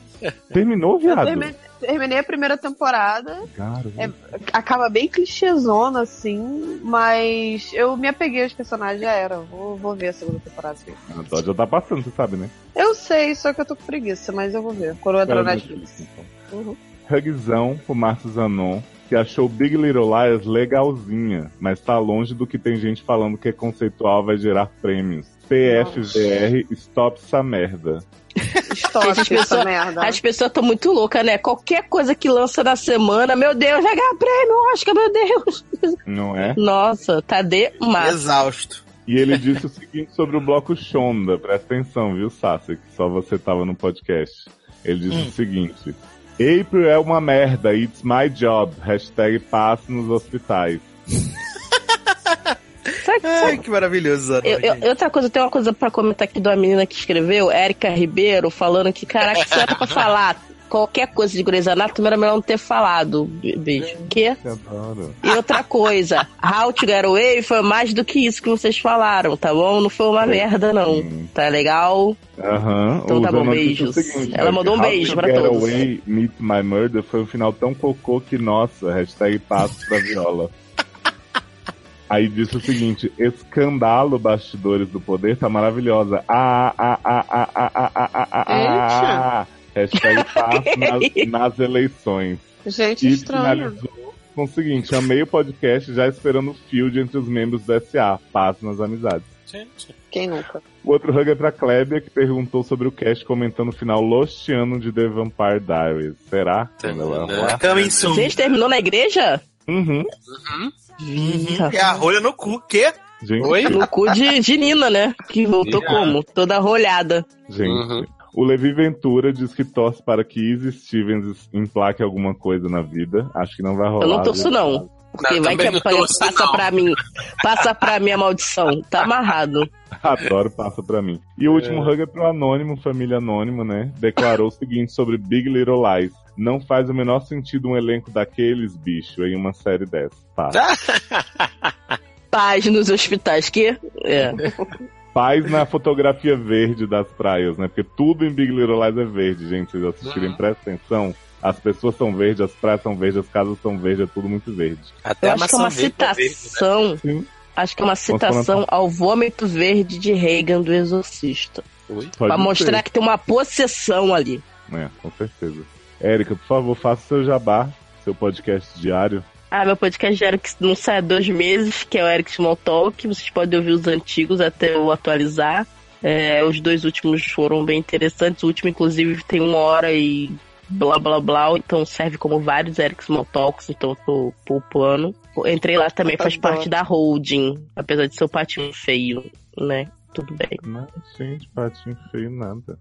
Speaker 1: Terminou, viado?
Speaker 2: terminei, terminei a primeira temporada.
Speaker 1: Cara,
Speaker 2: É, acaba bem clichêzona, assim, mas eu me apeguei aos personagens, já era. Vou, vou ver a segunda temporada. sim.
Speaker 1: a Dó já tá passando, você sabe, né?
Speaker 2: Eu sei, só que eu tô com preguiça, mas eu vou ver. Entrar na Netflix. Uhum.
Speaker 1: Hugzão pro Márcio Zanon, que achou Big Little Liars legalzinha, mas tá longe do que tem gente falando que é conceitual vai gerar prêmios. PFVR, stop essa merda.
Speaker 2: Stop
Speaker 5: Gente, as
Speaker 2: essa
Speaker 5: pessoas-
Speaker 2: merda.
Speaker 5: As pessoas estão muito loucas, né? Qualquer coisa que lança na semana, meu Deus, vai ganhar prêmio, Oscar, meu Deus.
Speaker 1: Não é?
Speaker 5: Nossa, tá demais.
Speaker 3: Exausto.
Speaker 1: E ele disse o seguinte sobre o bloco Shonda, presta atenção, viu, Sassi, que só você tava no podcast. Ele disse o seguinte: April é uma merda, it's my job. Hashtag passe nos hospitais.
Speaker 5: Sabe,
Speaker 3: Ai, que maravilhoso,
Speaker 5: Eu- eu- outra coisa, tem uma coisa pra comentar aqui da menina que escreveu, Érica Ribeiro, falando que, caraca, se era pra falar qualquer coisa de Grey's Anatomy, era melhor não ter falado. Be- Beijo. Que?
Speaker 1: Que.
Speaker 5: E outra coisa, How to Get Away foi mais do que isso que vocês falaram, tá bom? Não foi uma merda, não. Tá legal?
Speaker 1: Aham.
Speaker 5: Então
Speaker 1: O
Speaker 5: tá bom, beijos.
Speaker 1: o seguinte,
Speaker 5: Ela mandou um
Speaker 1: How
Speaker 5: beijo
Speaker 1: to
Speaker 5: pra
Speaker 1: Get
Speaker 5: todos.
Speaker 1: Away, Meet My Murder foi um final tão cocô que, nossa, hashtag passo pra viola. Aí disse o seguinte, escandalo bastidores do poder tá maravilhosa. Ah, ah, ah, ah, ah, ah, ah, ah, ah, ah, Hashtag passo nas, nas eleições.
Speaker 2: Gente
Speaker 1: E
Speaker 2: estranha.
Speaker 1: finalizou com o seguinte, amei o podcast já esperando o field entre os membros do SA. Passo nas amizades.
Speaker 4: Gente.
Speaker 2: Quem nunca?
Speaker 1: O outro hug é pra Klebia, que perguntou sobre o cast comentando o final lostiano de The Vampire Diaries. Será?
Speaker 3: Coming soon.
Speaker 5: Gente, terminou na igreja?
Speaker 1: Uhum.
Speaker 5: Ih,
Speaker 3: E a rolha no cu, quê?
Speaker 1: Gente,
Speaker 4: Oi?
Speaker 5: No cu de, de Nina, né? Que voltou como? Toda rolhada.
Speaker 1: gente.
Speaker 4: Uhum.
Speaker 1: O Levi Ventura diz que torce para que Izzy Stevens emplaque alguma coisa na vida. Acho que não vai rolar.
Speaker 5: Eu não torço, não. Porque
Speaker 4: Não,
Speaker 5: vai que a-
Speaker 4: torço,
Speaker 5: passa
Speaker 4: não.
Speaker 5: pra mim. Passa pra mim a maldição. Tá amarrado.
Speaker 1: Adoro, passa pra mim. E o último hug é pro Anônimo, família Anônimo, né? Declarou o seguinte sobre Big Little Lies. Não faz o menor sentido um elenco daqueles, bicho, em uma série dessa. Pá.
Speaker 5: paz nos hospitais, que? É.
Speaker 1: Paz na fotografia verde das praias, né? Porque tudo em Big Little Lies é verde, gente. Vocês assistirem,
Speaker 4: Uhum.
Speaker 1: prestem atenção. As pessoas são verdes, as praias são verdes, as casas são verdes, é tudo muito verde.
Speaker 4: Até
Speaker 5: Eu
Speaker 4: a
Speaker 5: acho que é uma
Speaker 4: maçã verde é né?
Speaker 5: citação. Acho que é uma citação ao vômito verde de Reagan do Exorcista.
Speaker 1: Pode
Speaker 5: pra mostrar
Speaker 1: ser.
Speaker 5: que tem uma possessão ali.
Speaker 1: É, com certeza. Érica, por favor, faça o seu jabá, seu podcast diário.
Speaker 5: Ah, meu podcast diário que não sai há dois meses, que é o Eric Small Talk. Vocês podem ouvir os antigos até eu atualizar. É, os dois últimos foram bem interessantes. O último, inclusive, tem uma hora e blá blá blá. Então serve como vários Eric Small Talks, então eu tô poupando. Entrei lá também, faz
Speaker 2: Adoro.
Speaker 5: parte da holding, apesar de ser o patinho feio, né? Tudo bem.
Speaker 1: Mas, gente, patinho feio nada.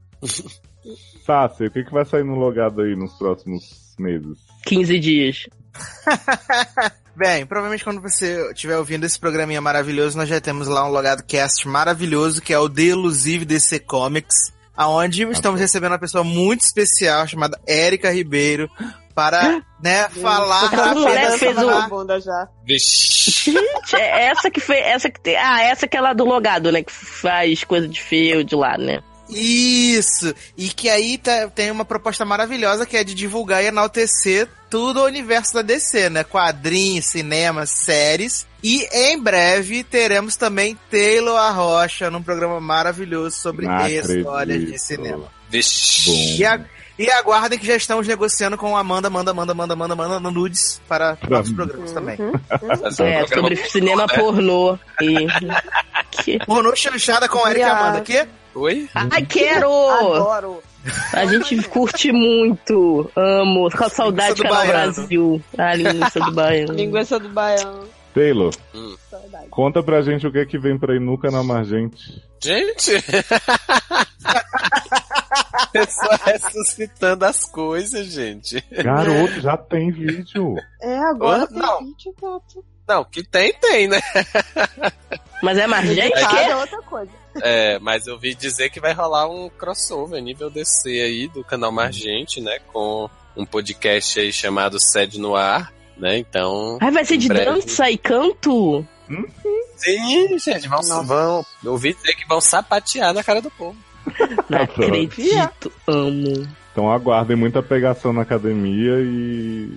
Speaker 1: Sácia, o que, que vai sair no logado aí nos próximos meses?
Speaker 5: 15 dias.
Speaker 3: Bem, provavelmente quando você estiver ouvindo esse programinha maravilhoso, nós já temos lá um logado cast maravilhoso, que é o Delusive DC Comics, aonde estamos recebendo uma pessoa muito especial chamada Érica Ribeiro para, né, falar
Speaker 5: Aquela mulher
Speaker 3: apenas
Speaker 5: fez
Speaker 3: sobre
Speaker 5: o-
Speaker 2: bunda já.
Speaker 4: Vixe.
Speaker 5: Gente, é essa que fez. Essa que tem. Ah, essa que é lá do logado, né? Que faz coisa de field lá, né?
Speaker 3: Isso! E que aí tá- tem uma proposta maravilhosa que é de divulgar e enaltecer tudo o universo da DC, né? Quadrinhos, cinemas, séries. E em breve teremos também Taylor Arrocha num programa maravilhoso sobre
Speaker 1: Não
Speaker 3: histórias de cinema.
Speaker 4: Vixe.
Speaker 3: E, a- e aguardem que já estamos negociando com Amanda, Amanda, Amanda, Amanda, Amanda, Amanda, no Nudes para novos programas também.
Speaker 4: Fazer um
Speaker 5: É,
Speaker 4: programa
Speaker 5: sobre cinema
Speaker 4: né?
Speaker 5: pornô. E...
Speaker 3: Pornô chanchada com Eric e. Amanda, que?
Speaker 4: Oi?
Speaker 5: Ai, quero!
Speaker 2: Adoro.
Speaker 5: A gente curte muito. Amo. Com a saudade
Speaker 3: do
Speaker 5: canal
Speaker 3: baiano.
Speaker 5: Brasil. A linguiça do baiano.
Speaker 2: Linguiça do baiano.
Speaker 1: Taylor,
Speaker 2: Saudade.
Speaker 1: conta pra gente o que é que vem pra ir no canal Margente.
Speaker 4: Gente! Pessoa ressuscitando as coisas, gente.
Speaker 1: Garoto, já tem vídeo.
Speaker 2: É, agora
Speaker 4: Hã?
Speaker 2: tem
Speaker 4: Não.
Speaker 2: vídeo, gato.
Speaker 4: Não, que tem, tem, né?
Speaker 5: Mas é margente? Que?
Speaker 2: é outra coisa.
Speaker 4: É, mas eu vi dizer que vai rolar um crossover nível DC aí do canal Margente, né? Com um podcast aí chamado Sede no Ar, né? Então.
Speaker 5: Ai, vai ser de
Speaker 4: breve.
Speaker 5: dança e canto?
Speaker 4: Sim, gente, vão, vão. Eu ouvi dizer que vão sapatear na cara do povo.
Speaker 5: Não acredito. Amo.
Speaker 1: Então aguardem muita pegação na academia e.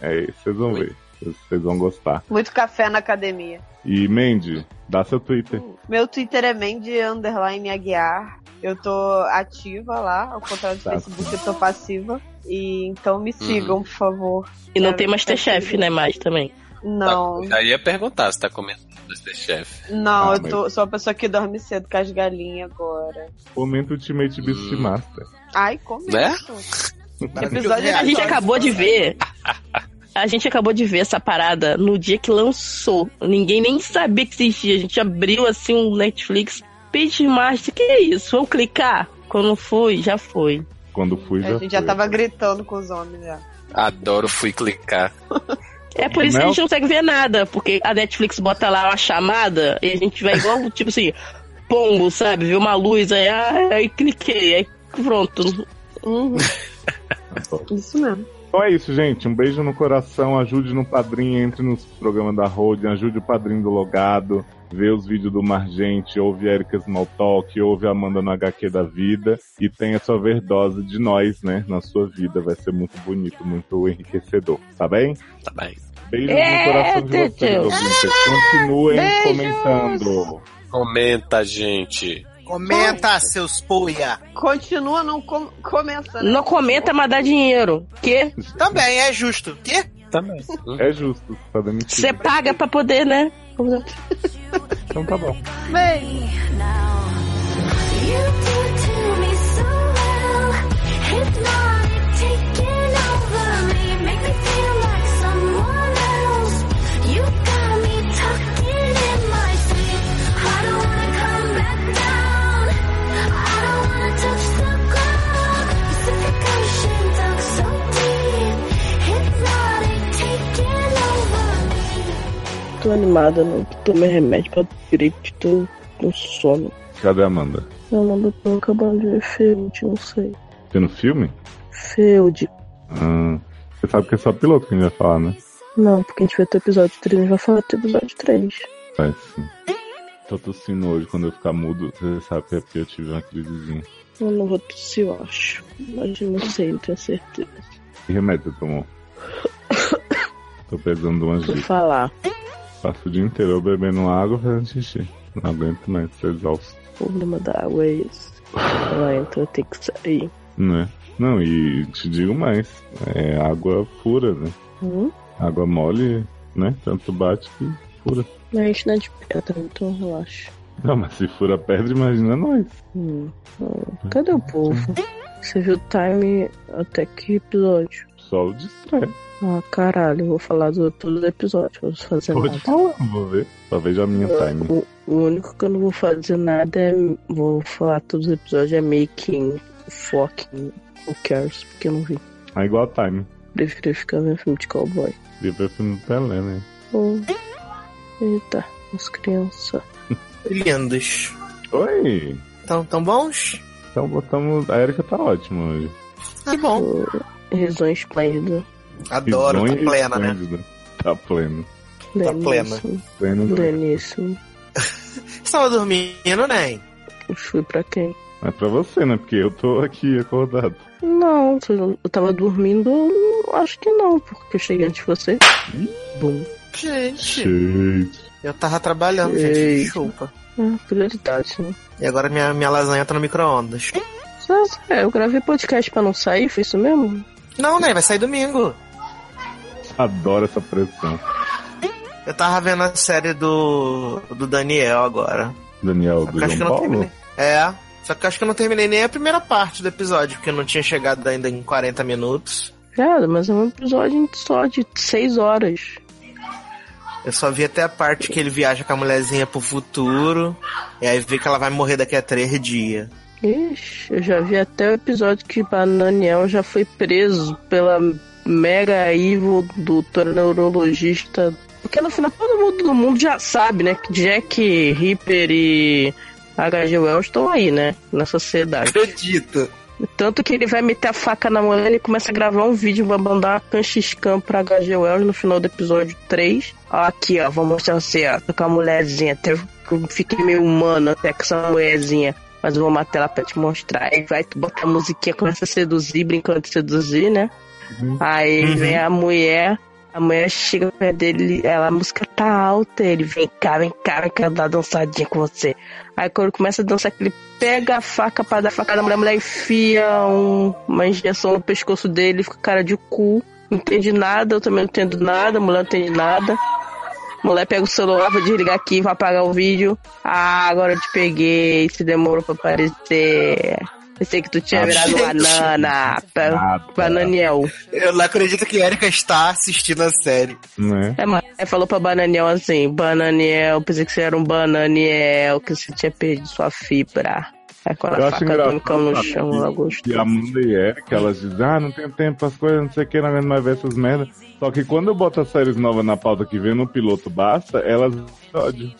Speaker 1: É isso, vocês vão ver. Vocês- vão gostar.
Speaker 2: Muito café na academia.
Speaker 1: E Mandy, dá seu Twitter.
Speaker 2: Meu Twitter é Mandy Underline Aguiar. Eu tô ativa lá, ao contrário do
Speaker 1: Tá.
Speaker 2: Facebook, eu tô passiva. E então me sigam, por favor.
Speaker 5: E não tem
Speaker 2: ficar
Speaker 5: Masterchef, né? Mais também.
Speaker 2: Não,
Speaker 4: Aí ia perguntar se tá comendo Masterchef.
Speaker 2: não,
Speaker 1: Ah,
Speaker 2: eu tô, sou a pessoa que dorme cedo com as galinhas agora.
Speaker 1: Comenta Ultimate Beast
Speaker 4: Hum.
Speaker 1: Master.
Speaker 2: Ai, como
Speaker 4: Né?
Speaker 2: Episódio
Speaker 5: A gente
Speaker 2: Só
Speaker 5: acabou de ver. A gente acabou de ver essa parada no dia que lançou. Ninguém nem sabia que existia. A gente abriu assim um Netflix. Page Master, que é isso? Vamos clicar? Quando foi, já foi.
Speaker 1: Quando fui, já
Speaker 2: A gente já
Speaker 1: foi.
Speaker 2: tava gritando com os homens já.
Speaker 4: Adoro fui clicar.
Speaker 5: É por isso que a
Speaker 1: Não.
Speaker 5: gente não consegue ver nada, porque a Netflix bota lá uma chamada e a gente vai igual, tipo assim, pombo, sabe? Vê uma luz, aí, ah, aí cliquei, aí pronto.
Speaker 2: Uhum. Isso mesmo.
Speaker 1: Então é isso, gente. Um beijo no coração. Ajude no padrinho, entre nos programas da Holding, ajude o padrinho do Logado, vê os vídeos do Margente, ouve Erika Smalltalk, ouve Amanda no HQ da vida e tenha sua overdose de nós, né, na sua vida. Vai ser muito bonito, muito enriquecedor, tá bem?
Speaker 4: Tá bem.
Speaker 1: Beijos
Speaker 5: É,
Speaker 1: no coração de vocês, ouvintes. Continuem comentando.
Speaker 4: Comenta, gente.
Speaker 3: Comenta, seus poia.
Speaker 2: Continua não com começa, né?
Speaker 5: Não comenta, mas dá dinheiro. Que?
Speaker 3: Também é justo. Que?
Speaker 4: Também.
Speaker 1: É justo, tá.
Speaker 5: Você paga pra poder, né?
Speaker 1: Então tá bom.
Speaker 2: Beijo.
Speaker 7: You do to me so well,
Speaker 5: Tô animada, não tomei remédio pra gripe, tô com sono.
Speaker 1: Cadê a Amanda?
Speaker 5: Eu não tô acabando de ver Feud, não sei.
Speaker 1: Vendo filme?
Speaker 5: Feud.
Speaker 1: Ah, você sabe que é só piloto que a gente vai falar, né?
Speaker 5: Não, porque a gente vai ter episódio 3, a gente vai falar do episódio 3.
Speaker 1: Faz sim. Tô tossindo hoje, quando eu ficar mudo, você sabe que é porque eu tive uma crisezinha.
Speaker 5: Eu não vou tossir, eu acho. Mas eu não sei, não tenho certeza.
Speaker 1: Que remédio você tomou? Tô precisando de umas
Speaker 5: Vou
Speaker 1: dicas.
Speaker 5: falar.
Speaker 1: Passo o dia inteiro eu bebendo água fazendo xixi. Não aguento mais, tô exausto.
Speaker 5: O problema da água é esse. Ela entra, tem que sair.
Speaker 1: Né? Não, e te digo mais, é água pura, né?
Speaker 5: Hum?
Speaker 1: Água mole, né? Tanto bate que fura.
Speaker 5: Mas não é de pedra, então relaxa.
Speaker 1: Não, mas se fura pedra, imagina nós.
Speaker 5: Hum. Cadê o povo? Você viu o time até que episódio?
Speaker 1: Só o distrai.
Speaker 5: Ah, caralho, eu vou falar do todo o episódio, não vou fazer
Speaker 1: Pode
Speaker 5: nada.
Speaker 1: falar, vou ver. Só vejo a minha time.
Speaker 5: O, o único que eu não vou fazer nada é. Vou falar todos os episódios é making fucking who cares, porque eu não vi.
Speaker 1: É igual a time.
Speaker 5: Prefiro ficar vendo filme de cowboy.
Speaker 1: Ver filme do Pelé, né?
Speaker 5: Oh. Eita, as crianças.
Speaker 3: Lindos.
Speaker 1: Oi!
Speaker 3: Tão, tão bons?
Speaker 1: Então botamos. A Erika tá ótima hoje.
Speaker 3: Que bom.
Speaker 5: Risão esplêndido.
Speaker 3: Adoro, tá plena, né?
Speaker 1: Tá pleno.
Speaker 3: Tá plena.
Speaker 1: Pleno.
Speaker 5: Pleníssimo.
Speaker 3: Você tava dormindo, né?
Speaker 5: Eu fui pra quem?
Speaker 1: É pra você, né? Porque eu tô aqui acordado.
Speaker 5: Não, eu tava dormindo, acho que não, porque eu cheguei antes de você. Bum.
Speaker 3: Gente,
Speaker 1: Gente.
Speaker 3: eu tava trabalhando, gente.
Speaker 5: Ei.
Speaker 3: Desculpa.
Speaker 5: Ah, prioridade, né?
Speaker 3: E agora minha, minha lasanha tá no micro-ondas.
Speaker 5: É, eu gravei podcast pra não sair, foi isso mesmo?
Speaker 3: Não, né? Vai sair domingo.
Speaker 1: Adoro essa pressão.
Speaker 3: Eu tava vendo a série do, do Daniel agora.
Speaker 1: Daniel do João Paulo?
Speaker 3: terminei. É. Só que eu acho que eu não terminei nem a primeira parte do episódio, porque eu não tinha chegado ainda em 40 minutos.
Speaker 5: Cara, mas é um episódio só de seis horas.
Speaker 3: Eu só vi até a parte que ele viaja com a mulherzinha pro futuro. E aí vê que ela vai morrer daqui a três dias.
Speaker 5: Ixi, eu já vi até o episódio que Bananiel já foi preso pela mega evil do neurologista. Porque no final todo mundo do mundo já sabe, né? Que Jack, Ripper e H.G. Wells estão aí, né? Na sociedade.
Speaker 3: Acredito.
Speaker 5: Tanto que ele vai meter a faca na mulher e começa a gravar um vídeo, vai mandar uma canxiscam pra HG Wells no final do episódio 3. Ó, Aqui, ó, vou mostrar você, ó, tô com a mulherzinha. Até eu fiquei meio humano até com essa mulherzinha. Mas eu vou matar ela pra te mostrar. Aí vai, tu bota a musiquinha, começa a seduzir, brincando de seduzir, né? Aí
Speaker 3: Uhum.
Speaker 5: vem a mulher, a mulher chega perto dele, ela, a música tá alta, ele vem cá, vem cá, vem cá, dar dançadinha com você. Aí quando começa a dançar, que ele pega a faca pra dar facada na mulher, a mulher enfia um- uma injeção no pescoço dele, fica com cara de cu. Não entende nada, eu também não entendo nada, a mulher não entende nada. Mulher pega o celular, vai desligar aqui, vai apagar o vídeo. Ah, agora eu te peguei, se demorou pra aparecer. Pensei que tu tinha
Speaker 1: Ah,
Speaker 5: virado
Speaker 3: gente.
Speaker 5: banana. Bananiel.
Speaker 3: Eu não acredito que Erika está assistindo a série.
Speaker 1: Né?
Speaker 5: É, mas aí falou pra Bananiel assim, Bananiel, pensei que você era um Bananiel, que você tinha perdido sua fibra. Quando
Speaker 1: Eu
Speaker 5: a
Speaker 1: acho
Speaker 5: faca
Speaker 1: engraçado,
Speaker 5: do no
Speaker 1: sabe,
Speaker 5: chão,
Speaker 1: que-
Speaker 5: ela
Speaker 1: E
Speaker 5: gostou.
Speaker 1: a Amanda e Erika, elas dizem, ah, não tenho tempo para as coisas, não sei o que, não aguento mais ver essas merdas. Só que quando eu boto as séries novas na pauta que vem no piloto basta, elas odiam.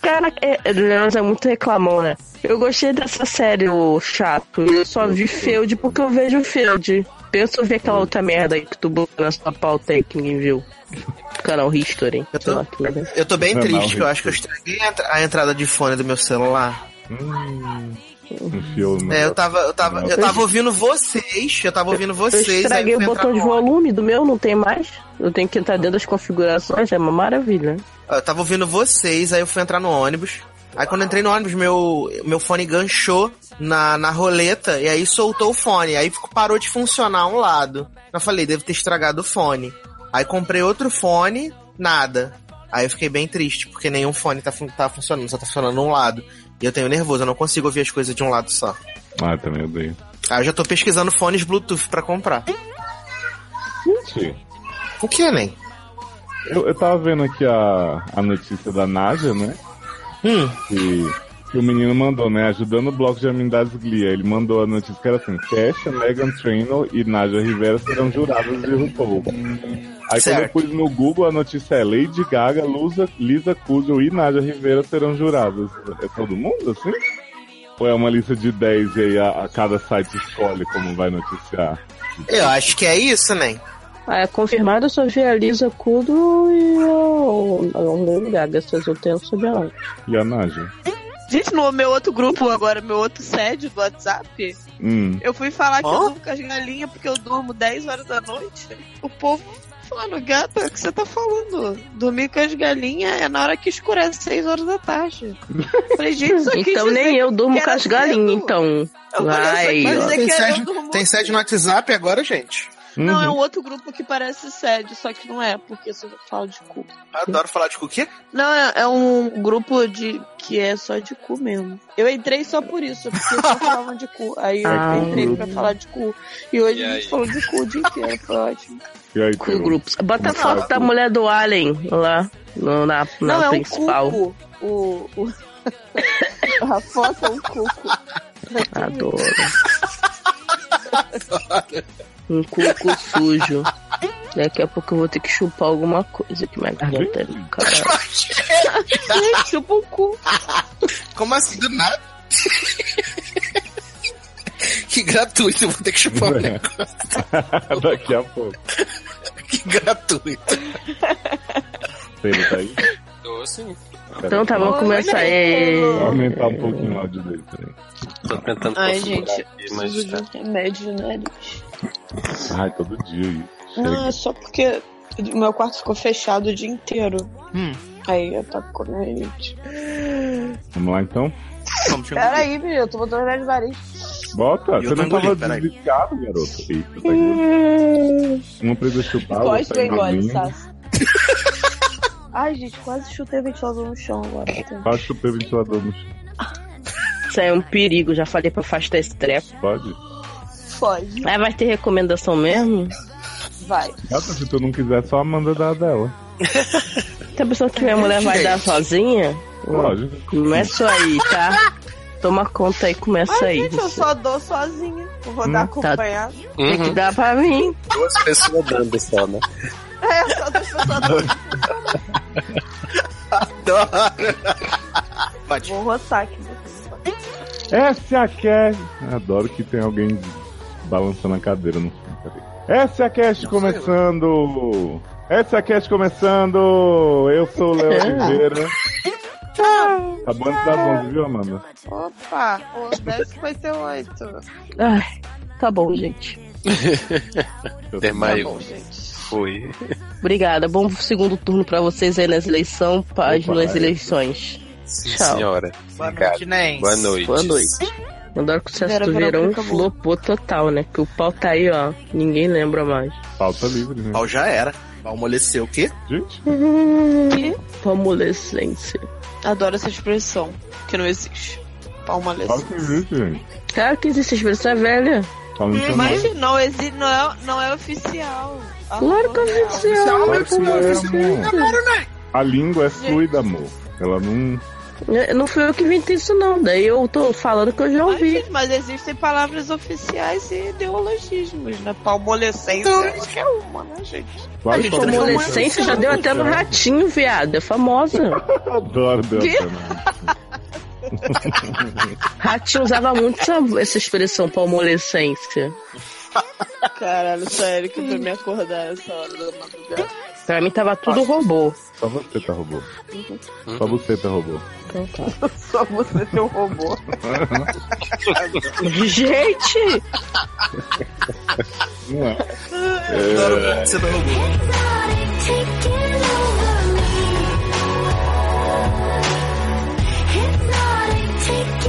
Speaker 5: Cara, é, elas é muito reclamão, né? Eu gostei dessa série, o chato. Eu só vi Feud porque eu vejo Feud. Pensa eu ver aquela outra merda aí que tu botou na sua pauta aí que ninguém viu. Canal History.
Speaker 3: Eu tô-
Speaker 5: lá que.
Speaker 3: Eu tô bem
Speaker 1: Não,
Speaker 3: triste, que eu acho que eu estraguei a entrada de fone do meu celular.
Speaker 1: Hum, enfiou no
Speaker 3: É, eu tava, eu tava, eu tava ouvindo vocês, eu tava ouvindo
Speaker 5: Eu
Speaker 3: vocês. aí
Speaker 5: estraguei
Speaker 3: eu
Speaker 5: o botão de volume do meu, não tem mais. Eu tenho que entrar dentro das configurações, é uma maravilha.
Speaker 3: Eu tava ouvindo vocês, aí eu fui entrar no ônibus. Aí quando eu entrei no ônibus, meu, meu fone ganchou na, na roleta e aí soltou o fone. Aí ficou- parou de funcionar um lado. Eu falei, devo ter estragado o fone. Aí comprei outro fone, nada. Aí eu fiquei bem triste, porque nenhum fone tá, fun- tá funcionando, só tá funcionando um lado. E eu tenho nervoso, eu não consigo ouvir as coisas de um lado só.
Speaker 1: Ah, também odeio.
Speaker 3: Aí eu já tô pesquisando fones Bluetooth pra comprar.
Speaker 1: Gente,
Speaker 3: O que, nem?
Speaker 1: eu, eu tava vendo aqui a, a notícia da Nádia, né?
Speaker 3: Hum,
Speaker 1: que, que o menino mandou, né? Ajudando o bloco de Amenidades Glee. Aí Ele mandou a notícia que era assim: Kesha, Megan Trainor e Nadia Rivera serão juradas de RuPaul. Aí quando eu
Speaker 3: Certo.
Speaker 1: pus no Google, a notícia é Lady Gaga, Lusa, Lisa Kudrow e Nadia Rivera serão juradas. É todo mundo assim? Ou é uma lista de 10 e aí a, a cada site escolhe como vai noticiar?
Speaker 3: eu acho que é isso, nem.
Speaker 5: Ah, é confirmado, eu só vi a Lisa Kudo e o. Não lembro dessas eu tenho sobre ela.
Speaker 1: E a Naja?
Speaker 2: Gente, no meu outro grupo agora, meu outro sede do WhatsApp,
Speaker 1: Hum.
Speaker 2: eu fui falar que eu
Speaker 3: Hã?
Speaker 2: durmo com as galinhas porque eu durmo 10 horas da noite. O povo falando, gata, o que você tá falando? Dormir com as galinhas é na hora que escurece 6 horas da tarde. Falei, gente, isso aqui
Speaker 5: Então nem eu durmo com as galinhas, então. Vai,
Speaker 3: Tem sede, tem sede no WhatsApp agora, gente.
Speaker 2: Não, é
Speaker 1: Uhum.
Speaker 2: um outro grupo que parece sede, só que não é, porque você fala de cu.
Speaker 3: Adoro falar de cookie.
Speaker 2: Não, é, é um grupo de que é só de cu mesmo. Eu entrei só por isso, porque só falavam de cu. Aí eu
Speaker 5: Ah.
Speaker 2: entrei pra falar de cu. E hoje
Speaker 4: E
Speaker 2: a
Speaker 4: aí?
Speaker 2: gente falou de cu o dia inteiro, foi ótimo.
Speaker 1: E aí,
Speaker 5: Cu grupos. Bota a foto da mulher do Alien lá no- na, na
Speaker 2: não, é um
Speaker 5: principal.
Speaker 2: cuco. O, o... a foto é um cuco.
Speaker 5: Adoro. Um cuco sujo. Daqui a pouco eu vou ter que chupar alguma coisa que minha garganta é
Speaker 2: chupa um cu.
Speaker 3: Como assim, do nada? que gratuito, vou ter que chupar um negócio.
Speaker 1: Daqui a pouco.
Speaker 3: Que gratuito.
Speaker 1: Pedro tá aí?
Speaker 4: Tô sim.
Speaker 5: Então tá, vamos começar aí.
Speaker 1: Vou aumentar um pouquinho o áudio dele, peraí.
Speaker 4: Tô tentando
Speaker 2: Ai, gente,
Speaker 4: aqui, mas
Speaker 2: preciso de
Speaker 4: tá.
Speaker 2: um remédio no nariz.
Speaker 1: Ai, todo dia isso.
Speaker 2: Não,
Speaker 1: Chega.
Speaker 2: é só porque o meu quarto ficou fechado o dia inteiro.
Speaker 3: Hum.
Speaker 2: Aí eu tava com rinite.
Speaker 1: Vamos lá então?
Speaker 3: Vamos te
Speaker 2: Pera aí, menino, eu tô botando remédio no nariz.
Speaker 1: Bota,
Speaker 3: Eu
Speaker 1: você não tava
Speaker 3: engolindo, peraí.
Speaker 1: desligado, garoto. Eita, tá engolindo. Uma outra
Speaker 2: Gosto
Speaker 1: tá
Speaker 2: bem engole,
Speaker 1: engolindo.
Speaker 2: Sassi. Ai, gente, quase chutei o ventilador no chão agora.
Speaker 1: Quase chupei o ventilador no chão.
Speaker 5: Isso aí é um perigo, já falei pra afastar esse treco.
Speaker 1: Pode?
Speaker 2: Pode.
Speaker 5: Aí vai ter recomendação mesmo?
Speaker 2: Vai.
Speaker 1: Gata, se tu não quiser, só a Amanda dá dela.
Speaker 5: Se a pessoa que minha mulher vai dar sozinha,
Speaker 1: Pode.
Speaker 5: não é só aí, tá? Toma conta aí, começa
Speaker 2: Ai,
Speaker 5: aí.
Speaker 2: gente, eu só dou sozinha. Vou
Speaker 1: Hum,
Speaker 2: dar
Speaker 5: tá.
Speaker 2: acompanhado.
Speaker 5: Tem que
Speaker 4: Uhum.
Speaker 5: dar pra mim.
Speaker 4: Duas pessoas dando só, né?
Speaker 2: É, só das pessoas.
Speaker 3: Adoro. Pode.
Speaker 2: Vou roçar aqui.
Speaker 1: Essa é a Cast. Adoro que tem alguém balançando a cadeira no fundo. Essa é a Cast começando. Essa é a Cast começando. Eu sou o Léo Oliveira. Tá bom antes das 11, viu, Amanda?
Speaker 2: Opa, o 1058.
Speaker 5: Ai, tá bom, gente.
Speaker 1: Tô-
Speaker 4: mais
Speaker 2: Tá bom, gente.
Speaker 4: Fui.
Speaker 5: Obrigada. Bom segundo turno pra vocês aí nas eleições, paz
Speaker 1: Opa,
Speaker 5: nas
Speaker 1: é.
Speaker 5: eleições.
Speaker 4: Sim,
Speaker 5: Tchau.
Speaker 4: senhora.
Speaker 3: Boa
Speaker 4: Obrigado.
Speaker 3: noite.
Speaker 4: Boa noite.
Speaker 5: Boa noite. Adoro que o
Speaker 2: Vera, Vera,
Speaker 5: Verão flopou total, né? Que o pau tá aí, ó. Ninguém lembra mais.
Speaker 1: Falta livre, né?
Speaker 3: Pau já era. Pau amoleceu o quê?
Speaker 1: Gente,
Speaker 5: Palmolescência.
Speaker 2: Adoro essa expressão, que não existe. Palma
Speaker 1: falta existe, gente.
Speaker 5: Claro que existe expressão velha.
Speaker 1: Fala então,
Speaker 2: Mas não existe, não é, não é oficial. Ah,
Speaker 5: Claro que é oficial.
Speaker 1: Claro que não é,
Speaker 5: Palmolescência.
Speaker 1: amor. A língua é fluida, amor. Ela não.
Speaker 5: É, Não fui eu que inventei isso, não. Daí eu tô falando que eu já
Speaker 2: Mas,
Speaker 5: ouvi.
Speaker 2: gente, mas existem palavras oficiais e ideologismos, né? Palmolescência, acho que é uma, né, gente?
Speaker 1: Claro
Speaker 3: gente,
Speaker 5: Palmolescência já deu até no ratinho, viado. É famosa.
Speaker 1: Adoro Deus.
Speaker 5: Ratinho usava muito essa, essa expressão palmolescência.
Speaker 2: Caralho, sério, que pra me acordar essa hora da madrugada.
Speaker 5: Pra mim tava tudo robô.
Speaker 1: Só você tá robô. Só você tá robô.
Speaker 5: Então tá.
Speaker 2: Só você ter um robô.
Speaker 5: Gente!
Speaker 1: Não é.
Speaker 3: Adoro você do robô.
Speaker 7: Thank.